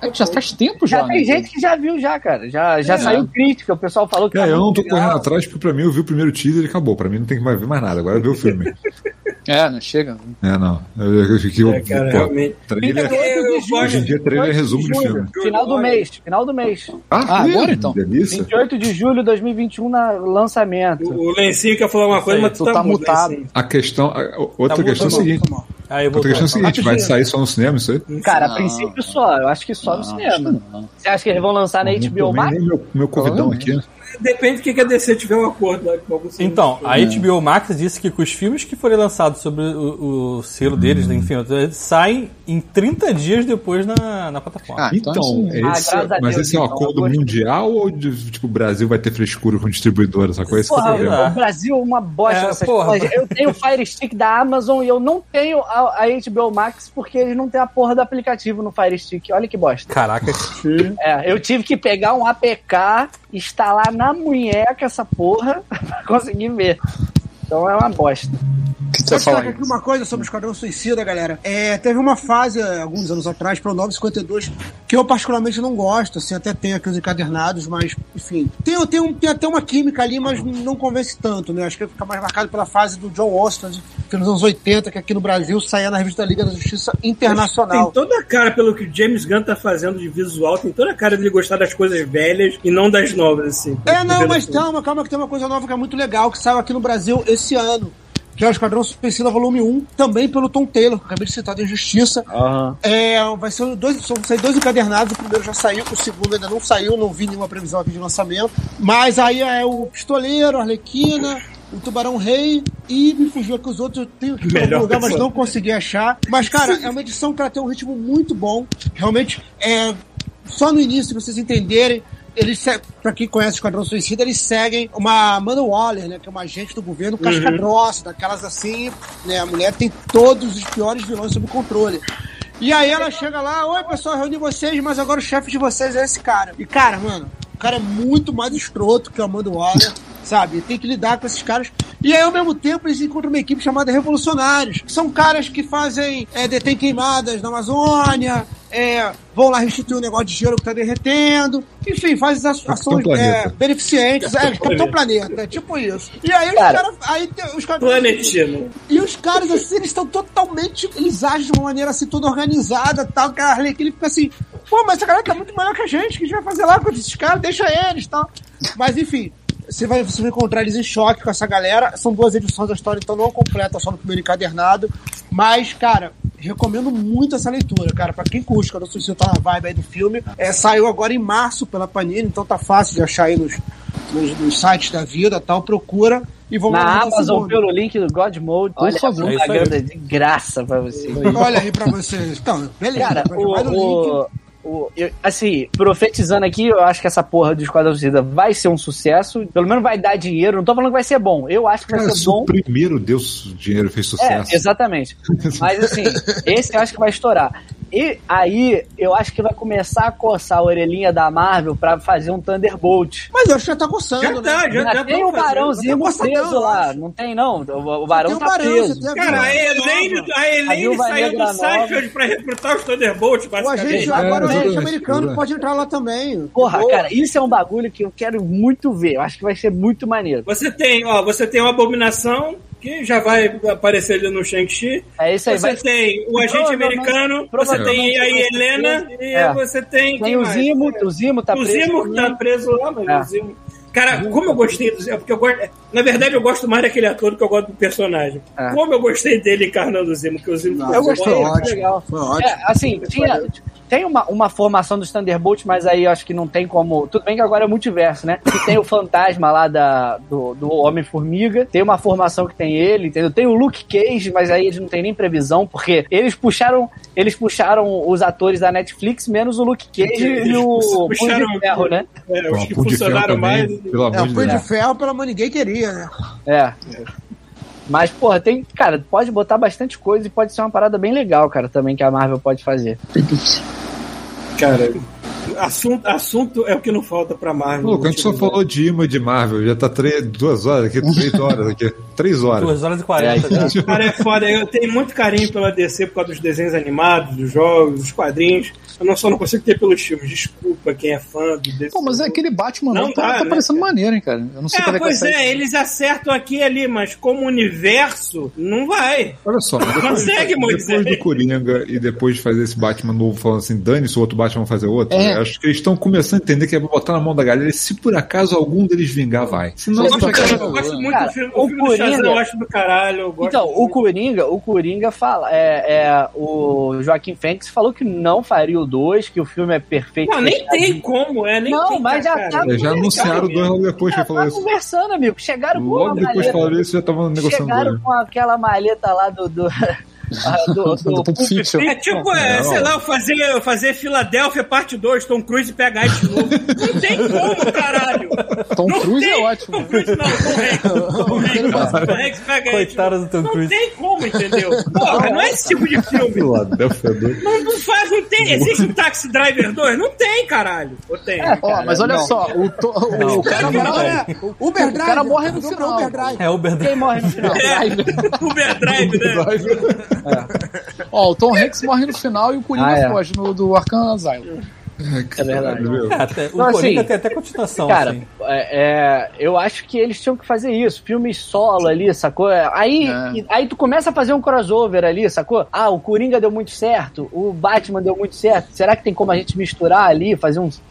É, já faz tempo já. Já tem né? gente que já viu já, cara. Já, já É. saiu crítica, o pessoal falou que É, tá eu não tô correndo atrás porque pra mim eu vi o primeiro teaser e acabou. Pra mim não tem que mais ver mais nada. Agora eu ver o filme. É, não chega. É, não. Eu, eu fiquei. É, cara, pô, realmente. trailer, Eu, eu hoje em gosto. dia, trailer é resumo de filme. Final do mês, final do mês. Ah, ih, agora então? Delícia. 28 de julho de 2021 na lançamento. O Lencinho quer falar uma coisa, mas tu tu tá, tá mutado. Lencinho. A questão. a- outra Tá questão é a seguinte. Aí vou Outra questão é a seguinte: vai sair só no cinema isso aí? Cara, a Não. princípio só, eu acho que só no cinema. Você acha que eles vão lançar na Não HBO Max? meu, meu convidão aqui. Depende do que que a DC tiver um acordo lá com algum Então, a HBO Max disse que com os filmes que forem lançados sobre o, o selo deles, né, enfim, saem em 30 dias depois na, na plataforma. Ah, então, Então, assim, esse, Ah, mas Deus, esse é um então, acordo mundial ou de, tipo, o Brasil vai ter frescura com distribuidora, sacou? Esse que é o Porra, Brasil é uma bosta É, porra. coisas. Eu tenho o Fire Stick da Amazon e eu não tenho a, a HBO Max porque eles não têm a porra do aplicativo no Fire Stick. Olha que bosta. Caraca. É, eu tive que pegar um APK, instalar na munheca essa porra pra conseguir ver. Então é uma bosta. que Vou falar? aqui uma coisa sobre o Esquadrão Suicida, galera. É, teve uma fase, alguns anos atrás, para o 952, que eu particularmente não gosto, assim, até tem aqui os encadernados, mas, enfim. Tem, tem, um, tem até uma química ali, mas não convence tanto, né? Acho que fica mais marcado pela fase do John Ostland, que nos anos 80, que aqui no Brasil saía na revista Liga da Justiça Tem Internacional. toda a cara, pelo que o James Gunn tá fazendo de visual, tem toda a cara de ele gostar das coisas velhas e não das novas, assim. É, não, mas calma, calma, que tem uma coisa nova que é muito legal, que saiu aqui no Brasil esse ano. Que é o Esquadrão Suicida Volume 1, também pelo Tom Taylor, que acabei de citar da Justiça. É, vai ser dois, vão sair dois encadernados, o primeiro já saiu, o segundo ainda não saiu, não vi nenhuma previsão aqui de lançamento. Mas aí é o Pistoleiro, a Arlequina, o Tubarão Rei e me fugiu aqui os outros, eu tenho aqui em algum Melhor lugar, mas não consegui achar. Mas, cara, é uma edição que ela tem um ritmo muito bom. Realmente, é, só no início, pra vocês entenderem, eles, pra quem conhece o Esquadrão Suicida, eles seguem uma Amanda Waller, né, que é uma agente do governo casca grossa, daquelas assim, né, a mulher tem todos os piores vilões sob controle. E aí ela chega lá, oi pessoal, reuni vocês, mas agora o chefe de vocês é esse cara. E cara, mano, cara é muito mais escroto que o Amanda Waller, sabe? Tem que lidar com esses caras. E aí, ao mesmo tempo, eles encontram uma equipe chamada Revolucionários, que são caras que fazem, é, detêm queimadas na Amazônia, é, vão lá restituir um negócio de gelo que tá derretendo, enfim, fazem as- ações é, beneficentes, é, Capitão Planeta, é tipo isso. E aí os Cara. caras. Aí os caras. Planetino. E os caras, assim, eles estão totalmente. Eles agem de uma maneira assim, toda organizada tal. Que a Arlequina fica assim, pô, mas essa galera tá muito melhor que a gente. O que a gente vai fazer lá com esses caras? Deixa eles tal. Mas enfim. Você vai, você vai encontrar eles em choque com essa galera. São duas edições da história, então não completa só no primeiro encadernado. Mas, cara, recomendo muito essa leitura, cara. Pra quem curte, quando você tá na vibe aí do filme. É, saiu agora em março pela Panini, então tá fácil de achar aí nos, nos, nos sites da vida tal. Procura e vamos Na lá, Amazon, pelo link do God Mode. Por Olha, favor. É de graça pra você. Olha aí pra vocês. Então, beleza. Cara, link. o, o, eu- assim, profetizando aqui, eu acho que essa porra do Esquadrão Suicida vai ser um sucesso. Pelo menos vai dar dinheiro. Não tô falando que vai ser bom. Eu acho que vai Cara, ser se bom. o primeiro deu su- dinheiro fez É, sucesso. exatamente. Mas assim, esse eu acho que vai estourar. E aí, eu acho que vai começar a coçar a orelhinha da Marvel pra fazer um Thunderbolt. Mas eu acho que já tá coçando, Já né? tá, já, Já, já tem tão o Barão fazendo. Zimo Tá coçando, preso lá. Não tem, não. O, o Barão tá Barão, preso. você tem a Cara, a Nova. a saiu do Seinfeld pra recrutar os Thunderbolts, O agente, basicamente. agora o agente exatamente, americano pode entrar lá também. Porra, Boa. cara, isso é um bagulho que eu quero muito ver. Eu acho que vai ser muito maneiro. Você tem, ó, você tem uma abominação que já vai aparecer ali no Shang-Chi. É isso aí. Você Vai... tem o agente americano, você tem a vai ser Helena e É. você tem. Tem o mais? Zimo, o Zimo tá o preso. Zimo que tá também. preso lá, mas É. o Zimo. Cara, como eu gostei do Zimo, porque eu gosto. Na verdade, eu gosto mais daquele ator do que eu gosto do personagem. É. Como eu gostei dele encarnando o Zimo, que o Zimo Não, Eu Foi gostei, ótimo. foi legal. Foi ótimo. É, assim, tinha, tem uma, uma formação dos Thunderbolts, mas aí eu acho que não tem como. Tudo bem que agora é multiverso, né? Que tem o fantasma lá da, do, do Homem-Formiga, tem uma formação que tem ele, entendeu? Tem o Luke Cage, mas aí eles não tem nem previsão, porque eles puxaram. Eles puxaram os atores da Netflix, menos o Luke Cage e o Punho puxaram- de Ferro, né? É, os que Punho de Ferro funcionaram mais. Pelo É, amor o de Punho Deus. de ferro, pelo amor ninguém queria, né? É. Mas, porra, tem. Cara, pode botar bastante coisa e pode ser uma parada bem legal, cara, também que a Marvel pode fazer. Cara, assunto, assunto é o que não falta pra Marvel. Louco, a gente só falou de imã de Marvel, já tá três, duas horas aqui, três horas aqui, três horas. 2 horas e 40. É. Cara, é foda. Eu tenho muito carinho pela DC por causa dos desenhos animados, dos jogos, dos quadrinhos. Eu não só não consigo ter pelos filmes. Desculpa quem é fã do DC. Pô, mas é aquele Batman Não não, tá, tá né, parecendo maneiro, hein, cara. Eu não sei É, é pois sair. é, eles acertam aqui e ali, mas como universo, não vai. Olha só, depois, Consegue, Moisés? depois do Coringa e depois de fazer esse Batman novo falando assim, dane-se, o outro Batman vai fazer outro, É. acho que eles estão começando a entender que é pra botar na mão da galera e se por acaso algum deles vingar, vai. Se não, Eu gosto, cara, eu gosto muito Cara, do filme, o o filme do Shazam, Coringa- eu acho do caralho. Então, o muito. Coringa, o Coringa fala, é, é, o Joaquim Fênix falou que não faria o 2, que o filme é perfeito. Não, nem tem como, é, nem Não, tem, mas já cara. tá- É, já anunciaram dois logo depois que Já falou tá isso. conversando, amigo. Chegaram com Logo uma depois maleta. falaram isso, já estavam negociando Chegaram com aquela maleta lá do. do, ah, do, do Do Fiction. É tipo, é, Não. sei lá, fazer, fazer Filadélfia parte 2, Tom Cruise pegar de novo. Não tem como, caralho. Tom Não Cruise tem- é ótimo. Tom Cruise não, Tom Hanks. Tom Hanks, Hanks pega Coitado novo. do Tom Não Cruise. tem como, entendeu? Porra, não é esse tipo de filme. Philadelphia dois. Não, não faz, não tem. Existe um Taxi Driver 2? Não tem, caralho. Ou tem? Ó, mas olha só, o, to- o, o cara Não, morre. É, Uber Drive. cara morre no Uber final. Drive. É, Uber Quem morre no final? É, Uber Drive, né? Ó, o Tom Hanks morre no final e o Coringa Ah, é. foge no do Arkham Asylum. É verdade. É, até, o Coringa assim, tem até continuação, Cara, assim. é, é, eu acho que eles tinham que fazer isso. Filmes solo ali, sacou? Aí, É. e- aí tu começa a fazer um crossover ali, sacou? Ah, o Coringa deu muito certo, o Batman deu muito certo. Será que tem como a gente misturar ali, fazer uns.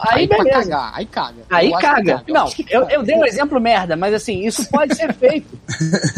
Aí, Aí beleza. cagar, aí caga. Aí que caga. Não, que eu, caga. eu dei um exemplo merda, mas assim, isso pode ser feito.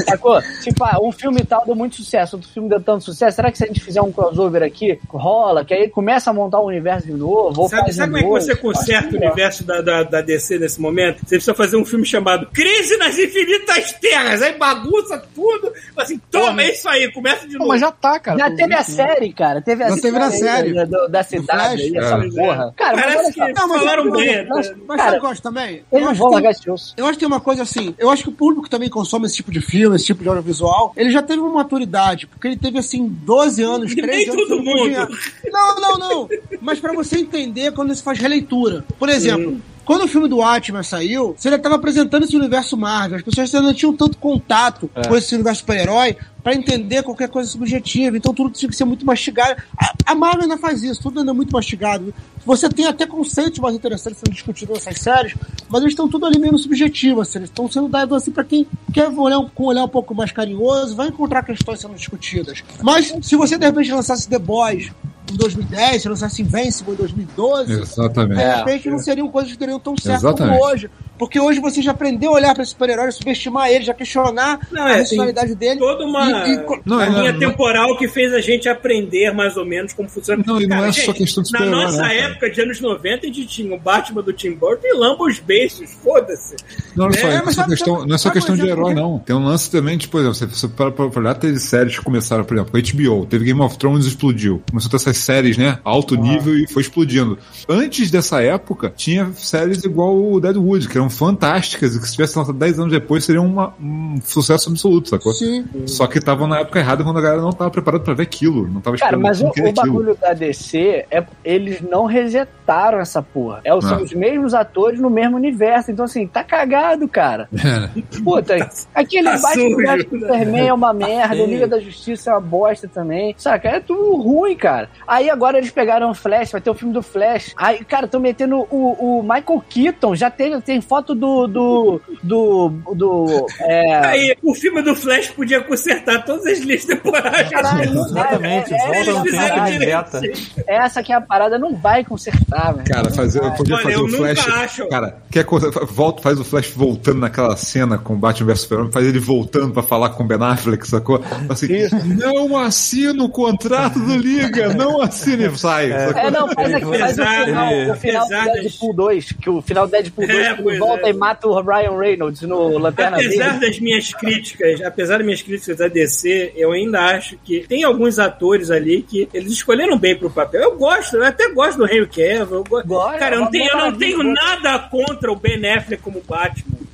Sacou? Tipo, ah, um filme tal deu muito sucesso, outro filme deu tanto sucesso. Será que se a gente fizer um crossover aqui, rola? Que aí começa a montar o universo de novo? Ou Sabe, sabe um como é que você conserta Acho o melhor. universo da, da, da DC nesse momento? Você precisa fazer um filme chamado Crise nas Infinitas Terras. Aí bagunça tudo. Assim, toma, é isso aí, começa de Pô, novo. mas já tá, cara. Já teve a né? série, cara. Teve a Já teve na série. Da, da- da cidade, aí, essa É. porra. Cara, mas Parece olha que só, Não, mas falaram eu- bem. Mas, mas Cara, sabe o que eu também? eles Eu não largar esse osso. eu acho que tem uma coisa assim. Eu acho que o público que também consome esse tipo de filme, esse tipo de audiovisual, ele já teve uma maturidade, porque ele teve assim 12 anos, Nem 13 anos. todo mundo. Não, não, não. Mas pra você entender quando se faz releitura. Por exemplo, quando o filme do Watchmen saiu, você já estava apresentando esse universo Marvel. As pessoas ainda não tinham tanto contato É. com esse universo super-herói pra entender qualquer coisa subjetiva. Então tudo tinha que ser muito mastigado. A, a Marvel ainda faz isso, tudo ainda é muito mastigado. Você tem até conceitos mais interessantes sendo discutidos nessas séries, mas eles estão tudo ali meio subjetivo. Assim, eles estão sendo dados assim pra quem quer olhar um- com um olhar um pouco mais carinhoso, vai encontrar questões sendo discutidas. Mas se você de repente lançasse The Boys em 2010, se lançasse Invincible em 2012, Exatamente. de É. repente não seriam coisas que teriam tão certo Exatamente. como hoje. Porque hoje você já aprendeu a olhar para esse super-herói, subestimar ele, já questionar Não, a é, personalidade dele. Toda uma, E- e Não, uma é, linha não, temporal que fez a gente aprender mais ou menos como funciona. Não, e não é só questão de Na nossa não, cara. época de anos 90, a gente tinha o Batman do Tim Burton e Lambos Beiços, foda-se. Não, olha só, É, não é só sabe- questão, não é só questão de herói, não. Tem um lance também, tipo, por exemplo, você para pra olhar, teve séries que começaram, por exemplo, a HBO, teve Game of Thrones e explodiu. Começou a ter essas séries, né? Alto nível e foi explodindo. Antes dessa época, tinha séries igual o Deadwood, que eram fantásticas e que se tivesse lançado 10 anos depois seriam uma- um sucesso absoluto, sacou? Sim. Só que estavam na época errada quando a galera não estava preparada pra ver aquilo. Não tava Cara, mas o, o aquilo. bagulho da DC é eles não resetaram essa porra. É, são Ah. os mesmos atores no mesmo universo. Então, assim, tá cagado, cara. É? Puta, aquele tá Batman né? Superman é uma merda, É. Liga da Justiça é uma bosta também. Saca? É tudo ruim, cara. Aí agora eles pegaram o Flash, vai ter o filme do Flash. Aí, cara, estão metendo o, o Michael Keaton, já tem, tem foto do. do. do. do é, Aí, o filme do Flash podia consertar todas as linhas temporais. Caralho, Exatamente, é, é, volta no é, tempo é, e reseta. Essa que é a parada, não vai consertar, velho. Cara, fazer, eu podia Olha, fazer eu o nunca Flash. acho. Cara, quer coisa, volta, faz o Flash voltando naquela cena com Batman vs Superman, faz ele voltando pra falar com o Ben Affleck, sacou? Assim, não assina o contrato do Liga, não assina e sai. É, não, faz, aqui, faz o final, o final do Deadpool 2, que o final do Deadpool 2 É, volta e mata o Ryan Reynolds no Lanterna Apesar Verde. das minhas críticas, apesar das minhas críticas da DC, eu ainda acho que tem alguns atores ali que eles escolheram bem pro papel. Eu gosto, eu até gosto do Henry Cavill. Eu gosto. Gosto, Cara, eu não, tenho, eu não tenho nada contra o Ben Affleck como Batman.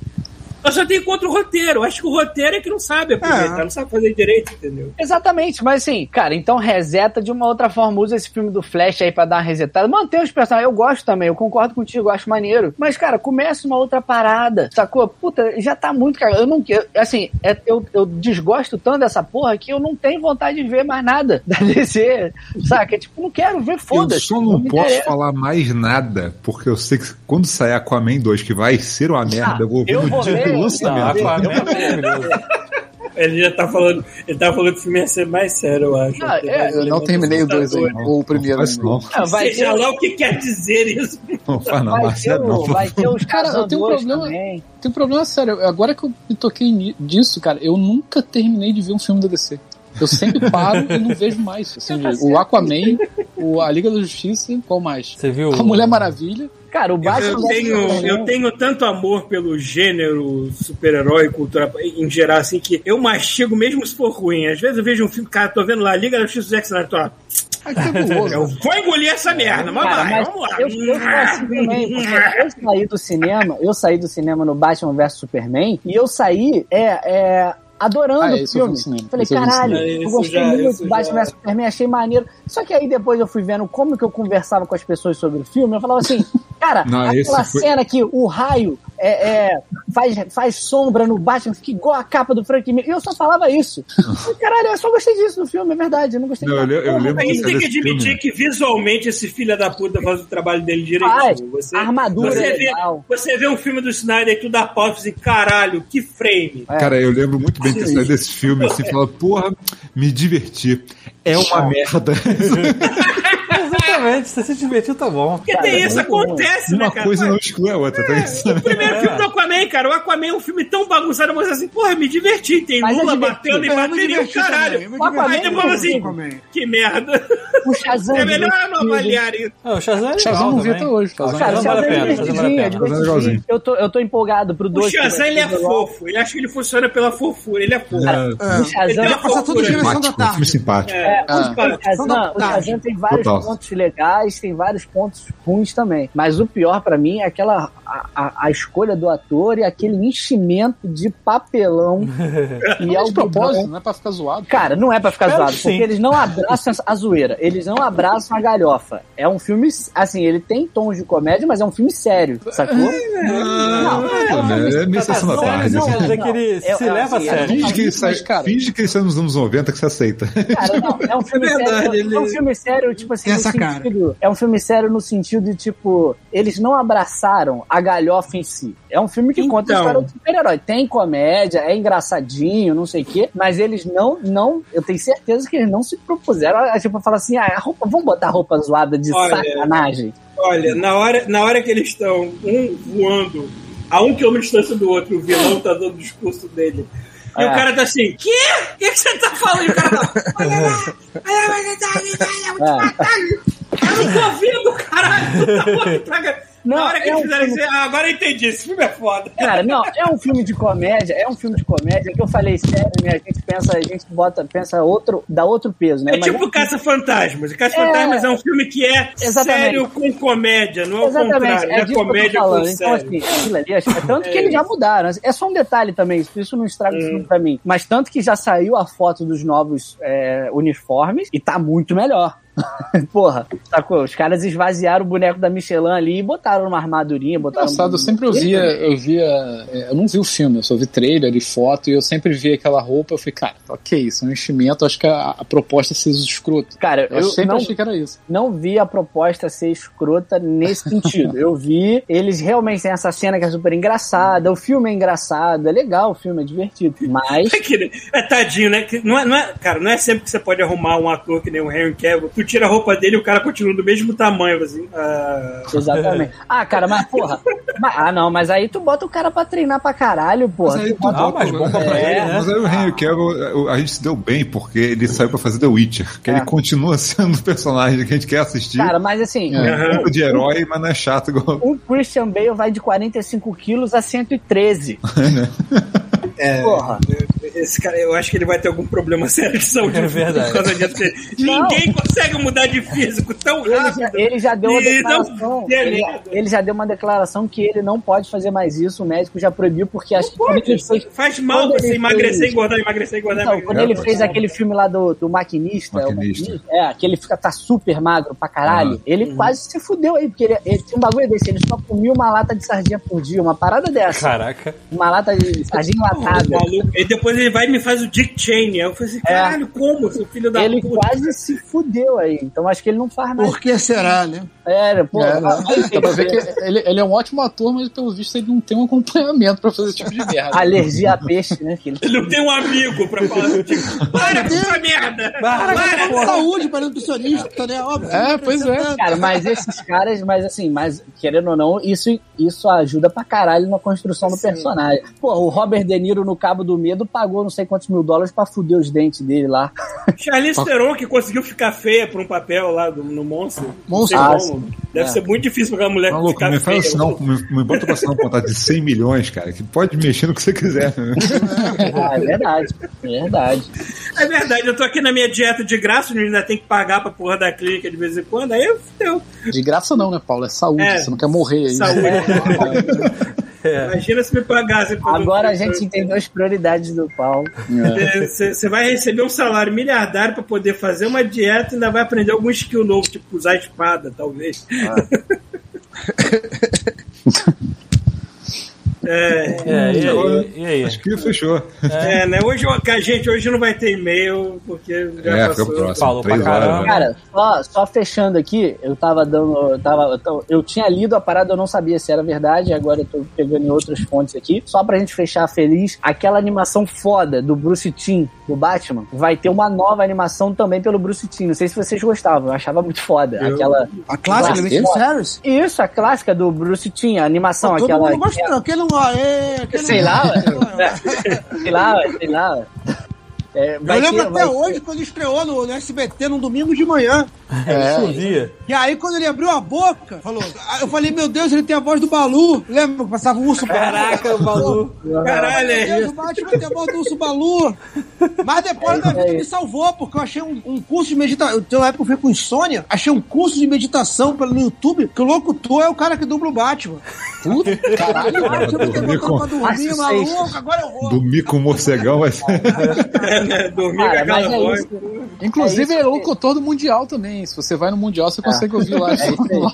Eu só tenho contra o roteiro. Eu acho que o roteiro é que não sabe aproveitar, É. não sabe fazer direito, entendeu? Exatamente, mas assim, cara, então reseta de uma outra forma, usa esse filme do Flash aí pra dar uma resetada, mantém os personagens, eu gosto também, eu concordo contigo, eu acho maneiro, mas cara, começa uma outra parada, sacou? Puta, já tá muito, cara, eu não quero, assim, é- eu, eu desgosto tanto dessa porra que eu não tenho vontade de ver mais nada da DC, saca? Tipo, não quero ver, Eu foda-se. só não me posso falar mais nada, porque eu sei que quando sair Aquaman 2, que vai ser uma merda, eu vou ver eu no vou dia Aquaman é maravilhoso. Ele já tá falando, ele tá falando que o filme ia ser mais sério, eu acho. Ah, é, Eu não terminei o 2 ainda, ou o primeiro. Não não. Não, vai ter, Seja lá o que quer dizer isso. Não faz não, vai ter, Marcelo, não. vai ter os Cara, eu tenho um problema- também. Tem um problema sério. Agora que eu me toquei disso, cara, eu nunca terminei de ver um filme da DC. Eu sempre paro e não vejo mais. Assim, o Aquaman, o, a Liga da Justiça, qual mais? Você viu? A Mulher Maravilha. Cara, o Batman... Eu tenho, eu tenho tanto amor pelo gênero super-herói, cultura em geral, assim, que eu mastigo mesmo se for ruim. Às vezes eu vejo um filme, cara, tô vendo lá, Liga da Justiça do Snyder, tô lá, cabuloso. eu vou engolir essa merda, mas Cara, vai, mas vamos lá. Eu, eu assim também, eu saí do cinema, eu saí do cinema no Batman vs Superman e eu saí é, é, adorando Ah, o eu filme. Falei, eu vi no caralho, cinema. eu Esse gostei já- muito do Batman vs Superman, achei maneiro. Só que aí depois eu fui vendo como que eu conversava com as pessoas sobre o filme, eu falava assim, cara, Não, aquela foi- cena que o raio é, é, faz, faz sombra no Batman, fica igual a capa do Frank Miller. E eu só falava isso. Caralho, eu só gostei disso no filme, é verdade, eu não gostei Não, eu, eu lembro A gente que tem que admitir filme. que visualmente esse filho da puta faz o trabalho dele Faz. direitinho. Você, A armadura você é vê, legal. você vê um filme do Snyder e tu dá pau e fala assim, caralho, que frame. Cara, eu lembro muito bem ter saído desse filme assim, falando, porra, me diverti. É uma merda. Exatamente, se você se divertir, tá bom. Porque tem isso, bom. acontece, né, Uma cara? coisa não exclui a outra, tá isso? O primeiro É. filme do Aquaman, cara, o Aquaman é um filme tão bagunçado, mas assim, porra, me diverti. Tem Mas é Lula batendo e É, e o caralho. me Aquaman Aí depois é assim, que merda. O Shazam É melhor não avaliar isso. Não, o Shazam é Shazam não vi até hoje. Ah, Shazam Cara, Shazam o vale a Shazam é pena, Shazam vale a divertidinho, é pena. Shazam é divertidinho. legalzinho. Eu tô, eu tô empolgado pro O 2. Shazam, ele é fofo. Ele acha que ele funciona pela fofura. Ele é fofo. É, O Ele Shazam, tem uma Passar tudo da simpático, tarde. simpático. É, Ah. os caras- o Shazam, o tem vários pontos legais, tem vários pontos ruins também. Mas o pior pra mim é aquela a, a- a escolha do ator e aquele enchimento de papelão e Não é de propósito, não é pra ficar zoado. Cara, não é pra ficar Espero zoado, que porque sim. eles não abraçam a zoeira. Eles não abraçam a galhofa. É um filme, assim, ele tem tons de comédia, mas é um filme sério, sacou? Não, é meio sessão da Não, tarde. não, quer dizer que ele se leva a assim, sério. Finge que, ele sai, Mas, cara- finge que ele sai nos anos 90 que você aceita. Cara, não, é um filme É verdade, sério. ele- É um filme sério, tipo assim, no cara. sentido. É um filme sério no sentido de, tipo, eles não abraçaram a galhofa em si. É um filme que conta a Então. história do super-herói. Tem comédia, é engraçadinho, não sei o quê, mas eles não, não, eu tenho certeza que eles não se propuseram a, tipo, falar assim, ah, roupa, vamos botar roupa zoada de Olha, sacanagem. Olha, na hora, na hora que eles estão um voando a um quilômetro de distância do outro, o vilão tá dando o discurso dele. E É. o cara tá assim, quê? O que, que você tá falando? E o cara tá. "Olha lá, olha lá, olha lá, olha lá, eu vou te É. matar." Eu não tô ouvindo, caralho. Tá pra- Não, Na hora que é eles um fizeram filme- isso, ah, agora eu entendi, esse filme é foda. Cara, não, é um filme de comédia, é um filme de comédia que eu falei sério, né? A gente pensa, a gente bota, pensa outro, dá outro peso, né? É Mas tipo um- Caça-Fantasmas. E Caça-Fantasmas é. um filme que é Exatamente. sério com comédia, não é o Exatamente, contrário. é é comédia com Então, sério. assim, aquilo ali, é tanto que eles já mudaram. É só um detalhe também, isso- isso não estraga o filme pra mim. Mas tanto que já saiu a foto dos novos é, uniformes e tá muito melhor. Porra, sacou? Os caras esvaziaram o boneco da Michelin ali e botaram numa armadurinha, botaram. Engraçado, eu sempre ouvia, eu via, é, eu não vi o filme, eu só vi trailer e foto, e eu sempre via aquela roupa, eu falei, cara, ok, isso é um enchimento, acho que a, a proposta é ser escroto. Cara, Eu, eu, sempre não, achei que era isso. não vi a proposta ser escrota nesse sentido. Eu vi, eles realmente têm essa cena que é super engraçada, o filme é engraçado, é legal, o filme é divertido, mas. É, que- é tadinho, né? Que não é, não é- cara, não é sempre que você pode arrumar um ator que nem o Henry Cavill. Tu tira a roupa dele e o cara continua do mesmo tamanho, assim. Ah, Exatamente. Ah, cara, mas porra. mas- ah, não, mas aí tu bota o cara pra treinar pra caralho, porra. Mas aí Tu tu bota- Ah, mas bomba pra É, ele, né? Mas aí o Henry Cavill, a gente se deu bem porque ele saiu pra fazer The Witcher, que É. ele continua sendo o personagem que a gente quer assistir. Cara, mas assim, é um tipo de herói, mas não é chato igual. o Christian Bale vai de 45 quilos a 113. Porra. esse cara, eu acho que ele vai ter algum problema sério de saúde É verdade. por causa disso. Ninguém consegue mudar de físico tão Ele rápido. já, ele já deu uma não declaração. Ele, ele já deu uma declaração que ele não pode fazer mais isso. O médico já proibiu, porque acho que ele fez. Faz mal você ele emagrecer, fez- engordar, emagrecer, engordar. Então, emagrecer. quando ele fez aquele filme lá do, do maquinista, é o Maquinista. Maquinista, é, que ele fica, tá super magro pra caralho, Ah. ele Uhum. quase se fudeu aí, porque ele, ele tinha um bagulho desse, ele só comia uma lata de sardinha por dia, uma parada dessa. Caraca. Uma lata de sardinha Maluco. E depois ele vai e me faz o Dick Cheney. Aí eu falei assim, caralho, como, seu filho da É. Ele puta? quase se fudeu aí. Então acho que ele não faz mais. Por que será, né? É, pô, É, né? ver que ele, ele é um ótimo ator, mas pelo visto ele não tem um acompanhamento pra fazer esse tipo de merda. alergia a peixe, né? Que ele... Ele não tem um amigo pra falar tipo, para com essa merda! Para, Para! Saúde para nutricionista, né? Óbvio. É, pois é. Cara, mas esses caras, mas assim, mas querendo ou não, isso, isso ajuda pra caralho na construção do personagem. Pô, o Robert De Niro no Cabo do Medo pagou não sei quantos mil dólares pra fuder os dentes dele lá. Charlize Theron, que conseguiu ficar feia por um papel lá do- no Monstro. Monstro. Ah. Deve É. ser muito difícil pra aquela mulher Maluco, ficar me feia. assim, não, me, me bota pra assinar um contrato de 100 milhões, cara, que pode mexer no que você quiser. né? Ah, é verdade. É verdade. É verdade, eu tô aqui na minha dieta de graça, ainda tem que pagar pra porra da clínica de vez em quando, aí eu fudeu. De graça não, né, Paulo? É saúde. É. Você não quer morrer aí. Saúde. É. Imagina se me pagasse. pra- Agora a gente entendeu as prioridades do Paulo. É. Você vai receber um salário miliardário pra poder fazer uma dieta e ainda vai aprender algum skill novo, tipo usar espada, talvez. É, É, e aí? E aí? Acho que fechou. é, né? Hoje, a gente hoje não vai ter e-mail, porque já É, passou. próximo. Falou pra horas. caramba. né? Cara, só, só fechando aqui, eu tava dando. Eu, tava, eu tinha lido a parada, eu não sabia se era verdade, agora eu tô pegando em outras fontes aqui. Só pra gente fechar feliz, aquela animação foda do Bruce Timm, do Batman, vai ter uma nova animação também pelo Bruce Timm. Não sei se vocês gostavam, eu achava muito foda. Eu- Aquela. A clássica Clássica. Limited Series. Isso, a clássica do Bruce Timm, a animação, Todo aquela. mundo gosta, não. Aquele não. Aquele Sei lá, sei lá, ué, sei lá. É, vai Eu lembro ter- até vai ter- hoje, quando estreou no, no SBT num domingo de manhã. É, chovia. E aí, quando ele abriu a boca, falou. aí Eu falei, meu Deus, ele tem a voz do Balu. Lembra que passava o urso Caraca, o Balu. Caralho, Meu é Deus, isso. o Batman tem a voz do urso Balu. Mas depois da vida me salvou, porque eu achei um, um curso de meditação. Eu tenho uma época eu fui com insônia, achei um curso de meditação pelo YouTube, que o locutor é o cara que dubla o Batman. Puta, caralho. Ah, tem dormir com- pra dormir, maluco, agora eu vou. Dormir com o morcegão vai ser. É, né? Dormir com Cara, aquela mas é voz. isso. Inclusive, É é locutor do Mundial também. Se você vai no Mundial, você consegue ouvir lá. É o-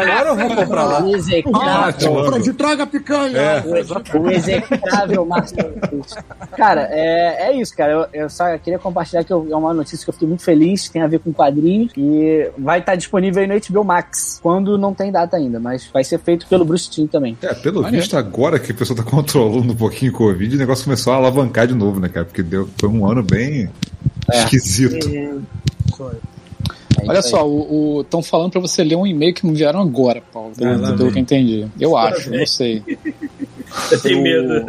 Agora eu vou comprar lá. O execrável, Ótimo. Fred, traga a picanha. É. o ex- o execrável Márcio Cruz. Cara, é, é isso, cara. Eu, eu só queria compartilhar que eu- é uma notícia que eu fiquei muito feliz, tem a ver com quadrinhos, e vai estar disponível aí no HBO Max, quando não tem data ainda, mas vai ser feito pelo Bruce Timm também. É, pelo Maneiro. visto, agora que a pessoa tá controlando um pouquinho o Covid, o negócio começou a alavancar de novo, né, cara? Porque deu, foi um ano bem esquisito. É Olha isso aí. só, o estão falando pra você ler um e-mail que me enviaram agora, Paulo. Pelo, que eu entendi. Eu acho, não sei. Eu tenho medo.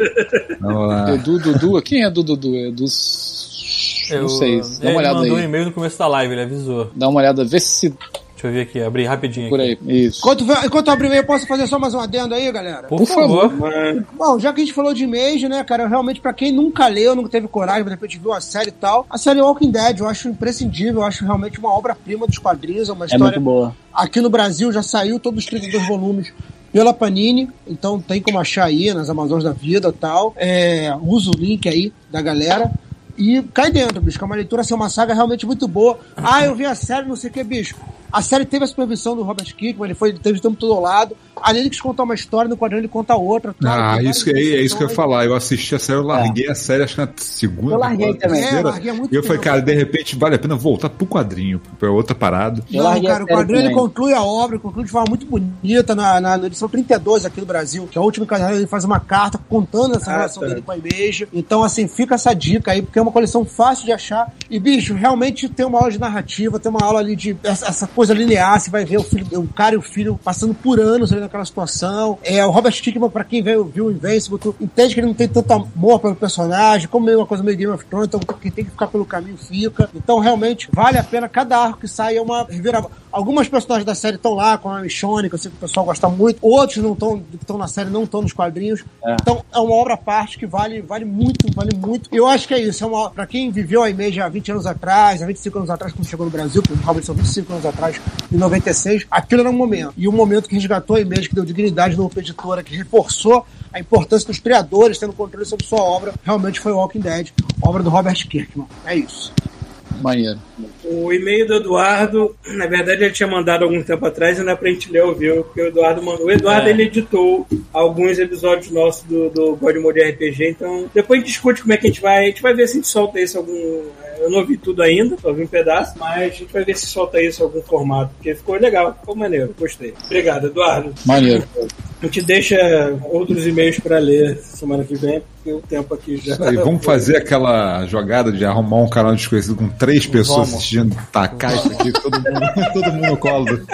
Dudu, Dudu, quem é Dudu? Dudu? É dos. Não sei, dá ele uma olhada mandou um aí. e-mail no começo da live, ele avisou. Dá uma olhada, vê se Deixa eu ver aqui, abrir rapidinho. por aqui. aí. Isso. Enquanto, enquanto eu abrir e-mail, posso fazer só mais um adendo aí, galera? Por, Por favor. favor. Bom, já que a gente falou de Image, né, cara, realmente, pra quem nunca leu, nunca teve coragem, de repente viu a série e tal, a série Walking Dead eu acho imprescindível, eu acho realmente uma obra-prima dos quadrinhos, é uma É história. muito boa. Aqui no Brasil já saiu todos os 32 volumes pela Panini, então tem como achar aí nas Amazonas da Vida e tal. É, usa o link aí da galera. E cai dentro, bicho, que é uma leitura, assim, uma saga realmente muito boa. Ah, eu vi a série, não sei o que, bicho. A série teve a supervisão do Robert Kirkman, ele foi, ele teve o tempo todo ao lado. Ali ele quis contar uma história, no quadrinho ele conta outra. claro, Ah, isso, é, é isso que eu ia falar. Eu assisti a série, eu larguei a série, acho que na segunda. Eu larguei temporada, também. terceira. É, larguei há muito e eu falei, cara, de repente vale a pena voltar pro quadrinho, pra outra parada. Eu Não, larguei a cara, o série quadrinho ele conclui a obra, conclui de forma muito bonita na, na, na edição 32 aqui do Brasil, que é a última encadernação, ele faz uma carta contando essa Ah, relação tá. dele com a Image. Então, assim, fica essa dica aí, porque é uma coleção fácil de achar. E, bicho, realmente tem uma aula de narrativa, tem uma aula ali de essa, essa coisa linear, você vai ver o, filho, o cara e o filho passando por anos ali naquela situação. É, o Robert Stickman, pra quem viu, viu o Invincible, entende que ele não tem tanto amor pelo personagem, como meio uma coisa meio Game of Thrones, então quem tem que ficar pelo caminho fica. Então, realmente, vale a pena cada arco que sai é uma reviravolta. Algumas personagens da série estão lá, como a Michonne, que eu sei que o pessoal gosta muito. Outros não estão, que estão na série não estão nos quadrinhos. É. Então, é uma obra à parte que vale, vale muito, vale muito. E eu acho que é isso. É uma, pra quem viveu a Image há 20 anos atrás, há 25 anos atrás, quando chegou no Brasil, porque realmente são 25 anos atrás, em 96, aquilo era um momento. E um momento que resgatou a Image, que deu dignidade no editora, que reforçou a importância dos criadores tendo controle sobre sua obra, realmente foi Walking Dead, obra do Robert Kirkman. É isso. Maneiro. O e-mail do Eduardo, na verdade, ele tinha mandado algum tempo atrás e não é pra gente ler ao vivo, porque o Eduardo mandou. O Eduardo É. ele editou alguns episódios nossos do, do God Mode RPG, então depois a gente discute como é que a gente vai. A gente vai ver se a gente solta isso algum. Eu não ouvi tudo ainda, só ouvi um pedaço, mas a gente vai ver se solta isso em algum formato, porque ficou legal, ficou maneiro, gostei. Obrigado, Eduardo. Maneiro. A gente deixa outros e-mails pra ler semana que vem, porque o tempo aqui já. Aí, vamos fazer aquela jogada de arrumar um canal desconhecido com três pessoas Vamos. assistindo, tacar isso aqui, todo mundo, todo mundo no colo. do-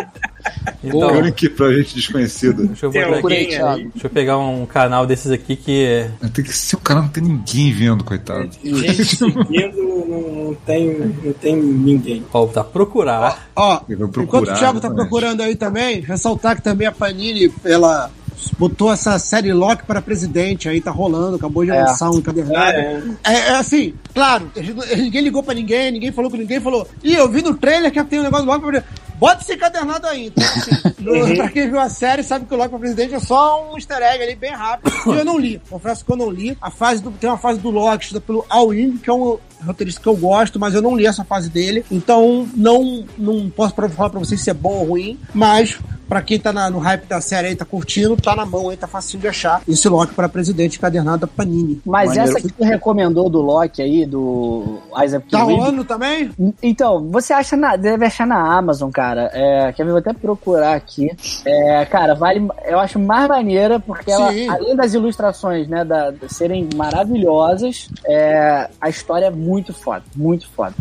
Então, aqui pra gente desconhecida. deixa eu, aqui, deixa eu pegar um canal desses aqui que é. Tem que ser um canal não tem ninguém vendo, coitado. Gente seguindo, não, não tem, não tem ninguém. Ó, tá procurar. Ó, Eu vou enquanto procurar, o Thiago tá exatamente. procurando aí também, ressaltar que também a Panini, ela botou essa série Loki para presidente aí, tá rolando, acabou de É. lançar um encadernado. É. É, é assim, claro, ninguém ligou pra ninguém, ninguém falou com ninguém, falou, ih, eu vi no trailer que tem um negócio do Loki pra presidente. Bota esse encadernado aí. Então, assim, no- pra quem viu a série, sabe que o Loki pra presidente é só um easter egg ali, bem rápido. E eu não li, confesso que eu não li. A fase do, tem uma fase do Loki, pelo Al Ewing, que é um roteirista que eu gosto, mas eu não li essa fase dele. Então, não, não posso falar pra vocês se é bom ou ruim, mas pra quem tá na- no hype da série aí, tá curtindo, tá na mão aí, tá facinho de achar. Esse Loki para presidente encadernado da Panini. Mas Maneiro. essa que tu recomendou do Loki aí, do Isaac Tá rolando também? Então, você acha na, deve achar na Amazon, cara. É, quer ver? Vou até procurar aqui. É, cara, vale. Eu acho mais maneira porque ela, além das ilustrações, né, da, de serem maravilhosas, é, a história é muito foda, muito foda.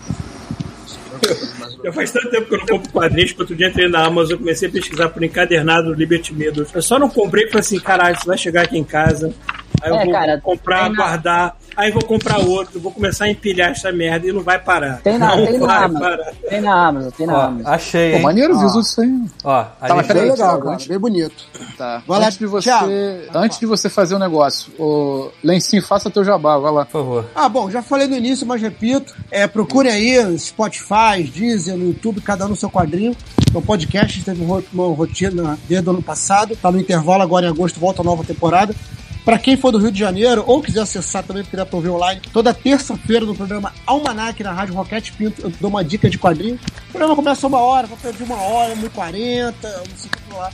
Já faz tanto tempo que eu não compro quadrinhos que outro dia entrei na Amazon e comecei a pesquisar por encadernado Liberty Meadows. Eu só não comprei e falei assim, caralho, isso vai chegar aqui em casa. Aí eu É, vou cara, comprar, na- guardar, aí vou comprar outro, vou começar a empilhar essa merda e não vai parar. Tem na, não tem na vai Amazon. parar. Tem na Amazon, tem na Ó, Amazon. achei, Pô, maneiro o visual disso aí. Ó, Tá, Bem legal, Thiago, cara, antes- bem bonito. Tá. Vai lá, antes de você, Thiago. antes de você fazer o negócio, o Lencinho, faça teu jabá, vai lá. Por favor. Ah, bom, já falei no início, mas repito. É, procurem aí Spotify, Deezer, no YouTube, cada um no seu quadrinho. O podcast teve uma rotina desde o ano passado. Tá no intervalo, agora em agosto volta a nova temporada. Pra quem for do Rio de Janeiro ou quiser acessar também, porque dá pra ouvir online, toda terça-feira no programa Almanac na Rádio Roquete Pinto, eu dou uma dica de quadrinho. O programa começa uma hora, vai de uma hora, uma e quarenta, não sei o que lá,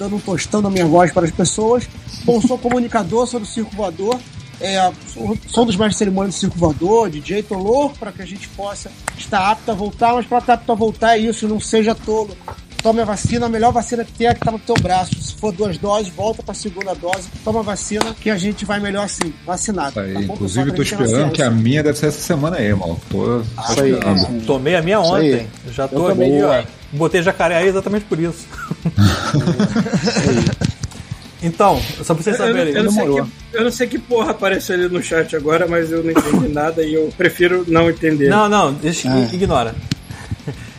dando um tostão da minha voz para as pessoas. Bom, sou comunicador, sou do Circo Voador. É, sou, sou dos mestres de cerimônia do Circo Voador, DJ, tô louco para que a gente possa estar apto a voltar, mas para estar apto a voltar é isso, não seja tolo. Tome a vacina, a melhor vacina que tem é a que tá no teu braço. Se for duas doses, volta pra segunda dose, toma a vacina, que a gente vai melhor assim, vacinado. Tá Inclusive, eu gente esperando que a minha deve ser essa semana aí, irmão. Tô Isso aí. esperando. Tomei a minha Isso aí. ontem. Já tô Eu também. aqui, ó. Botei jacaré aí exatamente por isso. então, só pra vocês Eu, não- saberem. eu não sei demorou. que, eu não sei que porra apareceu ali no chat agora, mas eu não entendi nada e eu prefiro não entender. Não, não, deixa, Ah. ignora.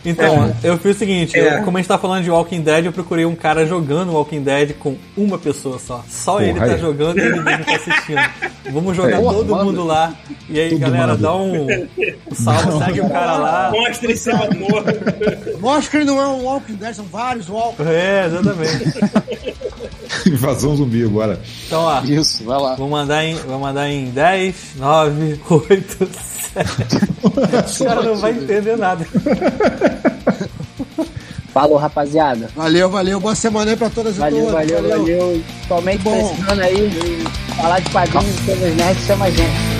Então, eu fiz o seguinte, eu- É. como a gente tá falando de Walking Dead, eu procurei um cara jogando Walking Dead com uma pessoa só. Só ele tá aí. jogando e ninguém tá assistindo. Vamos jogar todo mundo lá. E aí, Tudo galera, manda. dá um, um salve, segue o cara lá. Mostre seu amor. Mostra que ele não é um Walking Dead, são vários Walking. É, exatamente. Invasão zumbi agora. Então, ó, Isso, vai lá. vou mandar em, vou mandar em 10, 9, 8, 7. O cara não vai entender nada. Falou, rapaziada. Valeu, valeu. Boa semana aí pra todas e Valeu, todos. valeu, valeu. Somente Bom. precisando aí falar de quadrinhos e coisas nerds, chama a gente.